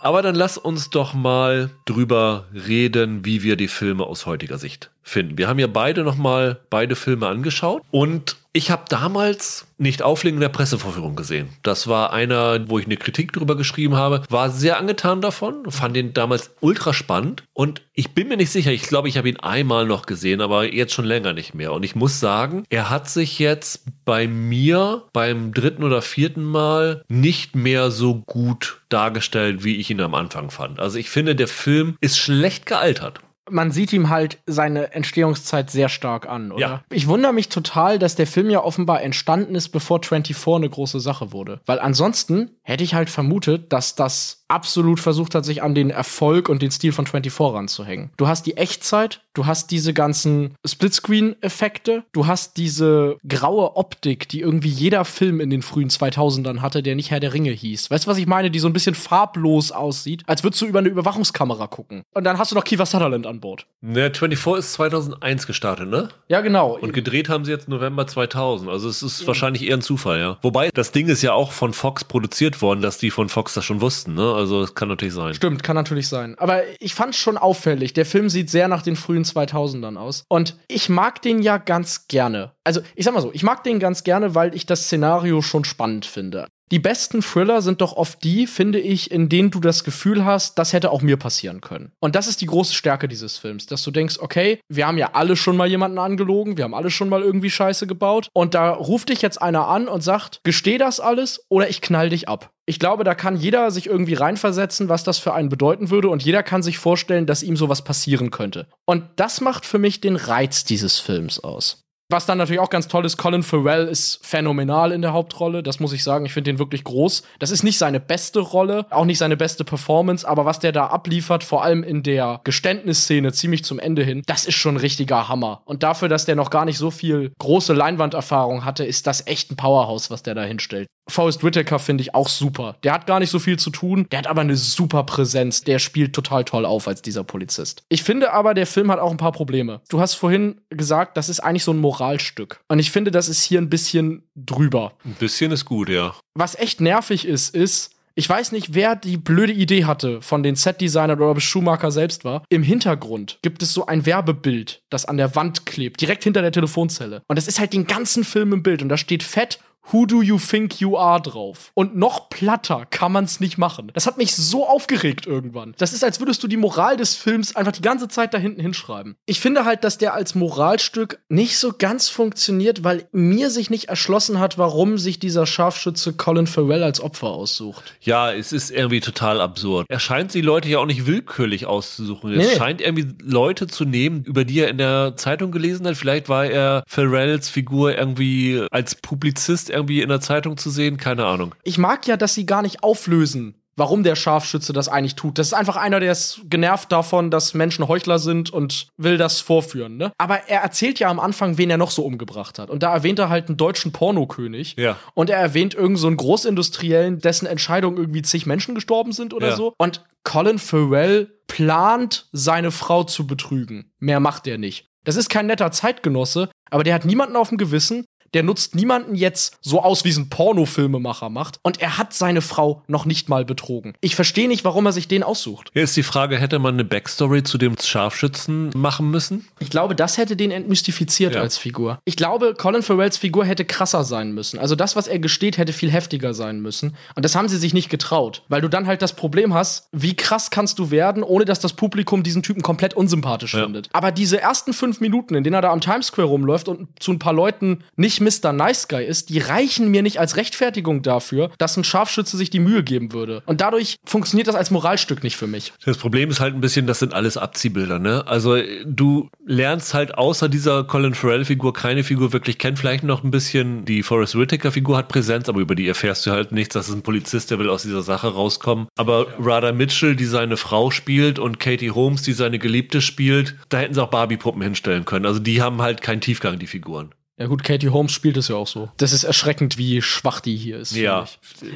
S1: Aber dann lass uns doch mal drüber reden, wie wir die Filme aus heutiger Sicht finden. Wir haben ja beide noch mal beide Filme angeschaut und ich habe damals nicht Auflegen der Pressevorführung gesehen. Das war einer, wo ich eine Kritik drüber geschrieben habe, war sehr angetan davon, fand den damals ultra spannend und ich bin mir nicht sicher, ich glaube, ich habe ihn einmal noch gesehen, aber jetzt schon länger nicht mehr und ich muss sagen, er hat sich jetzt bei mir beim dritten oder vierten Mal nicht mehr so gut dargestellt, wie ich ihn am Anfang fand. Also ich finde, der Film ist schlecht gealtert.
S6: Man sieht ihm halt seine Entstehungszeit sehr stark an, oder?
S1: Ja.
S6: Ich wundere mich total, dass der Film ja offenbar entstanden ist, bevor 24 eine große Sache wurde. Weil ansonsten hätte ich halt vermutet, dass das absolut versucht hat, sich an den Erfolg und den Stil von 24 ranzuhängen. Du hast die Echtzeit, du hast diese ganzen Splitscreen-Effekte, du hast diese graue Optik, die irgendwie jeder Film in den frühen 2000ern hatte, der nicht Herr der Ringe hieß. Weißt du, was ich meine? Die so ein bisschen farblos aussieht, als würdest du über eine Überwachungskamera gucken. Und dann hast du noch Kiefer Sutherland an Bord.
S1: Ne, 24 ist 2001 gestartet, ne?
S6: Ja, genau.
S1: Und gedreht haben sie jetzt November 2000. Also es ist wahrscheinlich eher ein Zufall, ja. Wobei, das Ding ist ja auch von Fox produziert worden, dass die von Fox das schon wussten, ne? Also es kann natürlich sein.
S6: Stimmt, kann natürlich sein. Aber ich fand es schon auffällig. Der Film sieht sehr nach den frühen 2000ern aus. Und ich mag den ja ganz gerne. Also, ich sag mal so, ich mag den ganz gerne, weil ich das Szenario schon spannend finde. Die besten Thriller sind doch oft die, finde ich, in denen du das Gefühl hast, das hätte auch mir passieren können. Und das ist die große Stärke dieses Films, dass du denkst, okay, wir haben ja alle schon mal jemanden angelogen, wir haben alle schon mal irgendwie Scheiße gebaut und da ruft dich jetzt einer an und sagt, gesteh das alles oder ich knall dich ab. Ich glaube, da kann jeder sich irgendwie reinversetzen, was das für einen bedeuten würde und jeder kann sich vorstellen, dass ihm sowas passieren könnte. Und das macht für mich den Reiz dieses Films aus. Was dann natürlich auch ganz toll ist, Colin Farrell ist phänomenal in der Hauptrolle. Das muss ich sagen. Ich finde den wirklich groß. Das ist nicht seine beste Rolle, auch nicht seine beste Performance, aber was der da abliefert, vor allem in der Geständnisszene ziemlich zum Ende hin, das ist schon ein richtiger Hammer. Und dafür, dass der noch gar nicht so viel große Leinwanderfahrung hatte, ist das echt ein Powerhouse, was der da hinstellt. Forrest Whitaker finde ich auch super. Der hat gar nicht so viel zu tun, der hat aber eine super Präsenz. Der spielt total toll auf als dieser Polizist. Ich finde aber, der Film hat auch ein paar Probleme. Du hast vorhin gesagt, das ist eigentlich so ein Moralstück. Und ich finde, das ist hier ein bisschen drüber.
S1: Ein bisschen ist gut, ja.
S6: Was echt nervig ist, ist, ich weiß nicht, wer die blöde Idee hatte von den Setdesignern oder ob es Schumacher selbst war. Im Hintergrund gibt es so ein Werbebild, das an der Wand klebt, direkt hinter der Telefonzelle. Und das ist halt den ganzen Film im Bild und da steht fett Who do you think you are drauf? Und noch platter kann man's nicht machen. Das hat mich so aufgeregt irgendwann. Das ist, als würdest du die Moral des Films einfach die ganze Zeit da hinten hinschreiben. Ich finde halt, dass der als Moralstück nicht so ganz funktioniert, weil mir sich nicht erschlossen hat, warum sich dieser Scharfschütze Colin Farrell als Opfer aussucht.
S1: Ja, es ist irgendwie total absurd. Er scheint die Leute ja auch nicht willkürlich auszusuchen.
S6: Nee.
S1: Es scheint irgendwie Leute zu nehmen, über die er in der Zeitung gelesen hat. Vielleicht war er Farrells Figur irgendwie als Publizist irgendwie in der Zeitung zu sehen. Keine Ahnung.
S6: Ich mag ja, dass sie gar nicht auflösen, warum der Scharfschütze das eigentlich tut. Das ist einfach einer, der ist genervt davon, dass Menschen Heuchler sind und will das vorführen, ne? Aber er erzählt ja am Anfang, wen er noch so umgebracht hat. Und da erwähnt er halt einen deutschen Pornokönig.
S1: Ja.
S6: Und er erwähnt irgend so einen Großindustriellen, dessen Entscheidung irgendwie zig Menschen gestorben sind oder
S1: Ja.
S6: so. Und Colin Farrell plant, seine Frau zu betrügen. Mehr macht er nicht. Das ist kein netter Zeitgenosse, aber der hat niemanden auf dem Gewissen. Der nutzt niemanden jetzt so aus, wie es ein Pornofilmemacher macht. Und er hat seine Frau noch nicht mal betrogen. Ich verstehe nicht, warum er sich den aussucht.
S1: Hier ist die Frage, hätte man eine Backstory zu dem Scharfschützen machen müssen?
S6: Ich glaube, das hätte den entmystifiziert
S1: Ja.
S6: als Figur. Ich glaube, Colin Farrells Figur hätte krasser sein müssen. Also das, was er gesteht, hätte viel heftiger sein müssen. Und das haben sie sich nicht getraut. Weil du dann halt das Problem hast, wie krass kannst du werden, ohne dass das Publikum diesen Typen komplett unsympathisch
S1: Ja.
S6: findet. Aber diese ersten fünf Minuten, in denen er da am Times Square rumläuft und zu ein paar Leuten nicht Mr. Nice Guy ist, die reichen mir nicht als Rechtfertigung dafür, dass ein Scharfschütze sich die Mühe geben würde. Und dadurch funktioniert das als Moralstück nicht für mich.
S1: Das Problem ist halt ein bisschen, das sind alles Abziehbilder, ne? Also du lernst halt außer dieser Colin Farrell-Figur keine Figur wirklich kennen. Vielleicht noch ein bisschen die Forrest Whitaker-Figur hat Präsenz, aber über die erfährst du halt nichts. Das ist ein Polizist, der will aus dieser Sache rauskommen. Aber Radha Mitchell, die seine Frau spielt und Katie Holmes, die seine Geliebte spielt, da hätten sie auch Barbie-Puppen hinstellen können. Also die haben halt keinen Tiefgang, die Figuren.
S6: Ja gut, Katie Holmes spielt es ja auch so. Das ist erschreckend, wie schwach die hier ist.
S1: Ja.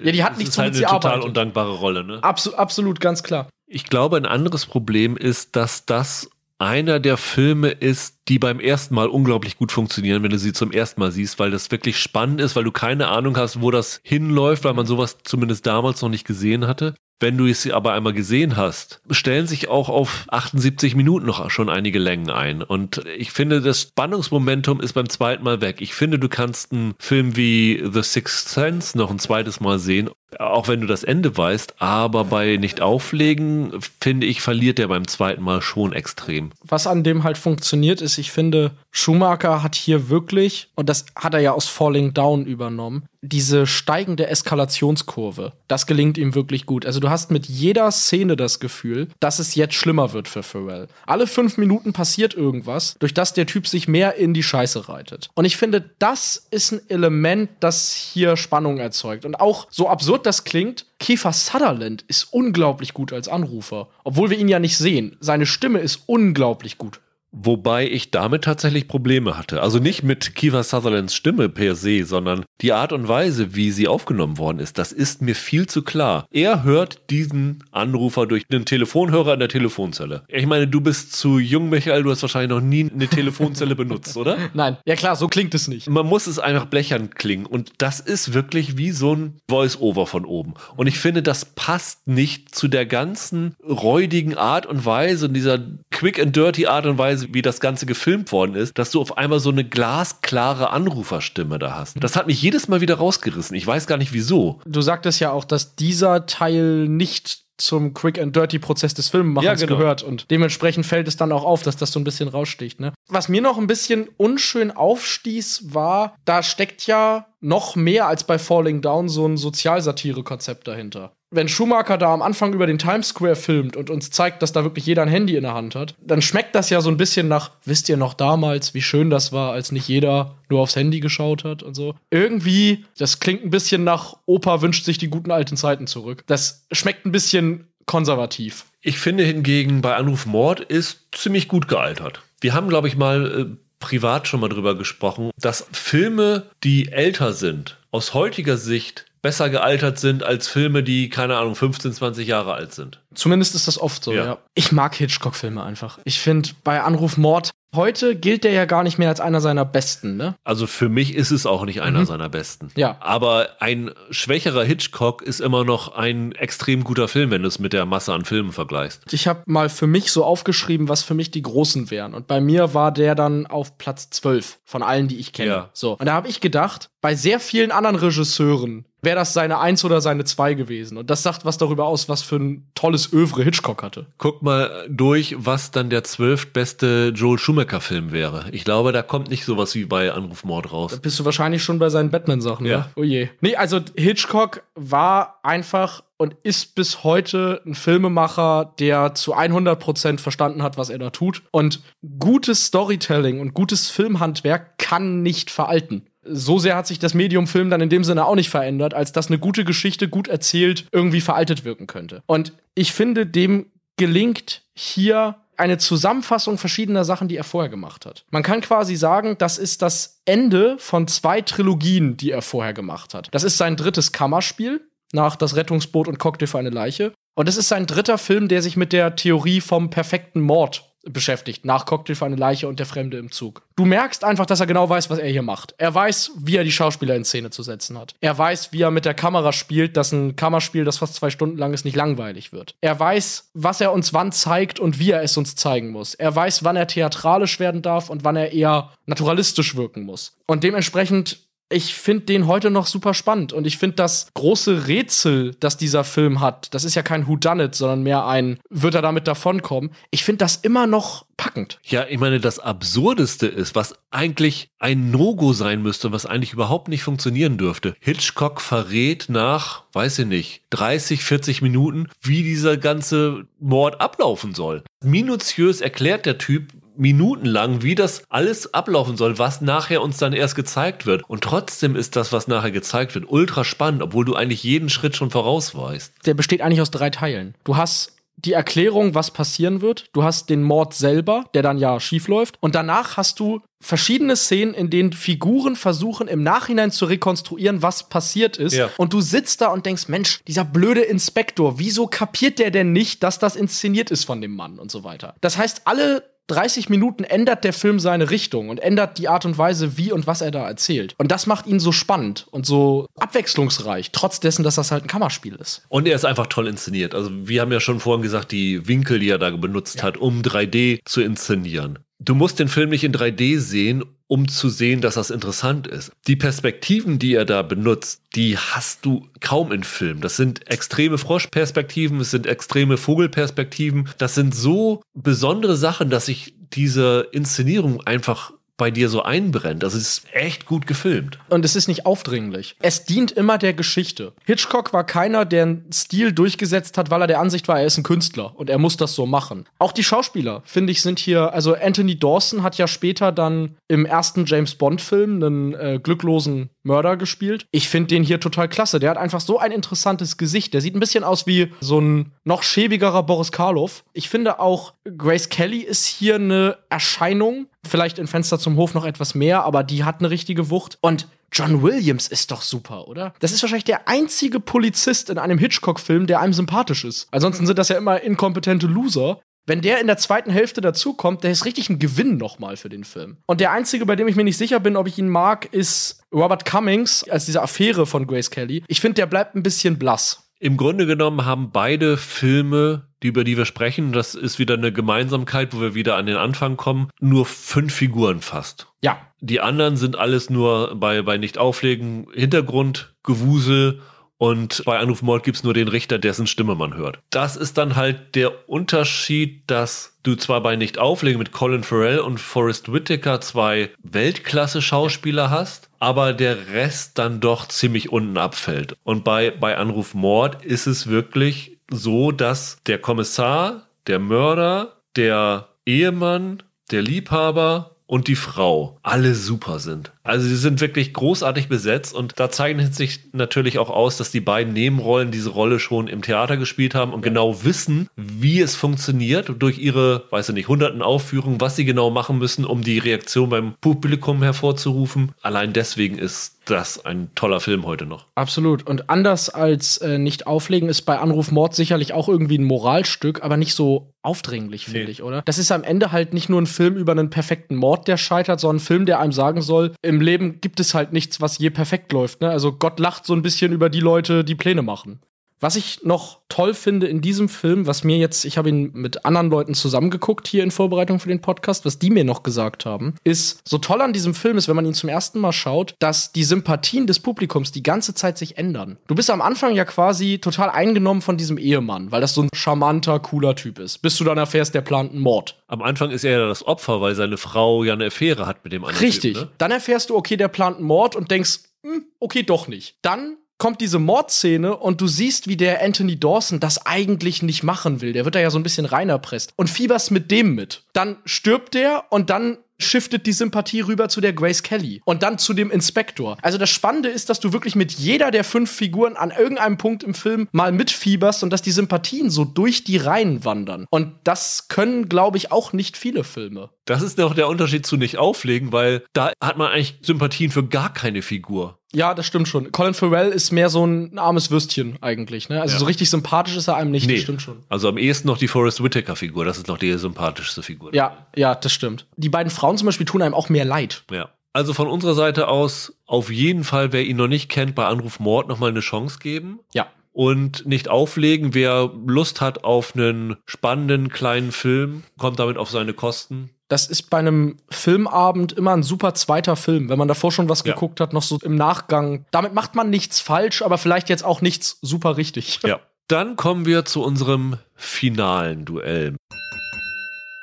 S6: Ja, die hat nichts,
S1: ist halt
S6: womit
S1: eine total
S6: arbeitet.
S1: undankbare Rolle, ne?
S6: Absu absolut, ganz klar.
S1: Ich glaube, ein anderes Problem ist, dass das einer der Filme ist, die beim ersten Mal unglaublich gut funktionieren, wenn du sie zum ersten Mal siehst, weil das wirklich spannend ist, weil du keine Ahnung hast, wo das hinläuft, weil man sowas zumindest damals noch nicht gesehen hatte. Wenn du es aber einmal gesehen hast, stellen sich auch auf 78 Minuten noch schon einige Längen ein. Und ich finde, das Spannungsmomentum ist beim zweiten Mal weg. Ich finde, du kannst einen Film wie The Sixth Sense noch ein zweites Mal sehen Auch wenn du das Ende weißt, aber bei Nicht-Auflegen, finde ich, verliert er beim zweiten Mal schon extrem.
S6: Was an dem halt funktioniert, ist, ich finde, Schumacher hat hier wirklich, und das hat er ja aus Falling Down übernommen, diese steigende Eskalationskurve. Das gelingt ihm wirklich gut. Also du hast mit jeder Szene das Gefühl, dass es jetzt schlimmer wird für Pharrell. Alle fünf Minuten passiert irgendwas, durch das der Typ sich mehr in die Scheiße reitet. Und ich finde, das ist ein Element, das hier Spannung erzeugt. Und auch so absurd das klingt, Kiefer Sutherland ist unglaublich gut als Anrufer. Obwohl wir ihn ja nicht sehen. Seine Stimme ist unglaublich gut.
S1: Wobei ich damit tatsächlich Probleme hatte. Also nicht mit Kiefer Sutherlands Stimme per se, sondern die Art und Weise, wie sie aufgenommen worden ist, das ist mir viel zu klar. Er hört diesen Anrufer durch den Telefonhörer in der Telefonzelle. Ich meine, du bist zu jung, Michael, du hast wahrscheinlich noch nie eine Telefonzelle benutzt, oder?
S6: Nein, ja klar, so klingt es nicht.
S1: Man muss es einfach blechern klingen und das ist wirklich wie so ein Voice-Over von oben. Und ich finde, das passt nicht zu der ganzen räudigen Art und Weise und dieser quick and dirty Art und Weise, wie das Ganze gefilmt worden ist, dass du auf einmal so eine glasklare Anruferstimme da hast. Das hat mich jedes Mal wieder rausgerissen. Ich weiß gar nicht wieso.
S6: Du sagtest ja auch, dass dieser Teil nicht zum Quick and Dirty Prozess des Filmemachens
S1: Ja, genau.
S6: gehört und dementsprechend fällt es dann auch auf, dass das so ein bisschen raussticht. Ne? Was mir noch ein bisschen unschön aufstieß, war, da steckt ja noch mehr als bei Falling Down so ein Sozialsatire-Konzept dahinter. Wenn Schumacher da am Anfang über den Times Square filmt und uns zeigt, dass da wirklich jeder ein Handy in der Hand hat, dann schmeckt das ja so ein bisschen nach, wisst ihr noch damals, wie schön das war, als nicht jeder nur aufs Handy geschaut hat und so. Irgendwie, das klingt ein bisschen nach Opa wünscht sich die guten alten Zeiten zurück. Das schmeckt ein bisschen konservativ.
S1: Ich finde hingegen, bei Anruf Mord ist ziemlich gut gealtert. Wir haben, glaube ich, mal äh, privat schon mal drüber gesprochen, dass Filme, die älter sind, aus heutiger Sicht besser gealtert sind als Filme, die, keine Ahnung, 15, 20 Jahre alt sind.
S6: Zumindest ist das oft so,
S1: Ja.
S6: ja. Ich mag Hitchcock-Filme einfach. Ich finde, bei Anruf Mord, heute gilt der ja gar nicht mehr als einer seiner besten, ne?
S1: Also für mich ist es auch nicht einer seiner besten.
S6: Ja.
S1: Aber ein schwächerer Hitchcock ist immer noch ein extrem guter Film, wenn du es mit der Masse an Filmen vergleichst.
S6: Ich habe mal für mich so aufgeschrieben, was für mich die Großen wären. Und bei mir war der dann auf Platz 12 von allen, die ich kenne.
S1: Ja.
S6: So. Und da habe ich gedacht, bei sehr vielen anderen Regisseuren wäre das seine Eins oder seine Zwei gewesen. Und das sagt was darüber aus, was für ein tolles Övre Hitchcock hatte.
S1: Guck mal durch, was dann der zwölftbeste Joel Schumacher-Film wäre. Ich glaube, da kommt nicht sowas wie bei Anruf Mord raus.
S6: Bist du wahrscheinlich schon bei seinen Batman-Sachen,
S1: Ja.
S6: ne? Oh je. Nee, also Hitchcock war einfach und ist bis heute ein Filmemacher, der zu 100% verstanden hat, was er da tut. Und gutes Storytelling und gutes Filmhandwerk kann nicht veralten. So sehr hat sich das Medium Film dann in dem Sinne auch nicht verändert, als dass eine gute Geschichte, gut erzählt, irgendwie veraltet wirken könnte. Und ich finde, dem gelingt hier eine Zusammenfassung verschiedener Sachen, die er vorher gemacht hat. Man kann quasi sagen, das ist das Ende von zwei Trilogien, die er vorher gemacht hat. Das ist sein drittes Kammerspiel nach Das Rettungsboot und Cocktail für eine Leiche. Und es ist sein dritter Film, der sich mit der Theorie vom perfekten Mord beschäftigt, nach Cocktail für eine Leiche und Der Fremde im Zug. Du merkst einfach, dass er genau weiß, was er hier macht. Er weiß, wie er die Schauspieler in Szene zu setzen hat. Er weiß, wie er mit der Kamera spielt, dass ein Kammerspiel, das fast zwei Stunden lang ist, nicht langweilig wird. Er weiß, was er uns wann zeigt und wie er es uns zeigen muss. Er weiß, wann er theatralisch werden darf und wann er eher naturalistisch wirken muss. Und dementsprechend ich finde den heute noch super spannend und ich finde das große Rätsel, das dieser Film hat, das ist ja kein Whodunit, sondern mehr ein, wird er damit davonkommen? Ich finde das immer noch packend.
S1: Ja, ich meine, das Absurdeste ist, was eigentlich ein No-Go sein müsste, was eigentlich überhaupt nicht funktionieren dürfte. Hitchcock verrät nach, weiß ich nicht, 30, 40 Minuten, wie dieser ganze Mord ablaufen soll. Minutiös erklärt der Typ minutenlang, wie das alles ablaufen soll, was nachher uns dann erst gezeigt wird. Und trotzdem ist das, was nachher gezeigt wird, ultra spannend, obwohl du eigentlich jeden Schritt schon vorausweißt.
S6: Der besteht eigentlich aus drei Teilen. Du hast die Erklärung, was passieren wird. Du hast den Mord selber, der dann ja schief läuft. Und danach hast du verschiedene Szenen, in denen Figuren versuchen, im Nachhinein zu rekonstruieren, was passiert ist.
S1: Ja.
S6: Und du sitzt da und denkst, Mensch, dieser blöde Inspektor, wieso kapiert der denn nicht, dass das inszeniert ist von dem Mann und so weiter? Das heißt, alle 30 Minuten ändert der Film seine Richtung und ändert die Art und Weise, wie und was er da erzählt. Und das macht ihn so spannend und so abwechslungsreich, trotz dessen, dass das halt ein Kammerspiel ist.
S1: Und er ist einfach toll inszeniert. Also wir haben ja schon vorhin gesagt, die Winkel, die er da benutzt hat, um 3D zu inszenieren. Du musst den Film nicht in 3D sehen, um zu sehen, dass das interessant ist. Die Perspektiven, die er da benutzt, die hast du kaum in Filmen. Das sind extreme Froschperspektiven, es sind extreme Vogelperspektiven. Das sind so besondere Sachen, dass ich diese Inszenierung einfach bei dir so einbrennt. Das ist echt gut gefilmt.
S6: Und es ist nicht aufdringlich. Es dient immer der Geschichte. Hitchcock war keiner, der einen Stil durchgesetzt hat, weil er der Ansicht war, er ist ein Künstler und er muss das so machen. Auch die Schauspieler, finde ich, sind hier, also Anthony Dawson hat ja später dann im ersten James Bond-Film einen äh, glücklosen Mörder gespielt. Ich finde den hier total klasse. Der hat einfach so ein interessantes Gesicht. Der sieht ein bisschen aus wie so ein noch schäbigerer Boris Karloff. Ich finde auch, Grace Kelly ist hier eine Erscheinung. Vielleicht in Fenster zum Hof noch etwas mehr, aber die hat eine richtige Wucht. Und John Williams ist doch super, oder? Das ist wahrscheinlich der einzige Polizist in einem Hitchcock-Film, der einem sympathisch ist. Ansonsten sind das ja immer inkompetente Loser. Wenn der in der zweiten Hälfte dazukommt, der ist richtig ein Gewinn nochmal für den Film. Und der einzige, bei dem ich mir nicht sicher bin, ob ich ihn mag, ist Robert Cummings als diese Affäre von Grace Kelly. Ich finde, der bleibt ein bisschen blass.
S1: Im Grunde genommen haben beide Filme, die, über die wir sprechen, das ist wieder eine Gemeinsamkeit, wo wir wieder an den Anfang kommen, nur fünf Figuren fast.
S6: Ja.
S1: Die anderen sind alles nur bei, bei Nicht-Auflegen, Hintergrund, Gewusel und bei Anruf Mord gibt's nur den Richter, dessen Stimme man hört. Das ist dann halt der Unterschied, dass du zwar bei Nicht auflegen mit Colin Farrell und Forrest Whitaker zwei Weltklasse-Schauspieler hast, aber der Rest dann doch ziemlich unten abfällt. Und bei, bei Anruf Mord ist es wirklich so, dass der Kommissar, der Mörder, der Ehemann, der Liebhaber und die Frau alle super sind. Also sie sind wirklich großartig besetzt und da zeichnet sich natürlich auch aus, dass die beiden Nebenrollen diese Rolle schon im Theater gespielt haben und genau wissen, wie es funktioniert durch ihre, weiß ich nicht, hunderten Aufführungen, was sie genau machen müssen, um die Reaktion beim Publikum hervorzurufen. Allein deswegen ist das ein toller Film heute noch.
S6: Absolut. Und anders als äh, nicht auflegen ist bei Anruf Mord sicherlich auch irgendwie ein Moralstück, aber nicht so aufdringlich, finde
S1: Nee.
S6: ich, oder? Das ist am Ende halt nicht nur ein Film über einen perfekten Mord, der scheitert, sondern ein Film, der einem sagen soll, im Leben gibt es halt nichts, was je perfekt läuft. Ne? Also Gott lacht so ein bisschen über die Leute, die Pläne machen. Was ich noch toll finde in diesem Film, was mir jetzt, ich habe ihn mit anderen Leuten zusammengeguckt hier in Vorbereitung für den Podcast, was die mir noch gesagt haben, ist, so toll an diesem Film ist, wenn man ihn zum ersten Mal schaut, dass die Sympathien des Publikums die ganze Zeit sich ändern. Du bist am Anfang ja quasi total eingenommen von diesem Ehemann, weil das so ein charmanter, cooler Typ ist, bis du dann erfährst, der plant einen Mord.
S1: Am Anfang ist er ja das Opfer, weil seine Frau ja eine Affäre hat mit dem anderen.
S6: Richtig.
S1: Typen, ne?
S6: Dann erfährst du, okay, der plant einen Mord und denkst, hm, okay, doch nicht. Dann kommt diese Mordszene und du siehst, wie der Anthony Dawson das eigentlich nicht machen will. Der wird da ja so ein bisschen reinerpresst und fieberst mit dem mit. Dann stirbt der und dann shiftet die Sympathie rüber zu der Grace Kelly und dann zu dem Inspektor. Also das Spannende ist, dass du wirklich mit jeder der fünf Figuren an irgendeinem Punkt im Film mal mitfieberst und dass die Sympathien so durch die Reihen wandern. Und das können, glaube ich, auch nicht viele Filme.
S1: Das ist auch der Unterschied zu nicht auflegen, weil da hat man eigentlich Sympathien für gar keine Figur.
S6: Ja, das stimmt schon. Colin Farrell ist mehr so ein armes Würstchen eigentlich, ne? Also
S1: Ja.
S6: so richtig sympathisch ist er einem nicht, das stimmt schon.
S1: Also am ehesten noch die Forrest Whitaker-Figur. Das ist noch die sympathischste Figur.
S6: Ja, ja, das stimmt. Die beiden Frauen zum Beispiel tun einem auch mehr leid.
S1: Ja. Also von unserer Seite aus auf jeden Fall, wer ihn noch nicht kennt, bei Anruf Mord noch mal eine Chance geben.
S6: Ja.
S1: Und nicht auflegen. Wer Lust hat auf einen spannenden kleinen Film, kommt damit auf seine Kosten.
S6: Das ist bei einem Filmabend immer ein super zweiter Film, wenn man davor schon was
S1: Ja.
S6: geguckt hat, noch so im Nachgang. Damit macht man nichts falsch, aber vielleicht jetzt auch nichts super richtig.
S1: Ja. Dann kommen wir zu unserem finalen Duell.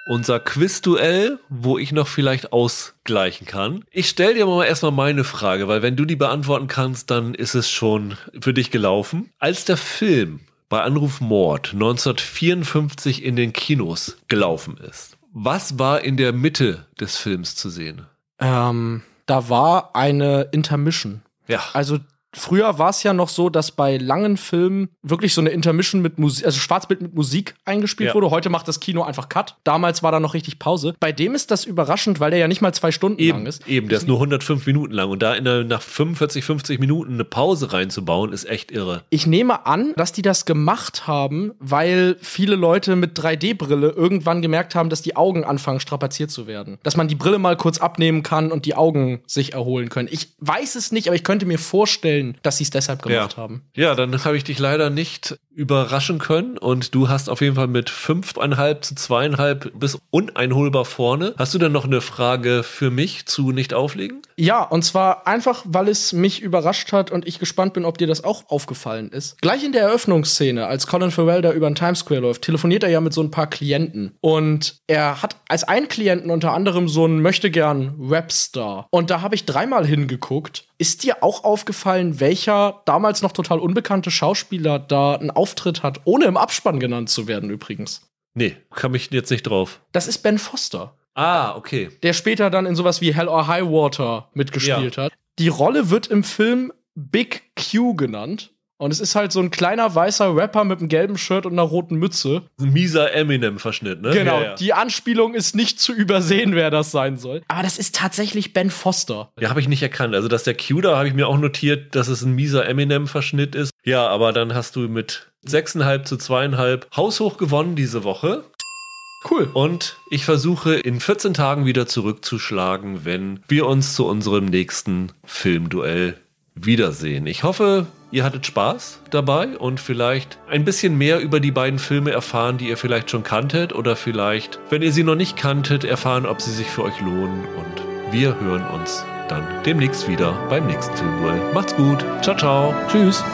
S1: Unser Quizduell, wo ich noch vielleicht ausgleichen kann. Ich stelle dir mal erstmal meine Frage, weil wenn du die beantworten kannst, dann ist es schon für dich gelaufen. Als der Film bei Anruf Mord 1954 in den Kinos gelaufen ist, was war in der Mitte des Films zu sehen?
S6: Ähm, da war eine Intermission.
S1: Ja,
S6: Also früher war es ja noch so, dass bei langen Filmen wirklich so eine Intermission mit Musik, also Schwarzbild mit Musik eingespielt
S1: Ja.
S6: wurde. Heute macht das Kino einfach Cut. Damals war da noch richtig Pause. Bei dem ist das überraschend, weil der ja nicht mal zwei Stunden lang
S1: eben,
S6: ist.
S1: eben, der ist nur 105 Minuten lang und da in der, nach 45, 50 Minuten eine Pause reinzubauen, ist echt irre.
S6: Ich nehme an, dass die das gemacht haben, weil viele Leute mit 3D-Brille irgendwann gemerkt haben, dass die Augen anfangen strapaziert zu werden. Dass man die Brille mal kurz abnehmen kann und die Augen sich erholen können. Ich weiß es nicht, aber ich könnte mir vorstellen, dass sie es deshalb gemacht haben.
S1: Ja, dann habe ich dich leider nicht überraschen können und du hast auf jeden Fall mit fünfeinhalb zu zweieinhalb bis uneinholbar vorne. Hast du denn noch eine Frage für mich zu nicht auflegen?
S6: Ja, und zwar einfach, weil es mich überrascht hat und ich gespannt bin, ob dir das auch aufgefallen ist. Gleich in der Eröffnungsszene, als Colin Farrell da über den Times Square läuft, telefoniert er ja mit so ein paar Klienten. Und er hat als einen Klienten unter anderem so einen möchtegern Rapstar. Und da habe ich dreimal hingeguckt. Ist dir auch aufgefallen, welcher damals noch total unbekannte Schauspieler da einen Auftritt hat, ohne im Abspann genannt zu werden übrigens?
S1: Nee, kam ich jetzt nicht drauf.
S6: Das ist Ben Foster.
S1: Ah, okay.
S6: der später dann in sowas wie Hell or High Water mitgespielt hat. Die Rolle wird im Film Big Q genannt. Und es ist halt so ein kleiner weißer Rapper mit einem gelben Shirt und einer roten Mütze.
S1: Ein mieser Eminem-Verschnitt, ne?
S6: Genau,
S1: Ja, ja.
S6: die Anspielung ist nicht zu übersehen, wer das sein soll. Aber das ist tatsächlich Ben Foster.
S1: Ja, habe ich nicht erkannt. Also, dass der Q da habe ich mir auch notiert, dass es ein mieser Eminem-Verschnitt ist. Ja, aber dann hast du mit 6,5 zu 2,5 haushoch gewonnen diese Woche.
S6: Cool.
S1: Und ich versuche in 14 Tagen wieder zurückzuschlagen, wenn wir uns zu unserem nächsten Filmduell wiedersehen. Ich hoffe, ihr hattet Spaß dabei und vielleicht ein bisschen mehr über die beiden Filme erfahren, die ihr vielleicht schon kanntet oder vielleicht, wenn ihr sie noch nicht kanntet, erfahren, ob sie sich für euch lohnen. Und wir hören uns dann demnächst wieder beim nächsten Filmduell. Macht's gut. Ciao, ciao.
S6: Tschüss.